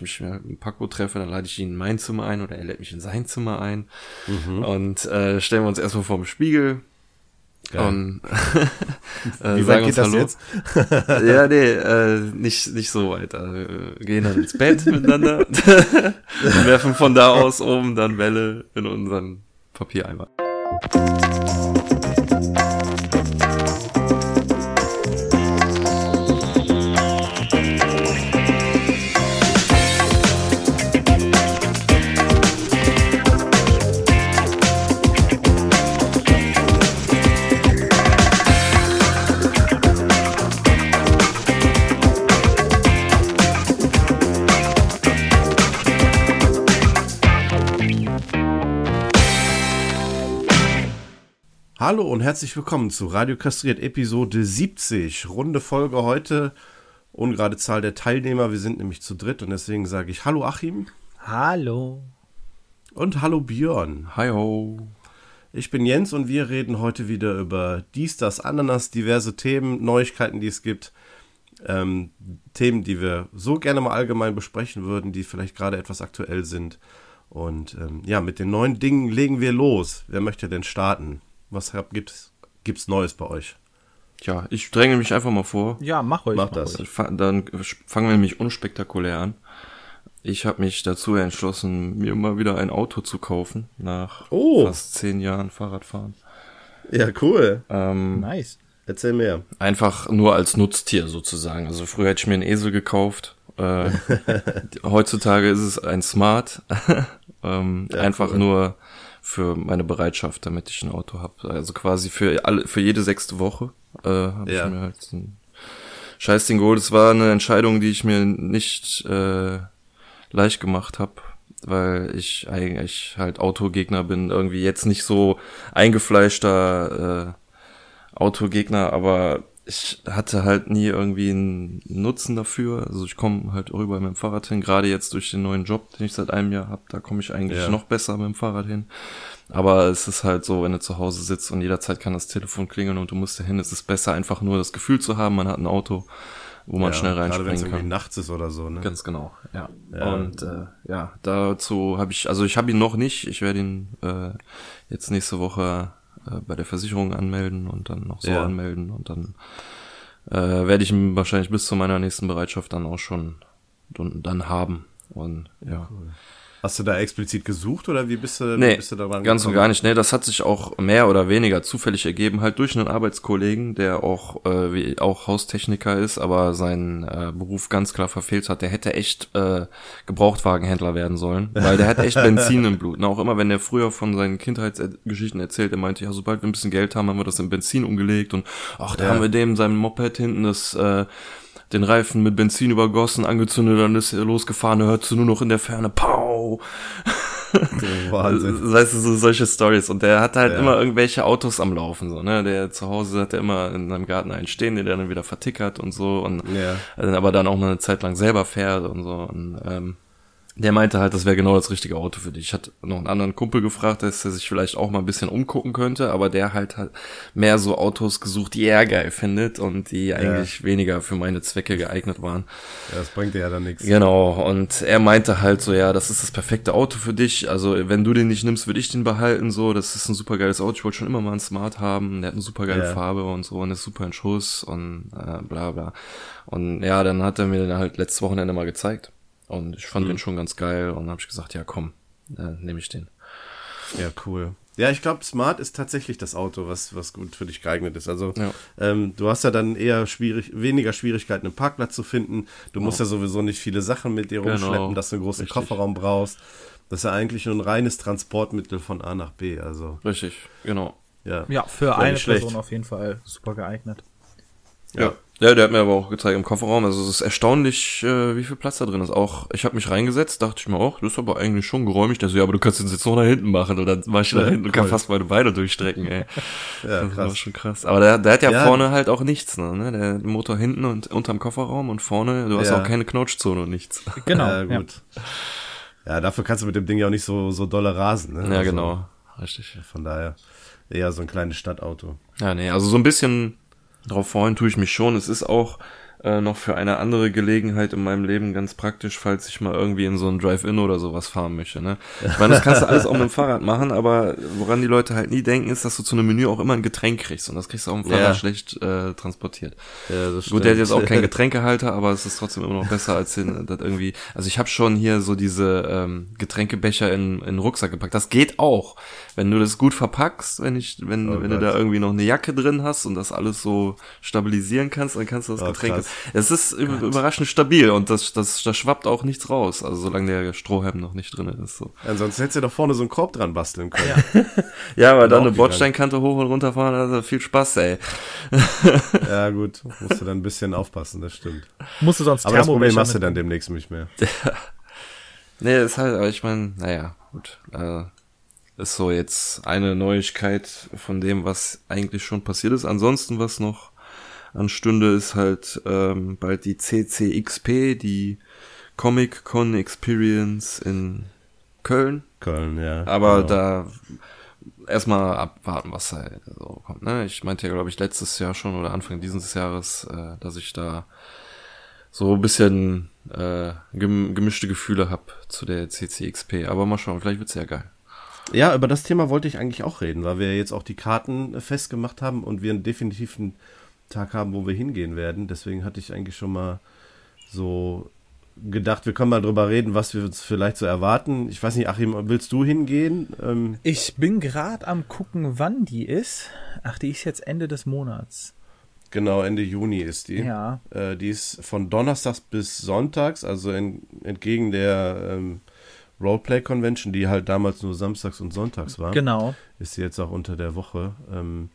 mich mit einem Paco treffe, dann lade ich ihn in mein Zimmer ein oder er lädt mich in sein Zimmer ein. Mhm. Und äh, stellen wir uns erstmal vor dem Spiegel. Geil. Und äh, Wie weit geht das Hallo. jetzt? ja, nee, äh, nicht, nicht so weit. Also, wir gehen dann ins Bett miteinander werfen von da aus oben dann Welle in unseren Papiereimer. Hallo und herzlich willkommen zu Radio Kastriert Episode 70. Runde Folge heute. Ungerade Zahl der Teilnehmer. Wir sind nämlich zu dritt und deswegen sage ich Hallo Achim. Hallo. Und Hallo Björn. Hi ho. Ich bin Jens und wir reden heute wieder über dies, das, Ananas, diverse Themen, Neuigkeiten, die es gibt. Ähm, Themen, die wir so gerne mal allgemein besprechen würden, die vielleicht gerade etwas aktuell sind. Und ähm, ja, mit den neuen Dingen legen wir los. Wer möchte denn starten? Was gibt es gibt's Neues bei euch? Tja, ich dränge mich einfach mal vor. Ja, mach euch. Mach das. Dann fangen wir nämlich unspektakulär an. Ich habe mich dazu entschlossen, mir mal wieder ein Auto zu kaufen, nach oh. fast zehn Jahren Fahrradfahren. Ja, cool. Ähm, nice. Erzähl mehr. Einfach nur als Nutztier sozusagen. Also früher hätte ich mir einen Esel gekauft. Äh, heutzutage ist es ein Smart. ähm, ja, einfach cool. nur für meine Bereitschaft, damit ich ein Auto habe. Also quasi für alle, für jede sechste Woche äh, habe ja. ich mir halt so ein Scheißding geholt. Es war eine Entscheidung, die ich mir nicht äh, leicht gemacht habe, weil ich eigentlich halt Autogegner bin. Irgendwie jetzt nicht so eingefleischter äh, Autogegner, aber ich hatte halt nie irgendwie einen Nutzen dafür. Also ich komme halt rüber mit dem Fahrrad hin. Gerade jetzt durch den neuen Job, den ich seit einem Jahr habe, da komme ich eigentlich ja. noch besser mit dem Fahrrad hin. Aber es ist halt so, wenn du zu Hause sitzt und jederzeit kann das Telefon klingeln und du musst dahin, es ist besser einfach nur das Gefühl zu haben, man hat ein Auto, wo man ja, schnell reinspringen gerade kann. nachts ist oder so, ne? Ganz genau, ja. ja. Und äh, ja, dazu habe ich, also ich habe ihn noch nicht. Ich werde ihn äh, jetzt nächste Woche äh, bei der Versicherung anmelden und dann noch so ja. anmelden und dann äh, werde ich ihn wahrscheinlich bis zu meiner nächsten Bereitschaft dann auch schon dann, dann haben. Und ja. Cool. Hast du da explizit gesucht oder wie bist du, nee, wie bist du daran ganz und gar nicht. Nee, das hat sich auch mehr oder weniger zufällig ergeben, halt durch einen Arbeitskollegen, der auch äh, wie auch Haustechniker ist, aber seinen äh, Beruf ganz klar verfehlt hat. Der hätte echt äh, Gebrauchtwagenhändler werden sollen, weil der hat echt Benzin im Blut. Und auch immer, wenn der früher von seinen Kindheitsgeschichten erzählt, er meinte, ja, sobald wir ein bisschen Geld haben, haben wir das in Benzin umgelegt und ach, da ja. haben wir dem seinem Moped hinten das äh, den Reifen mit Benzin übergossen, angezündet, dann ist er losgefahren, hörst du nur noch in der Ferne, pow! Wahnsinn. weißt du, so solche Stories. Und der hat halt ja. immer irgendwelche Autos am Laufen, so, ne? Der zu Hause hat er immer in seinem Garten einen stehen, den der dann wieder vertickert und so. Und ja. aber dann auch noch eine Zeit lang selber fährt und so. Und ähm, der meinte halt, das wäre genau das richtige Auto für dich. Ich hatte noch einen anderen Kumpel gefragt, dass er sich vielleicht auch mal ein bisschen umgucken könnte, aber der halt halt mehr so Autos gesucht, die er geil findet und die ja. eigentlich weniger für meine Zwecke geeignet waren. Ja, das bringt dir ja dann nichts. Genau, und er meinte halt so, ja, das ist das perfekte Auto für dich. Also, wenn du den nicht nimmst, würde ich den behalten, so. Das ist ein super geiles Auto. Ich wollte schon immer mal ein Smart haben. Der hat eine super geile ja. Farbe und so und ist super in Schuss und äh, bla bla. Und ja, dann hat er mir den halt letztes Wochenende mal gezeigt. Und ich fand mhm. den schon ganz geil und habe ich gesagt, ja komm, äh, nehme ich den. Ja, cool. Ja, ich glaube, Smart ist tatsächlich das Auto, was, was gut für dich geeignet ist. Also ja. ähm, du hast ja dann eher schwierig, weniger Schwierigkeiten, einen Parkplatz zu finden. Du genau. musst ja sowieso nicht viele Sachen mit dir genau. rumschleppen, dass du einen großen Richtig. Kofferraum brauchst. Das ist ja eigentlich nur ein reines Transportmittel von A nach B. Also Richtig, genau. Ja, ja für eine Person auf jeden Fall super geeignet. Ja. ja. Ja, der hat mir aber auch gezeigt im Kofferraum. Also es ist erstaunlich, äh, wie viel Platz da drin ist. Auch ich habe mich reingesetzt, dachte ich mir auch, das ist aber eigentlich schon geräumig. Der so, ja, aber du kannst den jetzt noch nach hinten machen und dann mach ich ja, da hinten und kann fast meine Beine durchstrecken, ey. ja, das krass. war schon krass. Aber der, der hat ja, ja, vorne halt auch nichts, ne? Der Motor hinten und unterm Kofferraum und vorne, du hast ja. auch keine Knautschzone und nichts. Genau. Ja, gut. Ja. dafür kannst du mit dem Ding ja auch nicht so, so dolle rasen, ne? Ja, also, genau. Richtig. Von daher eher so ein kleines Stadtauto. Ja, nee, also so ein bisschen Darauf freuen tue ich mich schon. Es ist auch äh, noch für eine andere Gelegenheit in meinem Leben ganz praktisch, falls ich mal irgendwie in so ein Drive-In oder sowas fahren möchte. Ne? Ich meine, das kannst du alles auch mit dem Fahrrad machen, aber woran die Leute halt nie denken, ist, dass du zu einem Menü auch immer ein Getränk kriegst und das kriegst du auch im Fahrrad ja. schlecht äh, transportiert. Ja, das Gut, der hat jetzt auch keinen Getränkehalter, aber es ist trotzdem immer noch besser als den, das irgendwie. Also ich habe schon hier so diese ähm, Getränkebecher in, in den Rucksack gepackt. Das geht auch, wenn du das gut verpackst, wenn ich, wenn, oh, wenn du da irgendwie noch eine Jacke drin hast und das alles so stabilisieren kannst, dann kannst du das oh, Getränk. Krass. Es ist Gott. überraschend stabil und das, das, da schwappt auch nichts raus, also solange der Strohhalm noch nicht drin ist. So. Ansonsten hättest du da vorne so einen Korb dran basteln können. Ja, ja aber dann eine Bordsteinkante hoch und runter fahren, also viel Spaß, ey. ja, gut, musst du dann ein bisschen aufpassen, das stimmt. Musst du sonst Aber das Problem hast du dann demnächst nicht mehr. nee, ist halt, aber ich meine, naja, gut. Äh, ist so jetzt eine Neuigkeit von dem, was eigentlich schon passiert ist. Ansonsten, was noch anstünde, ist halt ähm, bald die CCXP, die Comic Con Experience in Köln. Köln, ja. Aber genau. da erstmal abwarten, was da so kommt. Ne? Ich meinte ja, glaube ich, letztes Jahr schon oder Anfang dieses Jahres, äh, dass ich da so ein bisschen äh, gemischte Gefühle habe zu der CCXP. Aber mal schauen, vielleicht wird's ja geil. Ja, über das Thema wollte ich eigentlich auch reden, weil wir jetzt auch die Karten festgemacht haben und wir einen definitiven Tag haben, wo wir hingehen werden. Deswegen hatte ich eigentlich schon mal so gedacht, wir können mal drüber reden, was wir uns vielleicht so erwarten. Ich weiß nicht, Achim, willst du hingehen? Ähm ich bin gerade am gucken, wann die ist. Ach, die ist jetzt Ende des Monats. Genau, Ende Juni ist die. Ja. Äh, die ist von Donnerstags bis Sonntags, also in, entgegen der ähm, Roleplay Convention, die halt damals nur Samstags und Sonntags war. Genau. Ist sie jetzt auch unter der Woche. Ähm,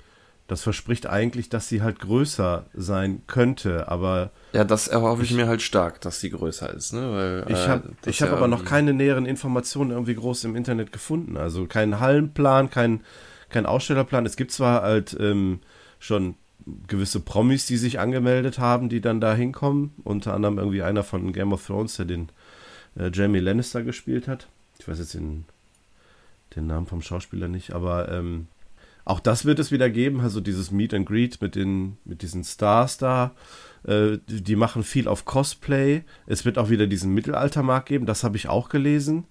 das verspricht eigentlich, dass sie halt größer sein könnte, aber. Ja, das erhoffe ich, ich mir halt stark, dass sie größer ist, ne? Weil, ich habe äh, ich hab ja aber noch keine näheren Informationen irgendwie groß im Internet gefunden. Also keinen Hallenplan, kein, kein Ausstellerplan. Es gibt zwar halt ähm, schon gewisse Promis, die sich angemeldet haben, die dann da hinkommen. Unter anderem irgendwie einer von Game of Thrones, der den äh, Jamie Lannister gespielt hat. Ich weiß jetzt den, den Namen vom Schauspieler nicht, aber ähm, auch das wird es wieder geben, also dieses Meet and Greet mit, den, mit diesen Stars da. Äh, die machen viel auf Cosplay. Es wird auch wieder diesen Mittelaltermarkt geben, das habe ich auch gelesen.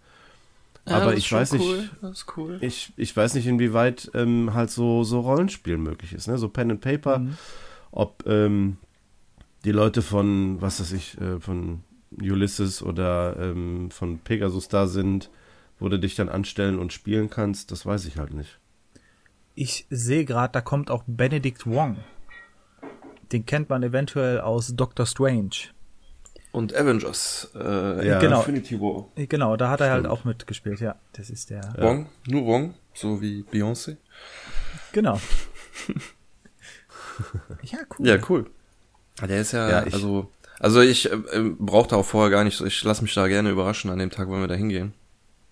Ja, aber ich weiß cool. nicht, cool. ich, ich weiß nicht, inwieweit ähm, halt so, so Rollenspiel möglich ist, ne? So Pen and Paper, mhm. ob ähm, die Leute von, was weiß ich, äh, von Ulysses oder ähm, von Pegasus da sind, wo du dich dann anstellen und spielen kannst, das weiß ich halt nicht. Ich sehe gerade, da kommt auch Benedict Wong. Den kennt man eventuell aus Doctor Strange. Und Avengers, äh, ja. genau. Infinity War. Genau, da hat er halt auch mitgespielt, ja. Das ist der. Wong, nur Wong, so wie Beyoncé. Genau. ja, cool. Ja, cool. Der ist ja, ja ich, also, also ich äh, brauchte auch vorher gar nicht, ich lasse mich da gerne überraschen an dem Tag, wenn wir da hingehen.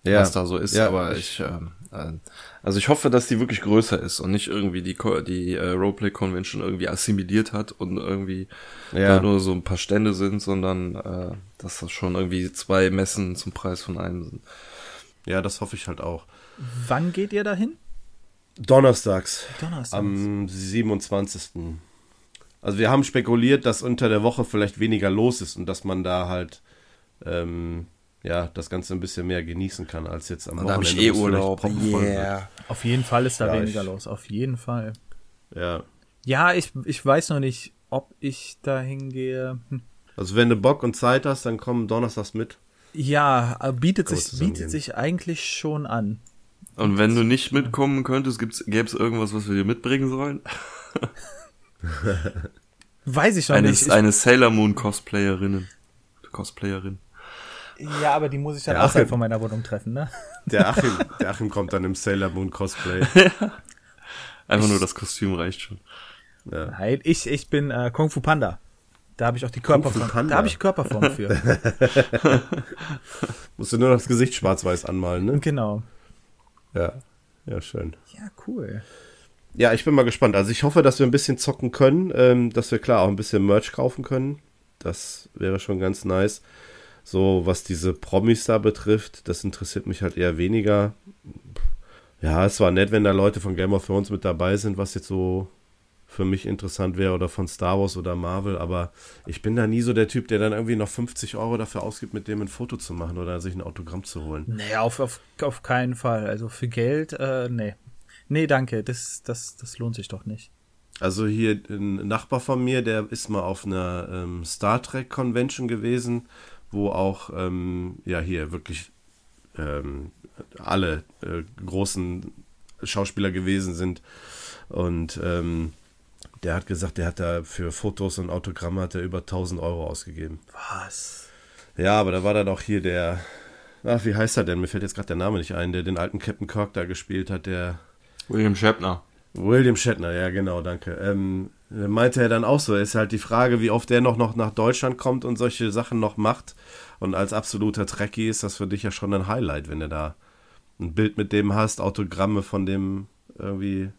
Ja. Was da so ist, ja, aber ich, ich ähm, äh, also ich hoffe, dass die wirklich größer ist und nicht irgendwie die, die äh, Roleplay Convention irgendwie assimiliert hat und irgendwie ja. da nur so ein paar Stände sind, sondern äh, dass das schon irgendwie zwei Messen zum Preis von einem sind. Ja, das hoffe ich halt auch. Wann geht ihr dahin? Donnerstags. Donnerstags. Am 27. Also wir haben spekuliert, dass unter der Woche vielleicht weniger los ist und dass man da halt ähm, ja, das Ganze ein bisschen mehr genießen kann als jetzt am und Wochenende. Da habe ich eh Urlaub. Yeah. Auf jeden Fall ist da ja, weniger ich, los. Auf jeden Fall. Ja. Ja, ich, ich weiß noch nicht, ob ich da hingehe. Hm. Also wenn du Bock und Zeit hast, dann komm donnerstags mit. Ja, äh, bietet sich, bietet sich eigentlich schon an. Und wenn du nicht mitkommen könntest, gäbe es irgendwas, was wir dir mitbringen sollen? Weiß ich schon eine, nicht. Eine Sailor Moon Cosplayerin. Cosplayerin. Ja, aber die muss ich dann außerhalb von meiner Wohnung treffen, ne? Der Achim, der Achim kommt dann im Sailor Moon Cosplay. Einfach ich, nur das Kostüm reicht schon. Ja. Nein, ich, ich bin äh, Kung Fu Panda. Da habe ich auch die Körperform. Da habe ich Körperform für. Musst du nur das Gesicht schwarz-weiß anmalen, ne? Genau. Ja, ja, schön. Ja, cool. Ja, ich bin mal gespannt. Also ich hoffe, dass wir ein bisschen zocken können, ähm, dass wir klar auch ein bisschen Merch kaufen können. Das wäre schon ganz nice. So, was diese Promis da betrifft, das interessiert mich halt eher weniger. Ja, es war nett, wenn da Leute von Game of Thrones mit dabei sind, was jetzt so für mich interessant wäre oder von Star Wars oder Marvel, aber ich bin da nie so der Typ, der dann irgendwie noch 50 Euro dafür ausgibt, mit dem ein Foto zu machen oder sich ein Autogramm zu holen. Nee, auf, auf, auf keinen Fall. Also für Geld, äh, nee. Nee, danke, das, das, das lohnt sich doch nicht. Also hier ein Nachbar von mir, der ist mal auf einer ähm, Star Trek Convention gewesen, wo auch ähm, ja hier wirklich ähm, alle äh, großen Schauspieler gewesen sind und ähm, der hat gesagt, der hat da für Fotos und Autogramme hat er über 1000 Euro ausgegeben. Was? Ja, aber da war dann auch hier der, ach, wie heißt er denn? Mir fällt jetzt gerade der Name nicht ein, der den alten Captain Kirk da gespielt hat, der. William Shatner. William Shatner, ja, genau, danke. Ähm, meinte er dann auch so, ist halt die Frage, wie oft der noch, noch nach Deutschland kommt und solche Sachen noch macht. Und als absoluter Trekkie ist das für dich ja schon ein Highlight, wenn du da ein Bild mit dem hast, Autogramme von dem irgendwie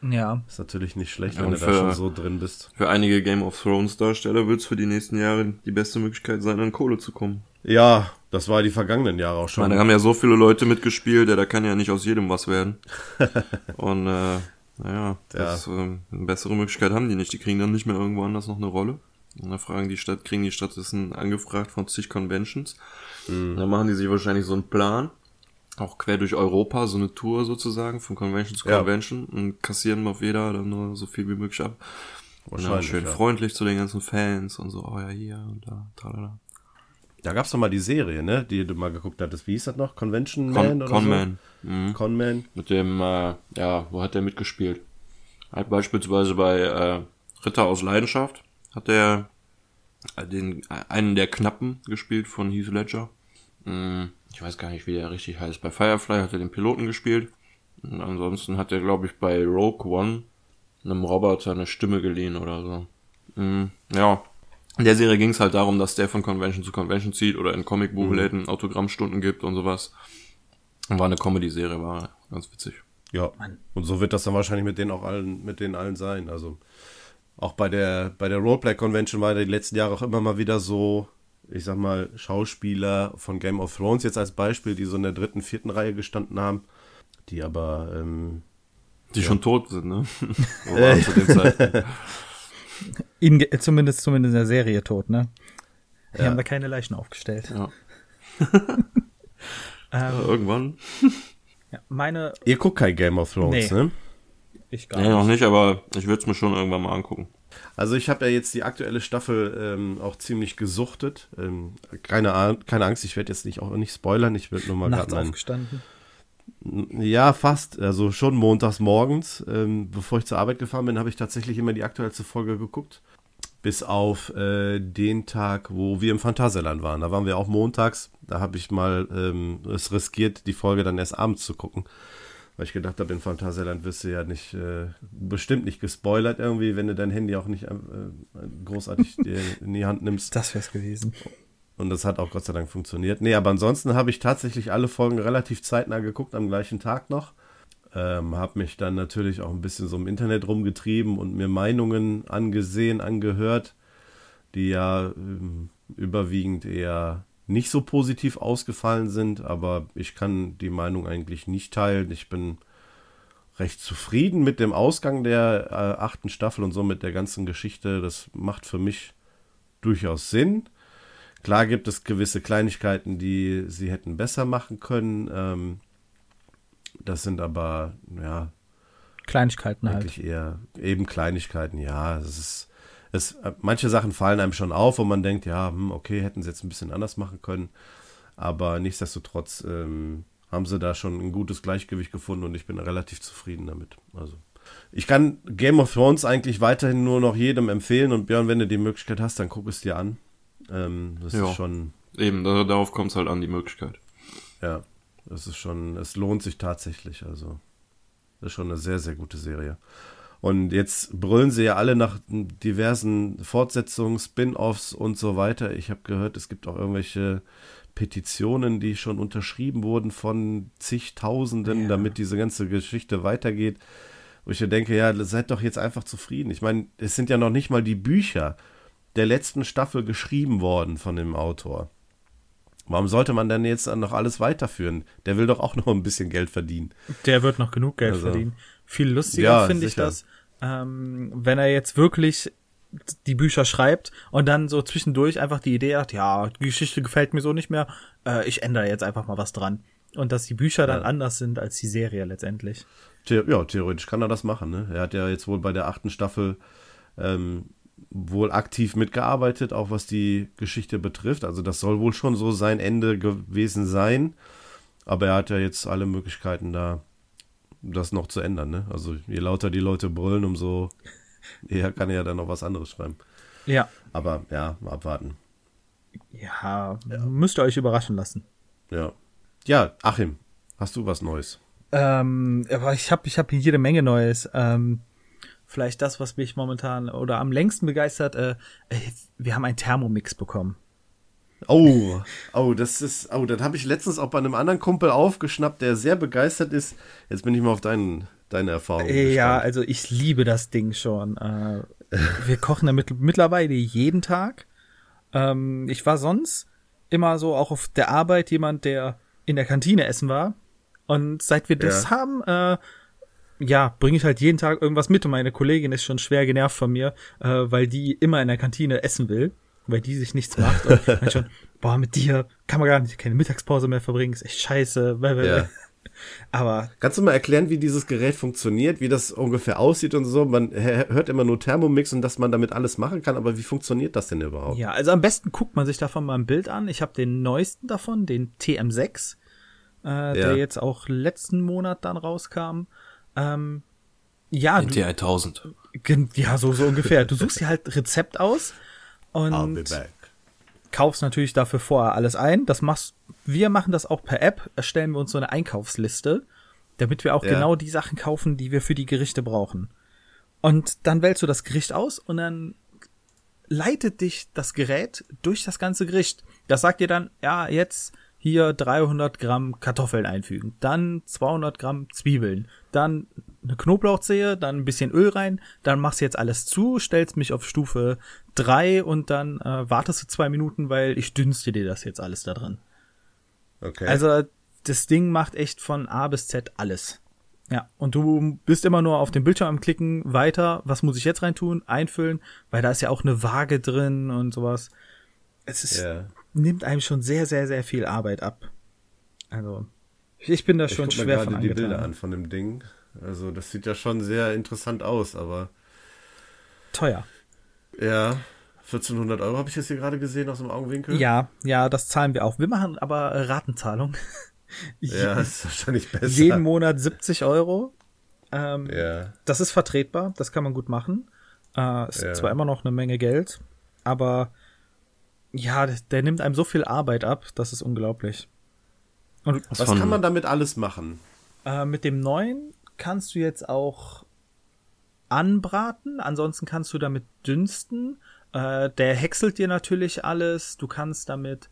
ja. Ist natürlich nicht schlecht, Ja, wenn und du da schon so drin bist. Für einige Game of Thrones Darsteller wird es für die nächsten Jahre die beste Möglichkeit sein, an Kohle zu kommen. Ja, das war die vergangenen Jahre auch Ich schon. meine, da haben ja so viele Leute mitgespielt, ja, da kann ja nicht aus jedem was werden. Und äh, naja, das, ähm, eine bessere Möglichkeit haben die nicht. Die kriegen dann nicht mehr irgendwo anders noch eine Rolle. Und dann fragen die Stadt, kriegen die Stadtwissen angefragt von zig Conventions. Mhm. Dann machen die sich wahrscheinlich so einen Plan, auch quer durch Europa, so eine Tour sozusagen, von Convention zu Ja. Convention und kassieren auf jeder dann nur so viel wie möglich ab. Und dann Wahrscheinlich, schön ja. freundlich zu den ganzen Fans und so, oh ja, hier und da, tralala. Da gab's doch mal die Serie, ne? Die du mal geguckt hattest. Wie hieß das noch? Convention Con, Man oder Conman. Mhm. so? Conman. Mit dem, äh, ja, wo hat der mitgespielt? Halt beispielsweise bei äh, Ritter aus Leidenschaft hat er äh, den äh, einen der Knappen gespielt von Heath Ledger. Mm, Ich weiß gar nicht, wie der richtig heißt. Bei Firefly hat er den Piloten gespielt. Und ansonsten hat er, glaube ich, bei Rogue One einem Roboter eine Stimme geliehen oder so. Mm, Ja. In der Serie ging es halt darum, dass der von Convention zu Convention zieht oder in Comicbuchläden Autogrammstunden gibt und sowas. Und war eine Comedy-Serie, war ganz witzig. Ja. Und so wird das dann wahrscheinlich mit denen auch allen, mit denen allen sein. Also auch bei der, bei der Roleplay Convention war die letzten Jahre auch immer mal wieder so, ich sag mal, Schauspieler von Game of Thrones jetzt als Beispiel, die so in der dritten, vierten Reihe gestanden haben, die aber, ähm, Die schon tot sind, ne? Oder zu dem Zeitpunkt. In, zumindest, zumindest in der Serie tot, ne? Die Ja. haben da keine Leichen aufgestellt. Ja. Ähm, Irgendwann. ja, meine, ihr guckt kein Game of Thrones, Nee. ne? ich gar Nee, noch nicht. nicht, aber ich würde es mir schon irgendwann mal angucken. Also ich habe ja jetzt die aktuelle Staffel ähm, auch ziemlich gesuchtet. Ähm, keine, keine Angst, ich werde jetzt nicht auch nicht spoilern. Ich würde nur mal gerade meinen aufgestanden. Ja, fast. Also schon montags morgens. Ähm, bevor ich zur Arbeit gefahren bin, habe ich tatsächlich immer die aktuellste Folge geguckt. Bis auf äh, den Tag, wo wir im Phantasialand waren. Da waren wir auch montags. Da habe ich mal ähm, es riskiert, die Folge dann erst abends zu gucken. Weil ich gedacht habe, in Phantasialand wirst du ja nicht, äh, bestimmt nicht gespoilert irgendwie, wenn du dein Handy auch nicht äh, großartig dir in die Hand nimmst. Das wär's gewesen. Und das hat auch Gott sei Dank funktioniert. Nee, aber ansonsten habe ich tatsächlich alle Folgen relativ zeitnah geguckt, am gleichen Tag noch. Ähm, habe mich dann natürlich auch ein bisschen so im Internet rumgetrieben und mir Meinungen angesehen, angehört, die ja ähm, überwiegend eher nicht so positiv ausgefallen sind. Aber ich kann die Meinung eigentlich nicht teilen. Ich bin recht zufrieden mit dem Ausgang der äh, achten Staffel und somit der ganzen Geschichte. Das macht für mich durchaus Sinn. Klar gibt es gewisse Kleinigkeiten, die sie hätten besser machen können. Ähm, das sind aber, ja, Kleinigkeiten halt. eigentlich eher eben Kleinigkeiten. Ja, es ist, es, äh, manche Sachen fallen einem schon auf, wo man denkt, ja, hm, okay, hätten sie jetzt ein bisschen anders machen können. Aber nichtsdestotrotz ähm, haben sie da schon ein gutes Gleichgewicht gefunden und ich bin relativ zufrieden damit. Also ich kann Game of Thrones eigentlich weiterhin nur noch jedem empfehlen und Björn, wenn du die Möglichkeit hast, dann guck es dir an. Ähm, das Ja. ist schon, Eben, da, darauf kommt es halt an, die Möglichkeit. ja, das ist schon, es lohnt sich tatsächlich. Also, das ist schon eine sehr, sehr gute Serie. Und jetzt brüllen sie ja alle nach diversen Fortsetzungen, Spin-offs und so weiter. Ich habe gehört, es gibt auch irgendwelche Petitionen, die schon unterschrieben wurden von zigtausenden, Ja. damit diese ganze Geschichte weitergeht. Wo ich mir denke, ja, seid doch jetzt einfach zufrieden. Ich meine, es sind ja noch nicht mal die Bücher der letzten Staffel geschrieben worden von dem Autor. Warum sollte man denn jetzt noch alles weiterführen? Der will doch auch noch ein bisschen Geld verdienen. Der wird noch genug Geld Also- verdienen. Viel lustiger Ja, finde ich das, ähm, wenn er jetzt wirklich die Bücher schreibt und dann so zwischendurch einfach die Idee hat, ja, die Geschichte gefällt mir so nicht mehr, äh, ich ändere jetzt einfach mal was dran. Und dass die Bücher dann Ja. anders sind als die Serie letztendlich. The ja, theoretisch kann er das machen. Ne? Er hat ja jetzt wohl bei der achten Staffel ähm, wohl aktiv mitgearbeitet, auch was die Geschichte betrifft. Also das soll wohl schon so sein Ende gewesen sein. Aber er hat ja jetzt alle Möglichkeiten da, das noch zu ändern. Ne? Also je lauter die Leute brüllen, umso eher kann er ja dann noch was anderes schreiben. Ja. Aber ja, mal abwarten. Ja, müsst ihr euch überraschen lassen. Ja. Ja, Achim, hast du was Neues? Ähm, aber ich habe ich hab hier jede Menge Neues. Ähm, vielleicht das, was mich momentan oder am längsten begeistert, äh, äh, wir haben einen Thermomix bekommen. Oh, oh, das ist, oh, das habe ich letztens auch bei einem anderen Kumpel aufgeschnappt, der sehr begeistert ist. Jetzt bin ich mal auf deinen, deine Erfahrung. Ja, gespannt. also ich liebe das Ding schon. Äh, wir kochen damit mittlerweile jeden Tag. Ähm, ich war sonst immer so auch auf der Arbeit jemand, der in der Kantine essen war. Und seit wir das Ja. haben, äh, ja, bringe ich halt jeden Tag irgendwas mit und meine Kollegin ist schon schwer genervt von mir, äh, weil die immer in der Kantine essen will, weil die sich nichts macht. Und ich mein schon, boah, mit dir kann man gar nicht keine Mittagspause mehr verbringen, ist echt scheiße. Ja. Aber Kannst du mal erklären, wie dieses Gerät funktioniert, wie das ungefähr aussieht und so? Man hört immer nur Thermomix und dass man damit alles machen kann, aber wie funktioniert das denn überhaupt? Ja, also am besten guckt man sich davon mal ein Bild an. Ich habe den neuesten davon, den TM6, äh, der jetzt auch letzten Monat dann rauskam. Ähm, ja, NT1000. gen- ja, so, so ungefähr. Du suchst dir halt Rezept aus I'll be und back. kaufst natürlich dafür vorher alles ein. Das machst, wir machen das auch per App, erstellen wir uns so eine Einkaufsliste, damit wir auch Ja. genau die Sachen kaufen, die wir für die Gerichte brauchen. Und dann wählst du das Gericht aus und dann leitet dich das Gerät durch das ganze Gericht. Das sagt dir dann, ja, jetzt hier 300 Gramm Kartoffeln einfügen, dann 200 Gramm Zwiebeln, dann eine Knoblauchzehe, dann ein bisschen Öl rein, dann machst du jetzt alles zu, stellst mich auf Stufe 3 und dann äh, wartest du zwei Minuten, weil ich dünste dir das jetzt alles da drin. Okay. Also das Ding macht echt von A bis Z alles. Ja, und du bist immer nur auf dem Bildschirm am Klicken, weiter, was muss ich jetzt reintun, einfüllen, weil da ist ja auch eine Waage drin und sowas. Es ist, ja. Nimmt einem schon sehr, sehr, sehr viel Arbeit ab. Also, ich bin da Ich schon mir schwer von gerade die angetan. Bilder an von dem Ding. Also das sieht ja schon sehr interessant aus, aber Teuer. ja, 1400 Euro habe ich jetzt hier gerade gesehen aus dem Augenwinkel. Ja, ja, das zahlen wir auch. Wir machen aber Ratenzahlung. Ja, ist wahrscheinlich besser. Jeden Monat 70 Euro. Ähm, Ja, Das ist vertretbar, das kann man gut machen. Äh, ist Ja. zwar immer noch eine Menge Geld, aber ja, der, nimmt einem so viel Arbeit ab, das ist unglaublich. Und was von- kann man damit alles machen? äh, mit dem neuen kannst du jetzt auch anbraten, ansonsten kannst du damit dünsten. Äh, der häckselt dir natürlich alles. Du kannst damit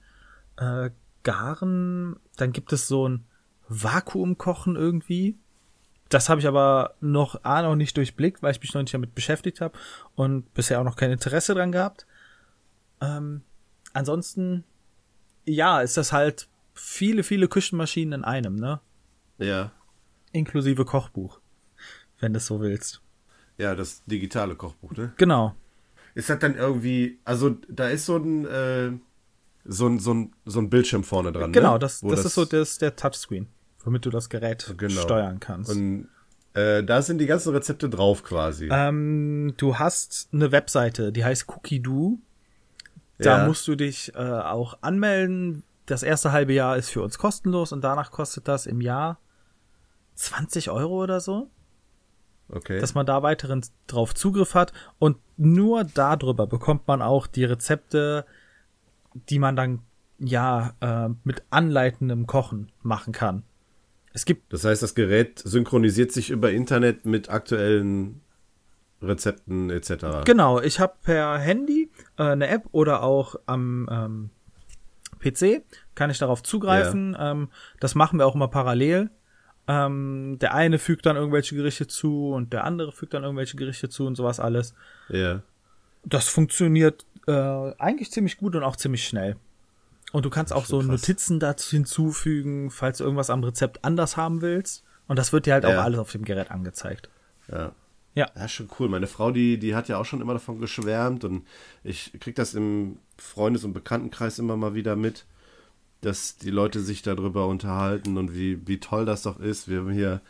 äh, garen. Dann gibt es so ein Vakuumkochen irgendwie. Das habe ich aber noch A noch nicht durchblickt, weil ich mich noch nicht damit beschäftigt habe und bisher auch noch kein Interesse dran gehabt. Ähm, ansonsten, ja, ist das halt viele, viele Küchenmaschinen in einem, ne? Ja, Inklusive Kochbuch, wenn du es so willst. ja, das digitale Kochbuch, ne? Genau. Ist das dann irgendwie, also da ist so ein, äh, so ein, so ein, so ein Bildschirm vorne dran, Genau, ne? das, Wo das, ist so das, der Touchscreen, womit du das Gerät Genau. steuern kannst. Und äh, da sind die ganzen Rezepte drauf quasi. ähm, du hast eine Webseite, die heißt Cookie Do. Da Ja. musst du dich äh, auch anmelden. Das erste halbe Jahr ist für uns kostenlos und danach kostet das im Jahr 20 Euro oder so, Okay. dass man da weiteren drauf Zugriff hat. Und nur darüber bekommt man auch die Rezepte, die man dann ja äh, mit anleitendem Kochen machen kann. Es gibt Das heißt, das Gerät synchronisiert sich über Internet mit aktuellen Rezepten etc. Genau, ich habe per Handy äh, eine App oder auch am ähm, PC kann ich darauf zugreifen. Ähm, das machen wir auch immer parallel. Ähm, der eine fügt dann irgendwelche Gerichte zu und der andere fügt dann irgendwelche Gerichte zu und sowas alles. Ja. Das funktioniert äh, eigentlich ziemlich gut und auch ziemlich schnell. Und du kannst auch so krass. Notizen dazu hinzufügen, falls du irgendwas am Rezept anders haben willst. Und das wird dir halt Ja. auch alles auf dem Gerät angezeigt. Ja. Ja. Ja, schon cool. Meine Frau, die, die hat ja auch schon immer davon geschwärmt und ich krieg das im Freundes- und Bekanntenkreis immer mal wieder mit, dass die Leute sich darüber unterhalten und wie, wie toll das doch ist. Wir haben hier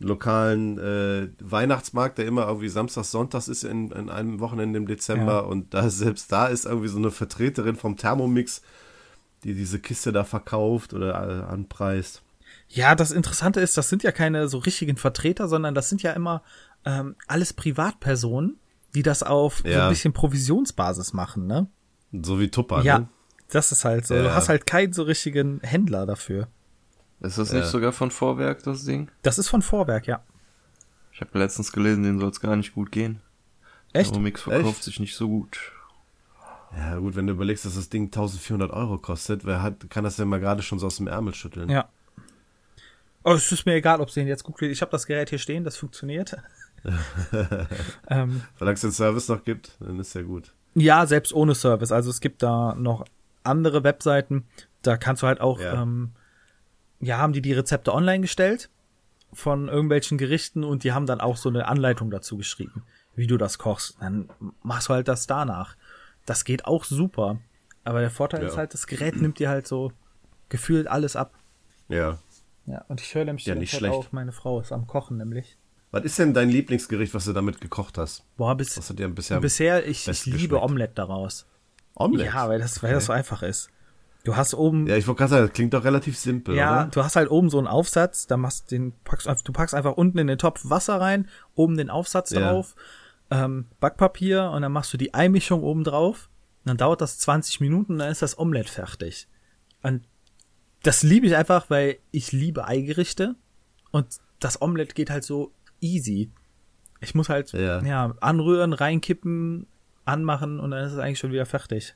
einen lokalen äh, Weihnachtsmarkt, der immer irgendwie samstags, sonntags ist in, in einem Wochenende im Dezember Ja. und da selbst da ist irgendwie so eine Vertreterin vom Thermomix, die diese Kiste da verkauft oder äh, anpreist. Ja, das Interessante ist, das sind ja keine so richtigen Vertreter, sondern das sind ja immer ähm, alles Privatpersonen, die das auf so Ja. ein bisschen Provisionsbasis machen, ne? So wie Tupper, Ja, ne? das ist halt so. Du Ja. hast halt keinen so richtigen Händler dafür. Ist das Ja. nicht sogar von Vorwerk, das Ding? Das ist von Vorwerk, ja. Ich habe letztens gelesen, denen soll es gar nicht gut gehen. Echt? Thermomix verkauft Echt? sich nicht so gut. Ja, gut, wenn du überlegst, dass das Ding 1400 Euro kostet, wer hat, kann das denn mal gerade schon so aus dem Ärmel schütteln? Ja. Oh, es ist mir egal, ob sie den jetzt gut kriegt. Ich habe das Gerät hier stehen, das funktioniert. ähm, Solange es den Service noch gibt, dann ist ja gut. ja, selbst ohne Service. Also es gibt da noch andere Webseiten, da kannst du halt auch, Ja. ähm, ja, haben die die Rezepte online gestellt von irgendwelchen Gerichten und die haben dann auch so eine Anleitung dazu geschrieben, wie du das kochst. Dann machst du halt das danach. Das geht auch super. Aber der Vorteil Ja. ist halt, das Gerät nimmt dir halt so gefühlt alles ab. Ja. Ja, und ich höre nämlich Ja, nicht schlecht. auf, meine Frau ist am Kochen nämlich. Was ist denn dein Lieblingsgericht, was du damit gekocht hast? Boah, bis, Was hat dir bisher, bisher, ich, ich liebe? Omelette daraus. Omelette? Ja, weil das, weil das so einfach ist. Du hast oben, Ja, ja, ich wollte gerade sagen, das klingt doch relativ simpel, oder? du hast halt oben so einen Aufsatz, da machst den, packst, du packst einfach unten in den Topf Wasser rein, oben den Aufsatz Ja. drauf, ähm, Backpapier und dann machst du die Einmischung oben drauf. Dann dauert das 20 Minuten und dann ist das Omelette fertig. Und das liebe ich einfach, weil ich liebe Eigerichte und das Omelette geht halt so easy. Ich muss halt Ja. ja. anrühren, reinkippen, anmachen und dann ist es eigentlich schon wieder fertig.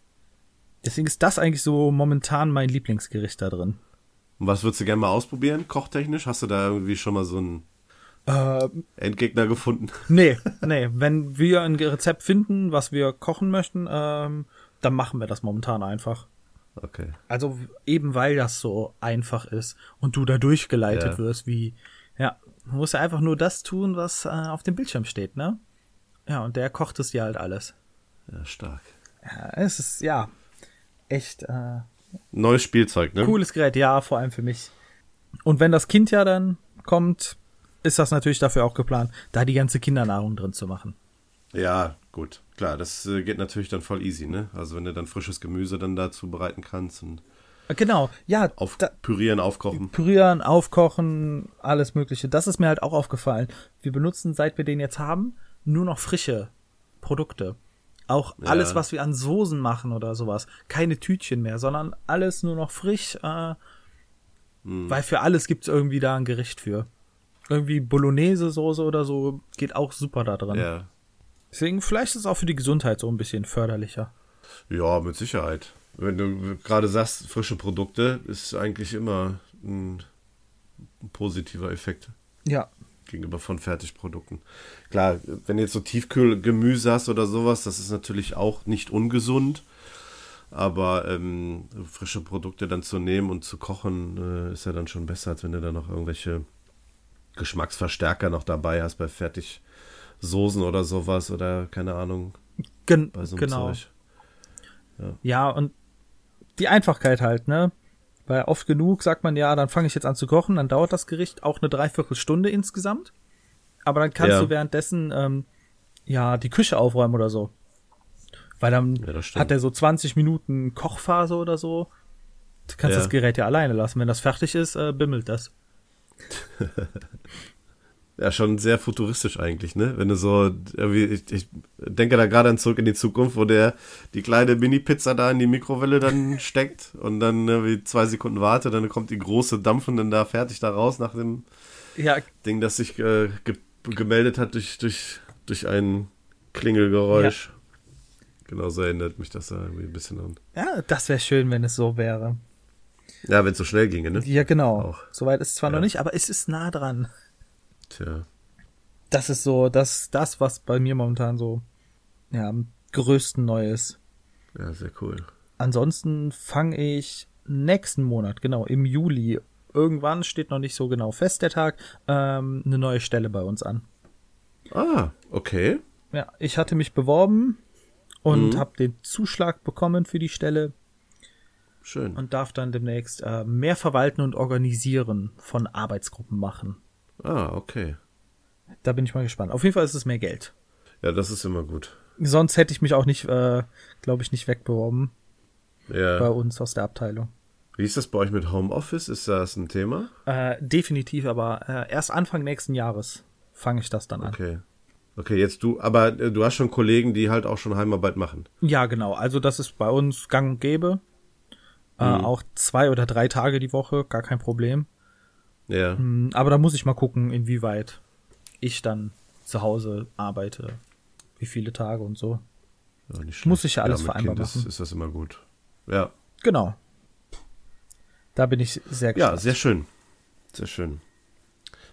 Deswegen ist das eigentlich so momentan mein Lieblingsgericht da drin. Und was würdest du gerne mal ausprobieren, kochtechnisch? Hast du da irgendwie schon mal so einen Äh, Endgegner gefunden? nee, nee. Wenn wir ein Rezept finden, was wir kochen möchten, ähm, dann machen wir das momentan einfach. Okay. Also eben weil das so einfach ist und du da durchgeleitet Ja. wirst, wie, ja, du musst ja einfach nur das tun, was äh, auf dem Bildschirm steht, ne? Ja, und der kocht es dir halt alles. Ja, stark. Ja, es ist, ja, echt äh, Neues Spielzeug, ne? cooles Gerät, ja, vor allem für mich. Und wenn das Kind ja dann kommt, ist das natürlich dafür auch geplant, da die ganze Kindernahrung drin zu machen. Ja, gut. Klar, das äh, geht natürlich dann voll easy, ne? Also wenn du dann frisches Gemüse dann dazu bereiten kannst und Genau, ja, auf da, pürieren, aufkochen. pürieren, aufkochen, alles Mögliche. Das ist mir halt auch aufgefallen. Wir benutzen, seit wir den jetzt haben, nur noch frische Produkte. Auch Ja. alles, was wir an Soßen machen oder sowas. Keine Tütchen mehr, sondern alles nur noch frisch, äh, weil für alles gibt's irgendwie da ein Gericht für. Irgendwie Bolognese-Soße oder so geht auch super da drin. Ja. Deswegen, vielleicht ist es auch für die Gesundheit so ein bisschen förderlicher. Ja, mit Sicherheit. Wenn du gerade sagst, frische Produkte, ist eigentlich immer ein, positiver Effekt Ja. gegenüber von Fertigprodukten. Klar, wenn du jetzt so Tiefkühlgemüse hast oder sowas, das ist natürlich auch nicht ungesund. Aber ähm, frische Produkte dann zu nehmen und zu kochen, äh, ist ja dann schon besser, als wenn du da noch irgendwelche Geschmacksverstärker noch dabei hast bei Fertigsoßen oder sowas oder keine Ahnung, Gen bei so einem genau. Zeug. Ja, und die Einfachkeit halt, ne? Weil oft genug sagt man, ja, dann fange ich jetzt an zu kochen, dann dauert das Gericht auch eine Dreiviertelstunde insgesamt. Aber dann kannst Ja. du währenddessen, ähm, ja, die Küche aufräumen oder so. Weil dann Ja, hat er so 20 Minuten Kochphase oder so. Du kannst Ja. das Gerät ja alleine lassen. Wenn das fertig ist, äh, bimmelt das. Ja, schon sehr futuristisch eigentlich, ne? Wenn du so, ich, ich denke da gerade an zurück in die Zukunft, wo der die kleine Mini-Pizza da in die Mikrowelle dann steckt und dann irgendwie zwei Sekunden wartet, dann kommt die große dampfende da fertig da raus nach dem Ja, Ding, das sich äh, ge gemeldet hat durch, durch, durch ein Klingelgeräusch. Genau so erinnert mich das da irgendwie ein bisschen an. ja, das wäre schön, wenn es so wäre. Ja, wenn es so schnell ginge, ne? Ja, genau. Auch. Soweit ist es zwar Ja. noch nicht, aber es ist nah dran. Tja. Das ist so, das, das, was bei mir momentan so, ja, am größten neu ist. Ja, sehr cool. Ansonsten fange ich nächsten Monat, genau, im Juli, irgendwann steht noch nicht so genau fest der Tag, ähm, eine neue Stelle bei uns an. Ah, okay. Ja, ich hatte mich beworben und Mhm. habe den Zuschlag bekommen für die Stelle Schön. und darf dann demnächst äh, mehr verwalten und organisieren von Arbeitsgruppen machen. Ah, okay. Da bin ich mal gespannt. Auf jeden Fall ist es mehr Geld. Ja, das ist immer gut. Sonst hätte ich mich auch nicht, äh, glaube ich, nicht wegbeworben bei Ja. uns aus der Abteilung. Wie ist das bei euch mit Homeoffice? Ist das ein Thema? Äh, definitiv, aber äh, erst Anfang nächsten Jahres fange ich das dann an. Okay. Okay, jetzt du, aber äh, du hast schon Kollegen, die halt auch schon Heimarbeit machen. Ja, genau. Also das ist bei uns gang und gäbe. Äh, Mhm. auch zwei oder drei Tage die Woche, gar kein Problem. Ja. Mm, Aber da muss ich mal gucken, inwieweit ich dann zu Hause arbeite. Wie viele Tage und so. ja Muss ich ja alles mit vereinbar kind ist, machen. ist das immer gut. Ja. Genau. Da bin ich sehr Ja, gespannt. sehr schön. Sehr schön.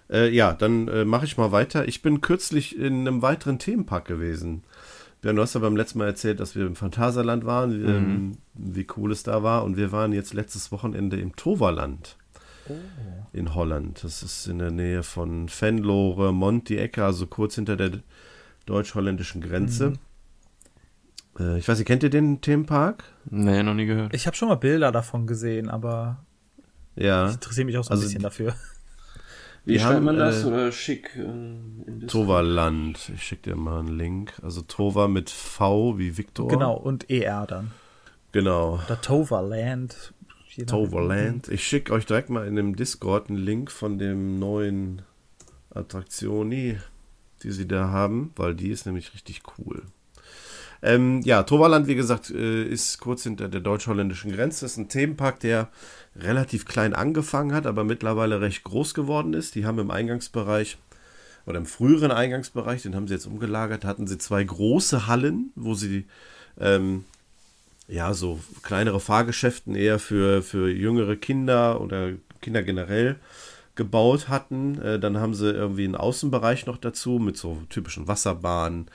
Äh, ja, dann äh, mache ich mal weiter. Ich bin kürzlich in einem weiteren Themenpark gewesen. Björn, du hast ja beim letzten Mal erzählt, dass wir im Phantasialand waren, ähm, wie cool es da war. Und wir waren jetzt letztes Wochenende im Toverland in Holland. Das ist in der Nähe von Venlo, Remont, die Ecke, also kurz hinter der deutsch-holländischen Grenze. Äh, ich weiß nicht, kennt ihr den Themenpark? Nee, noch nie gehört. Ich habe schon mal Bilder davon gesehen, aber Ja. ich interessiere mich auch so ein Also bisschen dafür. Wie schreibt man das? äh, Oder schick? äh? Toverland. Ich schicke dir mal einen Link. Also Tova mit V wie Victor. Genau, und ER dann. Genau. Oder Toverland. Toverland. Ich schicke euch direkt mal in dem Discord einen Link von dem neuen Attraktioni, die sie da haben, weil die ist nämlich richtig cool. Ähm, ja, Toverland, wie gesagt, äh, ist kurz hinter der deutsch-holländischen Grenze. ist ein Themenpark, der relativ klein angefangen hat, aber mittlerweile recht groß geworden ist. Die haben im Eingangsbereich oder im früheren Eingangsbereich, den haben sie jetzt umgelagert, hatten sie zwei große Hallen, wo sie ähm, ja so kleinere Fahrgeschäften eher für, für jüngere Kinder oder Kinder generell gebaut hatten. Äh, dann haben sie irgendwie einen Außenbereich noch dazu mit so typischen Wasserbahnen.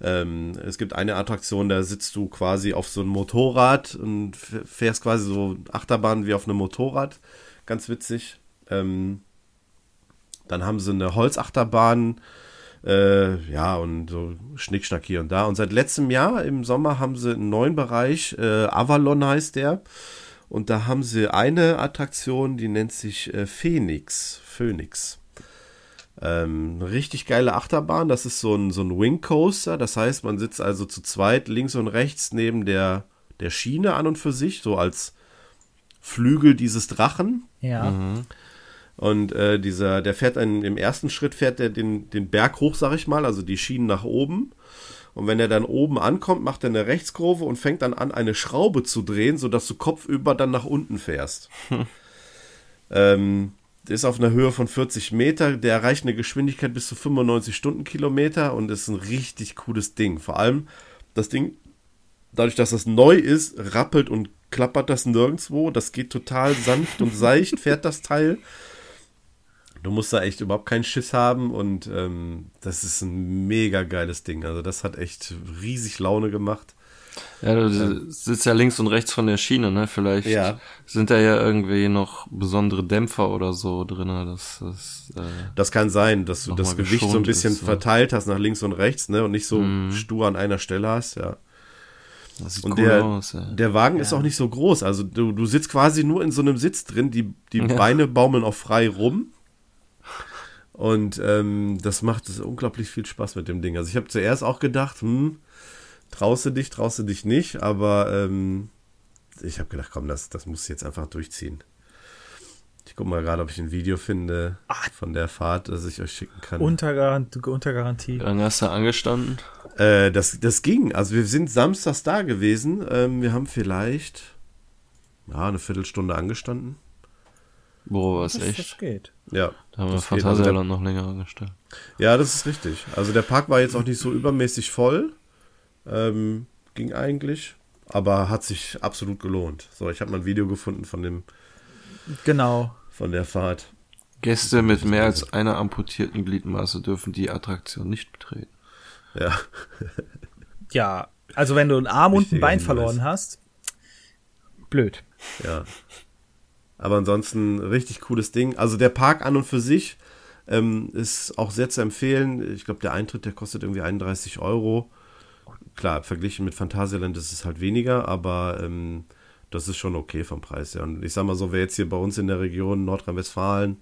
Ähm, es gibt eine Attraktion, da sitzt du quasi auf so einem Motorrad und fährst quasi so Achterbahn wie auf einem Motorrad. Ganz witzig. Ähm, dann haben sie eine Holzachterbahn, äh, ja, und so Schnickschnack hier und da. Und seit letztem Jahr im Sommer haben sie einen neuen Bereich, äh, Avalon heißt der. Und da haben sie eine Attraktion, die nennt sich äh, Phoenix. Phoenix. Ähm, eine richtig geile Achterbahn. Das ist so ein, so ein Wing Coaster. Das heißt, man sitzt also zu zweit links und rechts neben der, der Schiene an und für sich, so als Flügel dieses Drachen. Ja. Und äh, dieser, der fährt einen, im ersten Schritt fährt er den, den Berg hoch, sag ich mal, also die Schienen nach oben. Und wenn er dann oben ankommt, macht er eine Rechtskurve und fängt dann an, eine Schraube zu drehen, sodass du kopfüber dann nach unten fährst. ähm, der ist auf einer Höhe von 40 Meter, der erreicht eine Geschwindigkeit bis zu 95 Stundenkilometer und ist ein richtig cooles Ding. Vor allem das Ding, dadurch, dass das neu ist, rappelt und klappert das nirgendwo. Das geht total sanft und seicht, fährt das Teil. Du musst da echt überhaupt keinen Schiss haben und ähm, das ist ein mega geiles Ding. Also das hat echt riesig Laune gemacht. Ja, du sitzt ja links und rechts von der Schiene, ne? Vielleicht Ja. sind da ja irgendwie noch besondere Dämpfer oder so drin. Das, das, äh, Das kann sein, dass du das Gewicht so ein bisschen ist, verteilt hast nach links und rechts, ne? Und nicht so stur an einer Stelle hast, ja. das sieht Und cool der, aus. Ja. der Wagen ist auch nicht so groß. Also du, du sitzt quasi nur in so einem Sitz drin, die, die Beine baumeln auch frei rum. Und ähm, das macht es unglaublich viel Spaß mit dem Ding. Also ich habe zuerst auch gedacht, hm, traust du dich, traust du dich nicht, aber ähm, ich habe gedacht, komm, das, das muss jetzt einfach durchziehen. Ich gucke mal gerade, ob ich ein Video finde von der Fahrt, das ich euch schicken kann. Unter, Garant unter Garantie. Lange hast du angestanden? Äh, das, das ging. Also wir sind samstags da gewesen. Ähm, wir haben vielleicht ja, eine Viertelstunde angestanden. Boah, was Das, echt? das geht. Ja. Da haben wir das geht. Also Phantasialand noch länger angestellt. ja, das ist richtig. Also der Park war jetzt auch nicht so übermäßig voll. Ähm, ging eigentlich. Aber hat sich absolut gelohnt. So, ich habe mal ein Video gefunden von dem, Genau. von der Fahrt. Gäste mit mehr als einer amputierten Gliedmaße dürfen die Attraktion nicht betreten. Ja. Ja, also wenn du einen Arm und ein Bein verloren hast, blöd. Ja. Aber ansonsten richtig cooles Ding. Also der Park an und für sich Ähm, ist auch sehr zu empfehlen. Ich glaube, der Eintritt, der kostet irgendwie 31 Euro. Klar, verglichen mit Phantasialand ist es halt weniger, aber ähm, das ist schon okay vom Preis her. Und ich sag mal so, wer jetzt hier bei uns in der Region Nordrhein-Westfalen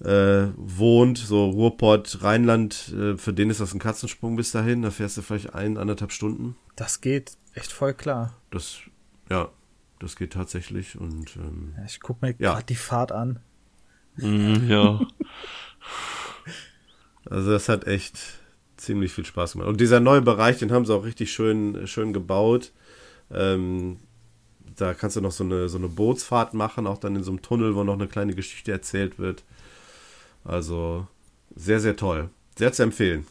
äh, wohnt, so Ruhrpott, Rheinland, äh, für den ist das ein Katzensprung bis dahin. Da fährst du vielleicht ein, anderthalb Stunden. Das geht echt voll klar. Das, ja, das geht tatsächlich. Und ähm, Ja, ich guck mir Ja. gerade die Fahrt an. Mhm, ja. also das hat echt ziemlich viel Spaß gemacht. Und dieser neue Bereich, den haben sie auch richtig schön, schön gebaut. Ähm, da kannst du noch so eine, so eine Bootsfahrt machen, auch dann in so einem Tunnel, wo noch eine kleine Geschichte erzählt wird. Also sehr, sehr toll. Sehr zu empfehlen.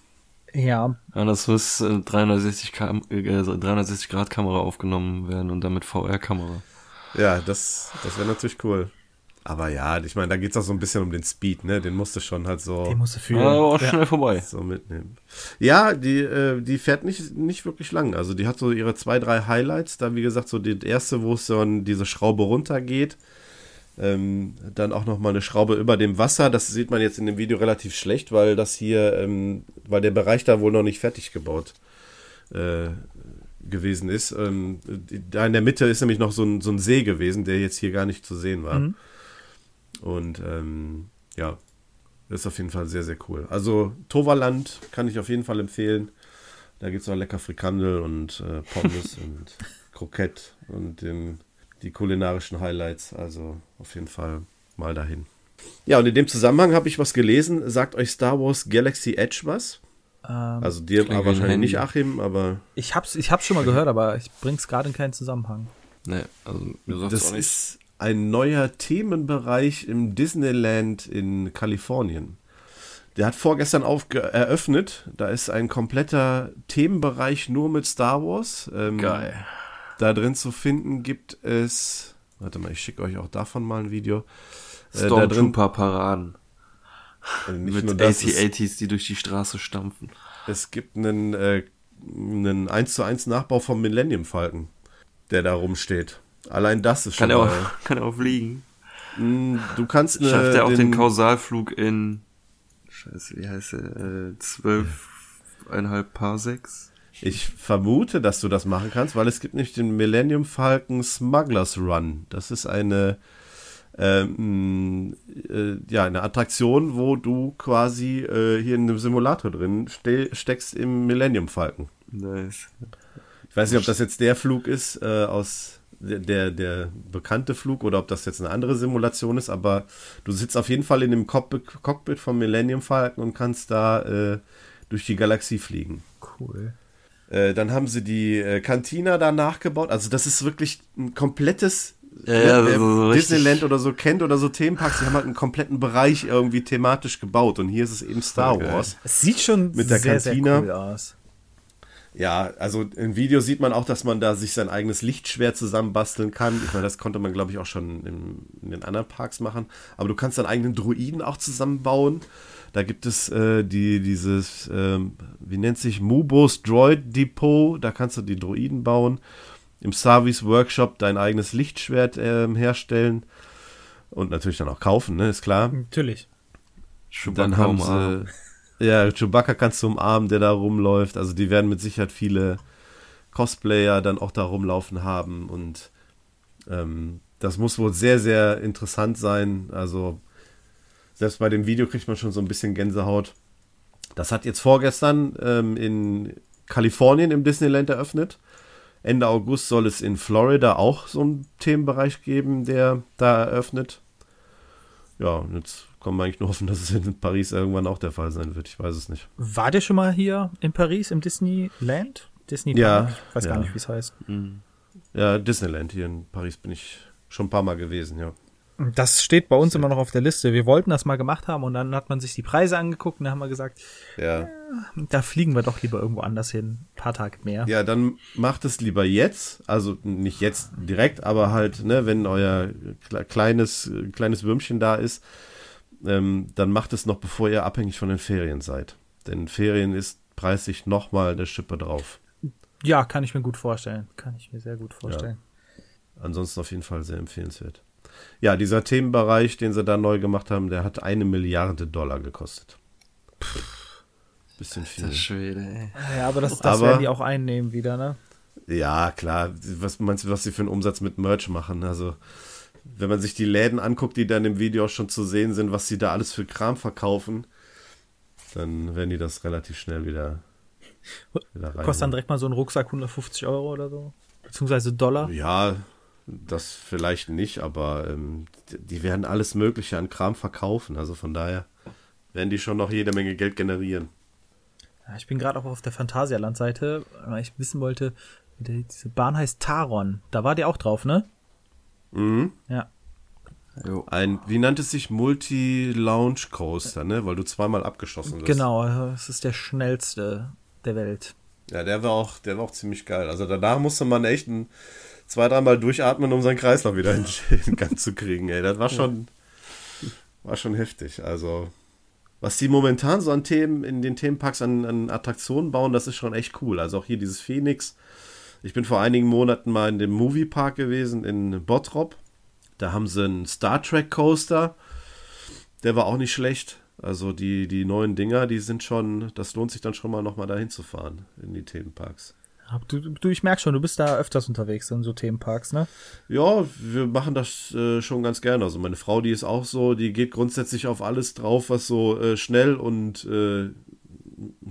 Ja, ja, das muss äh, 360, Kam äh, 360 Grad Kamera aufgenommen werden und damit VR-Kamera. Ja, das, das wäre natürlich cool. Aber ja, ich meine, da geht es auch so ein bisschen um den Speed, ne? Den musst du schon halt so, den musst du Ja, fühlen. aber auch Ja. schnell vorbei. so mitnehmen. Ja, die, äh, die fährt nicht, nicht wirklich lang. Also die hat so ihre zwei, drei Highlights. Da, wie gesagt, so die erste, wo es so an diese Schraube runtergeht. Ähm, dann auch nochmal eine Schraube über dem Wasser. Das sieht man jetzt in dem Video relativ schlecht, weil das hier, ähm, weil der Bereich da wohl noch nicht fertig gebaut äh, gewesen ist. Ähm, da in der Mitte ist nämlich noch so ein, so ein See gewesen, der jetzt hier gar nicht zu sehen war. Mhm. Und ähm, ja, das ist auf jeden Fall sehr, sehr cool. Also Toverland kann ich auf jeden Fall empfehlen. Da gibt es auch lecker Frikandel und äh, Pommes und Krokett und den, die kulinarischen Highlights. Also auf jeden Fall mal dahin. Ja, und in dem Zusammenhang habe ich was gelesen. Sagt euch Star Wars Galaxy Edge was? Ähm, Also dir ein wahrscheinlich Handy. nicht, Achim, aber ich hab's, ich hab's schon mal gehört, aber ich bring's gerade in keinen Zusammenhang. Nee, also mir sagt's das auch nicht. ist ein neuer Themenbereich im Disneyland in Kalifornien. Der hat vorgestern aufge eröffnet. Da ist ein kompletter Themenbereich nur mit Star Wars. Ähm, Geil. Da drin zu finden gibt es. Warte mal, ich schicke euch auch davon mal ein Video. Äh, da drin Stormtrooper-Paraden. äh, nicht Mit nur das, es, AT-ATs, die durch die Straße stampfen. es gibt einen, äh, einen 1 zu 1 Nachbau vom Millennium Falcon, der da rumsteht. Allein das ist schon Kann er, auch, kann er auch fliegen. Mm, Du kannst eine, Schafft er auch den, den Kausalflug in, scheiße, wie heißt er, äh, zwölfeinhalb Parsecs? Ich vermute, dass du das machen kannst, weil es gibt nämlich den Millennium Falcon Smugglers Run. Das ist eine, ähm, äh, ja, eine Attraktion, wo du quasi äh, hier in einem Simulator drin ste steckst im Millennium Falcon. Nice. Ich weiß nicht, ob das jetzt der Flug ist äh, aus der, der, bekannte Flug oder ob das jetzt eine andere Simulation ist, aber du sitzt auf jeden Fall in dem Cockpit, Cockpit vom Millennium Falcon und kannst da äh, durch die Galaxie fliegen. Cool. Äh, dann haben sie die äh, Cantina da nachgebaut. Also das ist wirklich ein komplettes Ja, ja, so- so richtig- Disneyland oder so kennt oder so Themenparks, die haben halt einen kompletten Bereich irgendwie thematisch gebaut. Und hier ist es eben Star geil. Wars. Es sieht schon Mit der sehr, Cantina. sehr cool aus. Ja, also im Video sieht man auch, dass man da sich sein eigenes Lichtschwert zusammenbasteln kann. Ich meine, das konnte man, glaube ich, auch schon in, in den anderen Parks machen. Aber du kannst deinen eigenen Druiden auch zusammenbauen. Da gibt es äh, die, dieses, ähm, wie nennt sich, Mubos Droid Depot. Da kannst du die Druiden bauen. Im Service Workshop dein eigenes Lichtschwert ähm, herstellen. Und natürlich dann auch kaufen, ne, ist klar. Natürlich. Dann haben sie. Ja, Chewbacca kannst du umarmen, der da rumläuft. Also die werden mit Sicherheit viele Cosplayer dann auch da rumlaufen haben. Und ähm, das muss wohl sehr, sehr interessant sein. Also selbst bei dem Video kriegt man schon so ein bisschen Gänsehaut. Das hat jetzt vorgestern ähm, in Kalifornien im Disneyland eröffnet. Ende August soll es in Florida auch so einen Themenbereich geben, der da eröffnet. Ja, und jetzt kann man eigentlich nur hoffen, dass es in Paris irgendwann auch der Fall sein wird. Ich weiß es nicht. War der schon mal hier in Paris im Disneyland? Disney Ja, Park? Ich weiß gar ja. nicht, wie es heißt. Ja, Disneyland hier in Paris bin ich schon ein paar Mal gewesen, ja. Das steht bei uns immer noch auf der Liste. Wir wollten das mal gemacht haben und dann hat man sich die Preise angeguckt und dann haben wir gesagt, Ja, da fliegen wir doch lieber irgendwo anders hin. Ein paar Tage mehr. ja dann macht es lieber jetzt. Also nicht jetzt direkt, aber halt, ne, wenn euer kle- kleines, kleines Würmchen da ist, ähm, dann macht es noch, bevor ihr abhängig von den Ferien seid. Denn Ferien ist preislich nochmal eine Schippe drauf. Ja, kann ich mir gut vorstellen. Kann ich mir sehr gut vorstellen. Ansonsten auf jeden Fall sehr empfehlenswert. Ja, dieser Themenbereich, den sie da neu gemacht haben, der hat eine Milliarde Dollar gekostet. Bisschen viel. Das Schwede, ey. Ja, aber das, das Aber- werden die auch einnehmen wieder, ne? Ja, klar. Was meinst du, was sie für einen Umsatz mit Merch machen? Also, wenn man sich die Läden anguckt, die dann im Video auch schon zu sehen sind, was sie da alles für Kram verkaufen, dann werden die das relativ schnell wieder, wieder rein. Kostet dann direkt mal so ein Rucksack 150 Euro oder so. Beziehungsweise Dollar. Ja, das vielleicht nicht, aber ähm, die- werden alles Mögliche an Kram verkaufen. Also von daher werden die schon noch jede Menge Geld generieren. Ja, ich bin gerade auch auf der Phantasialand-Seite, weil ich wissen wollte, diese Bahn heißt Taron. Da war die auch drauf, ne? Mhm. Ja. Jo. Ein, wie nannte es sich? Multi-Launch Coaster, ne? Weil du zweimal abgeschossen wirst. Genau, es ist der schnellste der Welt. Ja, der war auch, der war auch ziemlich geil. Also danach musste man echt ein, zwei, dreimal durchatmen, um seinen Kreislauf wieder in, in Gang zu kriegen. Ey, das war schon, war schon heftig. Also was die momentan so an Themen in den Themenparks an, an Attraktionen bauen, das ist schon echt cool. Also auch hier dieses Phoenix. Ich bin vor einigen Monaten mal in dem Moviepark gewesen in Bottrop. Da haben sie einen Star Trek Coaster. Der war auch nicht schlecht. Also die, die neuen Dinger, die sind schon, das lohnt sich dann schon mal nochmal dahin zu fahren in die Themenparks. Du, du, ich merk schon, du bist da öfters unterwegs in so Themenparks, ne? Ja, wir machen das äh, schon ganz gerne. Also meine Frau, die ist auch so, die geht grundsätzlich auf alles drauf, was so äh, schnell und äh,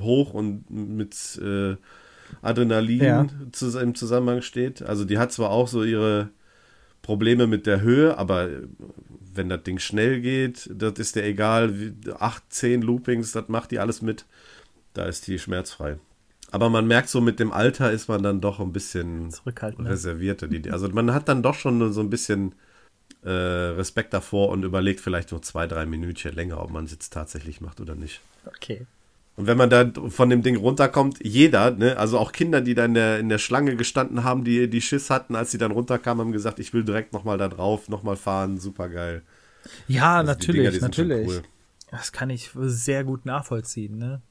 hoch und mit äh, Adrenalin Ja. zus im Zusammenhang steht. Also die hat zwar auch so ihre Probleme mit der Höhe, aber äh, wenn das Ding schnell geht, das ist der egal. Wie, acht, zehn Loopings, das macht die alles mit. Da ist die schmerzfrei. Aber man merkt so, mit dem Alter ist man dann doch ein bisschen reservierter. Die, also man hat dann doch schon so ein bisschen äh, Respekt davor und überlegt vielleicht nur zwei, drei Minütchen länger, ob man es jetzt tatsächlich macht oder nicht. Okay. Und wenn man da von dem Ding runterkommt, jeder, ne, also auch Kinder, die da in der, in der Schlange gestanden haben, die, die Schiss hatten, als sie dann runterkamen, haben gesagt, ich will direkt nochmal da drauf, nochmal fahren, super geil. Ja, Also die Dinger, natürlich, die sind schon natürlich. cool. Das kann ich sehr gut nachvollziehen, ne?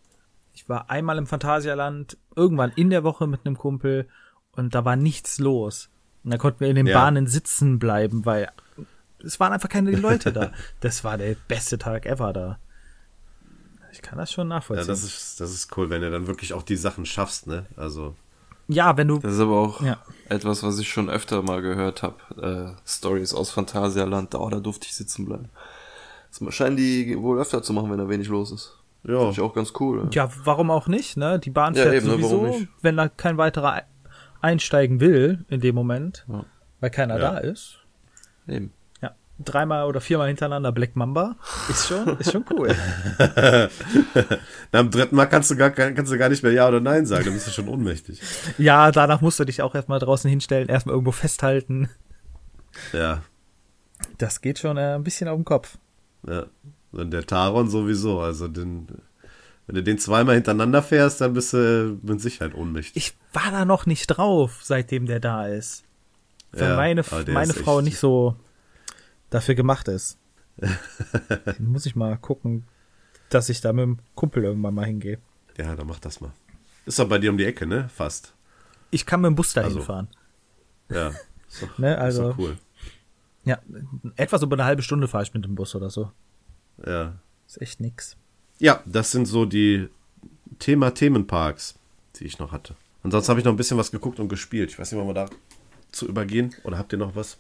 Ich war einmal im Phantasialand, irgendwann in der Woche mit einem Kumpel und da war nichts los. Und da konnten wir in den Ja. Bahnen sitzen bleiben, weil es waren einfach keine Leute da. Das war der beste Tag ever da. Ich kann das schon Ja, nachvollziehen. das ist, das ist cool, wenn du dann wirklich auch die Sachen schaffst, ne? Also, Ja, wenn du Das ist aber auch Ja. etwas, was ich schon öfter mal gehört habe. Äh, Stories aus Phantasialand, da, da durfte ich sitzen bleiben. Das scheinen die wohl öfter zu machen, wenn da wenig los ist. Ja. Finde ich auch ganz cool. Ja, warum auch nicht, ne? Die Bahn Ja, fährt eben, ne, sowieso, warum nicht? wenn da kein weiterer ein- einsteigen will in dem Moment, Ja. weil keiner Ja. da ist. Eben. Ja, dreimal oder viermal hintereinander Black Mamba ist schon, ist schon cool. Am dritten Mal kannst du, gar, kannst du gar nicht mehr Ja oder Nein sagen, dann bist du schon ohnmächtig. ja, danach musst du dich auch erstmal draußen hinstellen, erstmal irgendwo festhalten. Ja, Das geht schon äh, ein bisschen auf den Kopf. Ja. Und der Taron sowieso. Also den, wenn du den zweimal hintereinander fährst, dann bist du mit Sicherheit ohnmächtig. Ich war da noch nicht drauf, seitdem der da ist. Weil Ja, meine, meine ist Frau nicht so dafür gemacht ist. Dann muss ich mal gucken, dass ich da mit dem Kumpel irgendwann mal hingehe. Ja, dann mach das mal. Ist doch bei dir um die Ecke, ne? Fast. Ich kann mit dem Bus dahin Also. fahren. Ja. Ist doch, Ne, ist also, doch cool. ja, etwas über eine halbe Stunde fahre ich mit dem Bus oder so. Ja. Ist echt nix. Ja, das sind so die Thema Themenparks, die ich noch hatte. Ansonsten habe ich noch ein bisschen was geguckt und gespielt. Ich weiß nicht, wollen wir da zu übergehen? Oder habt ihr noch was?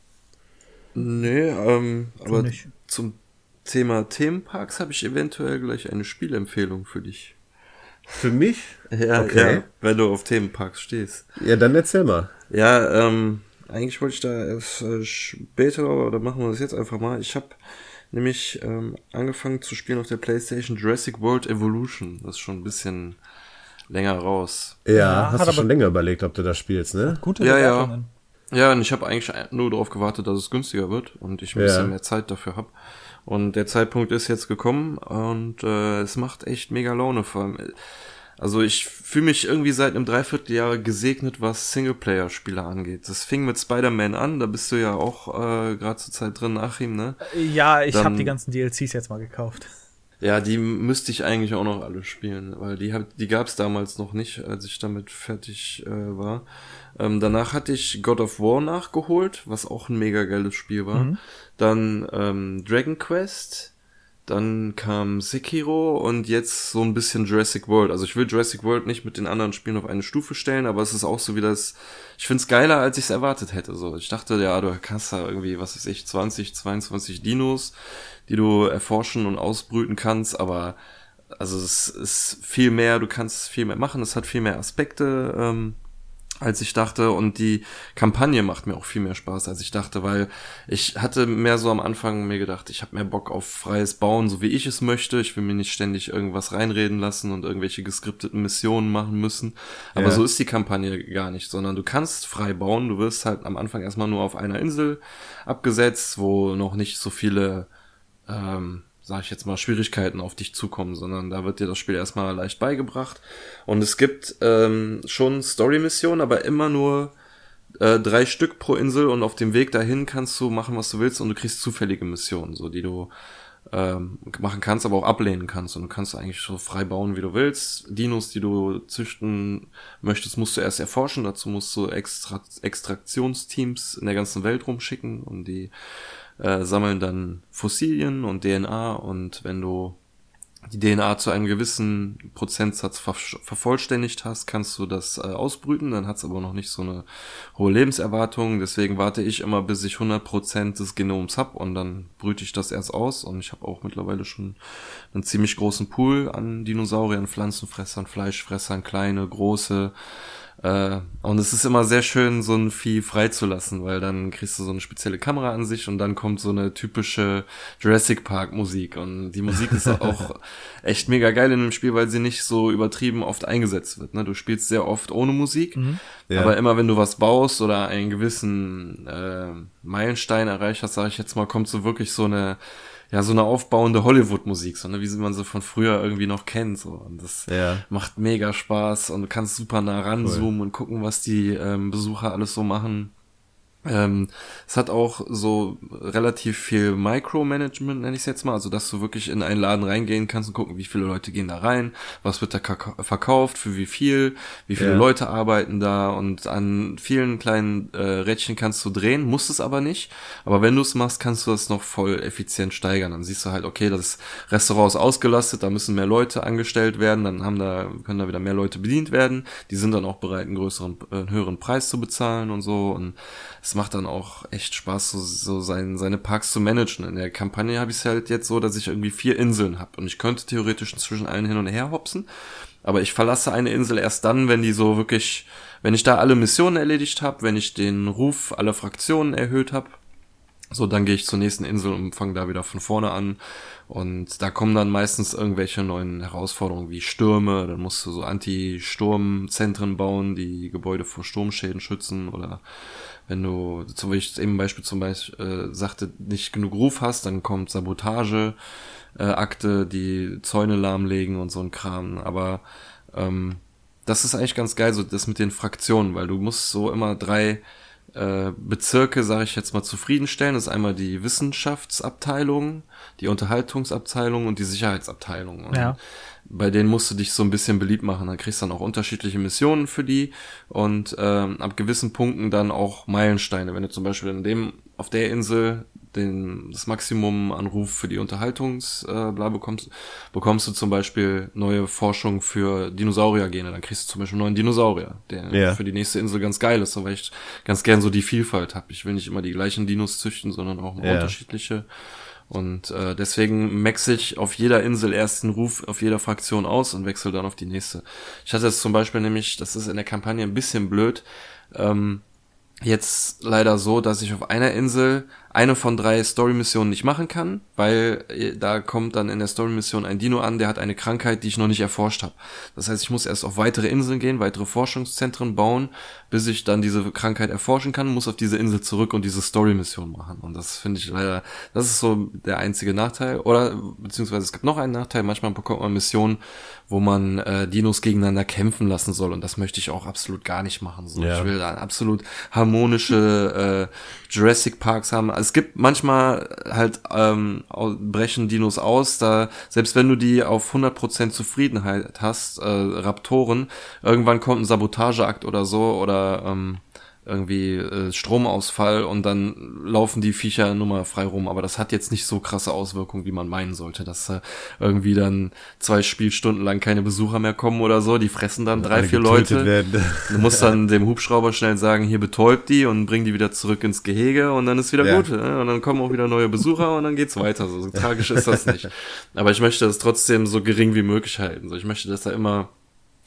Nee, ähm, aber nicht. zum Thema Themenparks habe ich eventuell gleich eine Spielempfehlung für dich. Für mich? Ja, Okay. ja, wenn du auf Themenparks stehst. Ja, dann erzähl mal. Ja, ähm, eigentlich wollte ich da erst äh, später, oder machen wir das jetzt einfach mal. Ich habe nämlich ähm, angefangen zu spielen auf der PlayStation Jurassic World Evolution. Das ist schon ein bisschen länger raus. Ja, Ja, hast du schon länger überlegt, ob du das spielst, ne? Gute Ja, ja. Ja, und ich habe eigentlich nur darauf gewartet, dass es günstiger wird und ich ein Ja. bisschen mehr Zeit dafür habe. Und der Zeitpunkt ist jetzt gekommen und äh, es macht echt mega Laune vor allem. Also ich fühle mich irgendwie seit einem Dreivierteljahr gesegnet, was Singleplayer-Spiele angeht. Das fing mit Spider-Man an, da bist du ja auch äh, gerade zur Zeit drin, Achim, ne? Ja, ich habe die ganzen DLCs jetzt mal gekauft. Ja, die müsste ich eigentlich auch noch alle spielen, weil die hab, die gab's damals noch nicht, als ich damit fertig äh, war. Ähm, danach hatte ich God of War nachgeholt, was auch ein mega geiles Spiel war. Mhm. Dann ähm, Dragon Quest, dann kam Sekiro und jetzt so ein bisschen Jurassic World. Also ich will Jurassic World nicht mit den anderen Spielen auf eine Stufe stellen, aber es ist auch so wie das. Ich find's geiler, als ich es erwartet hätte. So, ich dachte, ja, du hast da irgendwie, was weiß ich, 20, 22 Dinos, die du erforschen und ausbrüten kannst, aber also es ist viel mehr, du kannst viel mehr machen, es hat viel mehr Aspekte. Ähm, als ich dachte und die Kampagne macht mir auch viel mehr Spaß als ich dachte, weil ich hatte mehr so am Anfang mir gedacht, ich habe mehr Bock auf freies Bauen, so wie ich es möchte. Ich will mir nicht ständig irgendwas reinreden lassen und irgendwelche geskripteten Missionen machen müssen. Aber ja. so ist die Kampagne gar nicht, sondern du kannst frei bauen. Du wirst halt am Anfang erstmal nur auf einer Insel abgesetzt, wo noch nicht so viele ähm, sage ich jetzt mal, Schwierigkeiten auf dich zukommen, sondern da wird dir das Spiel erstmal leicht beigebracht. Und es gibt ähm, schon Story-Missionen, aber immer nur äh, drei Stück pro Insel und auf dem Weg dahin kannst du machen, was du willst und du kriegst zufällige Missionen, so die du ähm, machen kannst, aber auch ablehnen kannst. Und du kannst eigentlich so frei bauen, wie du willst. Dinos, die du züchten möchtest, musst du erst erforschen. Dazu musst du Extra Extraktionsteams in der ganzen Welt rumschicken und die äh, sammeln dann Fossilien und DNA und wenn du die DNA zu einem gewissen Prozentsatz ver vervollständigt hast, kannst du das äh, ausbrüten, dann hat's aber noch nicht so eine hohe Lebenserwartung, deswegen warte ich immer, bis ich 100% des Genoms hab und dann brüte ich das erst aus. Und ich habe auch mittlerweile schon einen ziemlich großen Pool an Dinosauriern, Pflanzenfressern, Fleischfressern, kleine, große, äh, und es ist immer sehr schön, so ein Vieh freizulassen, weil dann kriegst du so eine spezielle Kamera an sich und dann kommt so eine typische Jurassic Park Musik. Und die Musik ist auch echt mega geil in dem Spiel, weil sie nicht so übertrieben oft eingesetzt wird. Ne? Du spielst sehr oft ohne Musik, mhm. ja. aber immer wenn du was baust oder einen gewissen äh, Meilenstein erreicht hast, sage ich jetzt mal, kommt so wirklich so eine ja, so eine aufbauende Hollywood-Musik, so, ne, wie man sie von früher irgendwie noch kennt, so. Und das ja. macht mega Spaß und du kannst super nah ranzoomen cool. und gucken, was die ähm, Besucher alles so machen. Ähm, es hat auch so relativ viel Micromanagement, nenne ich es jetzt mal, also dass du wirklich in einen Laden reingehen kannst und gucken, wie viele Leute gehen da rein, was wird da verkauft, für wie viel, wie viele ja. Leute arbeiten da und an vielen kleinen äh, Rädchen kannst du drehen, musst es aber nicht. Aber wenn du es machst, kannst du das noch voll effizient steigern. Dann siehst du halt, okay, das Restaurant ist ausgelastet, da müssen mehr Leute angestellt werden, dann haben da, können da wieder mehr Leute bedient werden, die sind dann auch bereit, einen größeren, einen höheren Preis zu bezahlen und so und es macht dann auch echt Spaß, so, so sein, seine Parks zu managen. In der Kampagne habe ich es halt jetzt so, dass ich irgendwie vier Inseln habe und ich könnte theoretisch zwischen allen hin und her hopsen, aber ich verlasse eine Insel erst dann, wenn die so wirklich, wenn ich da alle Missionen erledigt habe, wenn ich den Ruf aller Fraktionen erhöht habe, so dann gehe ich zur nächsten Insel und fange da wieder von vorne an und da kommen dann meistens irgendwelche neuen Herausforderungen wie Stürme, dann musst du so Anti-Sturm-Zentren bauen, die Gebäude vor Sturmschäden schützen oder wenn du, so wie ich eben Beispiel zum Beispiel äh, sagte, nicht genug Ruf hast, dann kommt Sabotage, äh, Akte, die Zäune lahmlegen und so ein Kram. Aber ähm, das ist eigentlich ganz geil, so das mit den Fraktionen, weil du musst so immer drei äh, Bezirke, sage ich jetzt mal, zufriedenstellen. Das ist einmal die Wissenschaftsabteilung, die Unterhaltungsabteilung und die Sicherheitsabteilung. Und ja bei denen musst du dich so ein bisschen beliebt machen. Da kriegst du dann auch unterschiedliche Missionen für die und ähm, ab gewissen Punkten dann auch Meilensteine. Wenn du zum Beispiel in dem auf der Insel den, das Maximum an Ruf für die Unterhaltungsbla äh, bekommst, bekommst du zum Beispiel neue Forschung für Dinosauriergene. Dann kriegst du zum Beispiel einen neuen Dinosaurier, der ja. für die nächste Insel ganz geil ist, weil ich ganz gern so die Vielfalt habe. Ich will nicht immer die gleichen Dinos züchten, sondern auch ja. unterschiedliche und äh, deswegen maxe ich auf jeder Insel ersten Ruf auf jeder Fraktion aus und wechsle dann auf die nächste. Ich hatte es zum Beispiel nämlich, das ist in der Kampagne ein bisschen blöd, ähm, jetzt leider so, dass ich auf einer Insel eine von drei Story-Missionen nicht machen kann, weil äh, da kommt dann in der Story-Mission ein Dino an, der hat eine Krankheit, die ich noch nicht erforscht habe. Das heißt, ich muss erst auf weitere Inseln gehen, weitere Forschungszentren bauen, bis ich dann diese Krankheit erforschen kann, muss auf diese Insel zurück und diese Story-Mission machen. Und das finde ich leider, das ist so der einzige Nachteil. Oder beziehungsweise es gibt noch einen Nachteil, manchmal bekommt man Missionen, wo man äh, Dinos gegeneinander kämpfen lassen soll. Und das möchte ich auch absolut gar nicht machen. So, ja. Ich will da absolut harmonische äh, Jurassic Parks haben. Es gibt manchmal halt ähm, brechen Dinos aus, da selbst wenn du die auf 100% Zufriedenheit hast, äh, Raptoren, irgendwann kommt ein Sabotageakt oder so oder ähm, irgendwie äh, Stromausfall und dann laufen die Viecher nur mal frei rum. Aber das hat jetzt nicht so krasse Auswirkungen, wie man meinen sollte, dass äh, irgendwie dann zwei Spielstunden lang keine Besucher mehr kommen oder so. Die fressen dann drei, vier Leute. Werden. Du musst dann dem Hubschrauber schnell sagen, hier betäubt die und bring die wieder zurück ins Gehege und dann ist wieder ja. gut. Ne? Und dann kommen auch wieder neue Besucher und dann geht's weiter. So, so tragisch ist das nicht. Aber ich möchte es trotzdem so gering wie möglich halten. So, ich möchte, dass da immer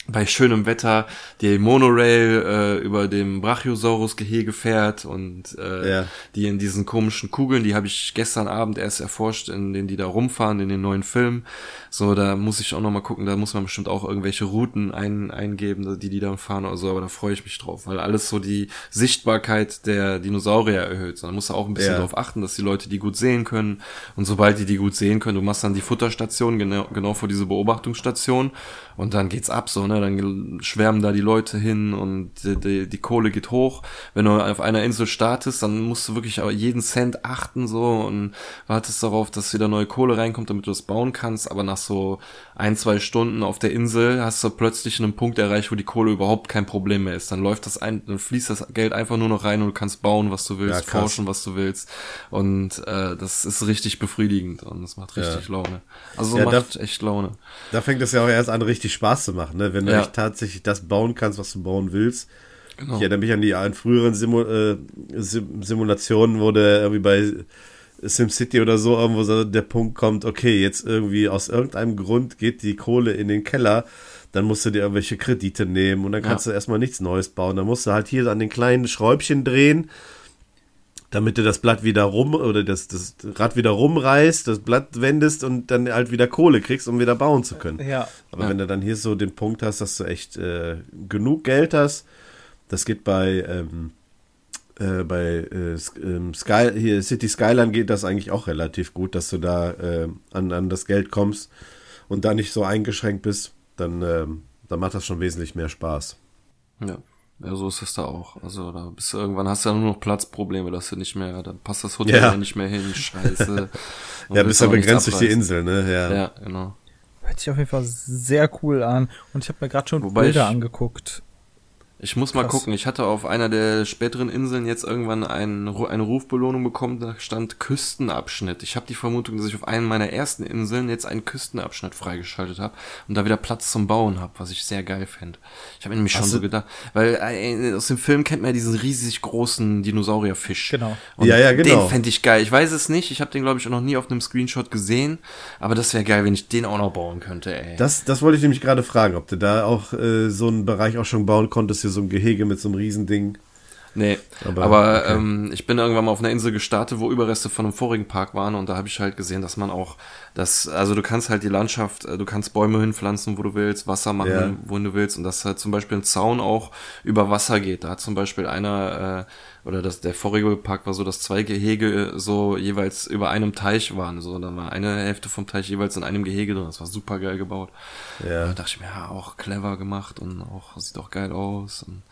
bei schönem Wetter die Monorail äh, über dem Brachiosaurus-Gehege fährt und äh, ja. die in diesen komischen Kugeln, die habe ich gestern Abend erst erforscht, in denen die da rumfahren, in den neuen Filmen. So, da muss ich auch noch mal gucken, da muss man bestimmt auch irgendwelche Routen ein, eingeben, die die dann fahren oder so, aber da freue ich mich drauf, weil alles so die Sichtbarkeit der Dinosaurier erhöht. So, da musst du auch ein bisschen ja. darauf achten, dass die Leute die gut sehen können und sobald die die gut sehen können, du machst dann die Futterstation genau, genau vor diese Beobachtungsstation und dann geht's ab so, ne? Dann schwärmen da die Leute hin und die, die, die Kohle geht hoch. Wenn du auf einer Insel startest, dann musst du wirklich jeden Cent achten so und wartest darauf, dass wieder neue Kohle reinkommt, damit du das bauen kannst. Aber nach so ein, zwei Stunden auf der Insel hast du plötzlich einen Punkt erreicht, wo die Kohle überhaupt kein Problem mehr ist. Dann läuft das ein, dann fließt das Geld einfach nur noch rein und du kannst bauen, was du willst, ja, forschen, was du willst. Und äh, das ist richtig befriedigend und das macht richtig ja. Laune. Also ja, macht da, echt Laune. Da fängt es ja auch erst an, richtig Spaß zu machen, ne? wenn du ja. tatsächlich das bauen kannst, was du bauen willst. Genau. Ich erinnere mich an die an früheren Simu äh, Sim Simulationen, wo der irgendwie bei SimCity oder so irgendwo so der Punkt kommt, okay, jetzt irgendwie aus irgendeinem Grund geht die Kohle in den Keller, dann musst du dir irgendwelche Kredite nehmen und dann kannst ja. du erstmal nichts Neues bauen. Dann musst du halt hier an den kleinen Schräubchen drehen damit du das Blatt wieder rum oder das, das Rad wieder rumreißt, das Blatt wendest und dann halt wieder Kohle kriegst, um wieder bauen zu können. Ja. Aber ja. wenn du dann hier so den Punkt hast, dass du echt äh, genug Geld hast, das geht bei ähm, äh, bei äh, ähm, Sky, hier City Skyline geht das eigentlich auch relativ gut, dass du da äh, an, an das Geld kommst und da nicht so eingeschränkt bist, dann, ähm, dann macht das schon wesentlich mehr Spaß. Ja. Ja, so ist es da auch. Also da bist du irgendwann hast du ja nur noch Platzprobleme, dass du nicht mehr, dann passt das Hotel ja. nicht mehr hin, scheiße. ja, bist ja begrenzt durch die Insel, ne? Ja. ja, genau. Hört sich auf jeden Fall sehr cool an. Und ich habe mir gerade schon Wobei Bilder angeguckt. Ich muss mal Krass. gucken. Ich hatte auf einer der späteren Inseln jetzt irgendwann ein, eine Rufbelohnung bekommen, da stand Küstenabschnitt. Ich habe die Vermutung, dass ich auf einen meiner ersten Inseln jetzt einen Küstenabschnitt freigeschaltet habe und da wieder Platz zum Bauen habe, was ich sehr geil fände. Ich habe nämlich schon so gedacht, weil äh, aus dem Film kennt man ja diesen riesig großen Dinosaurierfisch. Genau. Und ja, ja, genau. Den fände ich geil. Ich weiß es nicht. Ich habe den, glaube ich, noch nie auf einem Screenshot gesehen, aber das wäre geil, wenn ich den auch noch bauen könnte, ey. Das, das wollte ich nämlich gerade fragen, ob du da auch äh, so einen Bereich auch schon bauen konntest, so ein Gehege mit so einem Riesending. Nee, aber, aber okay. ähm, ich bin irgendwann mal auf einer Insel gestartet, wo Überreste von einem vorigen Park waren und da habe ich halt gesehen, dass man auch das, also du kannst halt die Landschaft, äh, du kannst Bäume hinpflanzen, wo du willst, Wasser machen, ja. wo du willst und dass halt zum Beispiel ein Zaun auch über Wasser geht. Da hat zum Beispiel einer, äh, oder das, der vorige Park war so, dass zwei Gehege so jeweils über einem Teich waren. So, da war eine Hälfte vom Teich jeweils in einem Gehege drin. Das war super geil gebaut. Ja. Da dachte ich mir, ja, auch clever gemacht und auch sieht auch geil aus. Und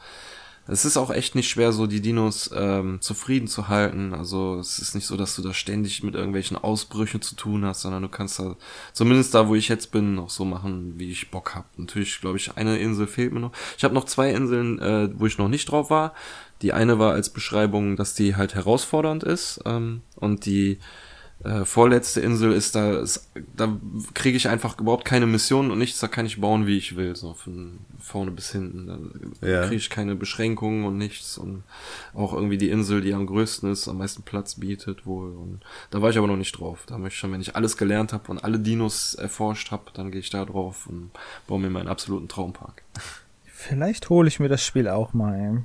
es ist auch echt nicht schwer, so die Dinos ähm, zufrieden zu halten. Also es ist nicht so, dass du da ständig mit irgendwelchen Ausbrüchen zu tun hast, sondern du kannst da, zumindest da, wo ich jetzt bin, noch so machen, wie ich Bock hab. Natürlich, glaube ich, eine Insel fehlt mir noch. Ich habe noch zwei Inseln, äh, wo ich noch nicht drauf war. Die eine war als Beschreibung, dass die halt herausfordernd ist ähm, und die äh, vorletzte Insel ist da, ist, da kriege ich einfach überhaupt keine Mission und nichts, da kann ich bauen, wie ich will, so von vorne bis hinten. Da ja. kriege ich keine Beschränkungen und nichts und auch irgendwie die Insel, die am größten ist, am meisten Platz bietet wohl. Und da war ich aber noch nicht drauf. Da möchte ich schon, wenn ich alles gelernt habe und alle Dinos erforscht habe, dann gehe ich da drauf und baue mir meinen absoluten Traumpark. Vielleicht hole ich mir das Spiel auch mal.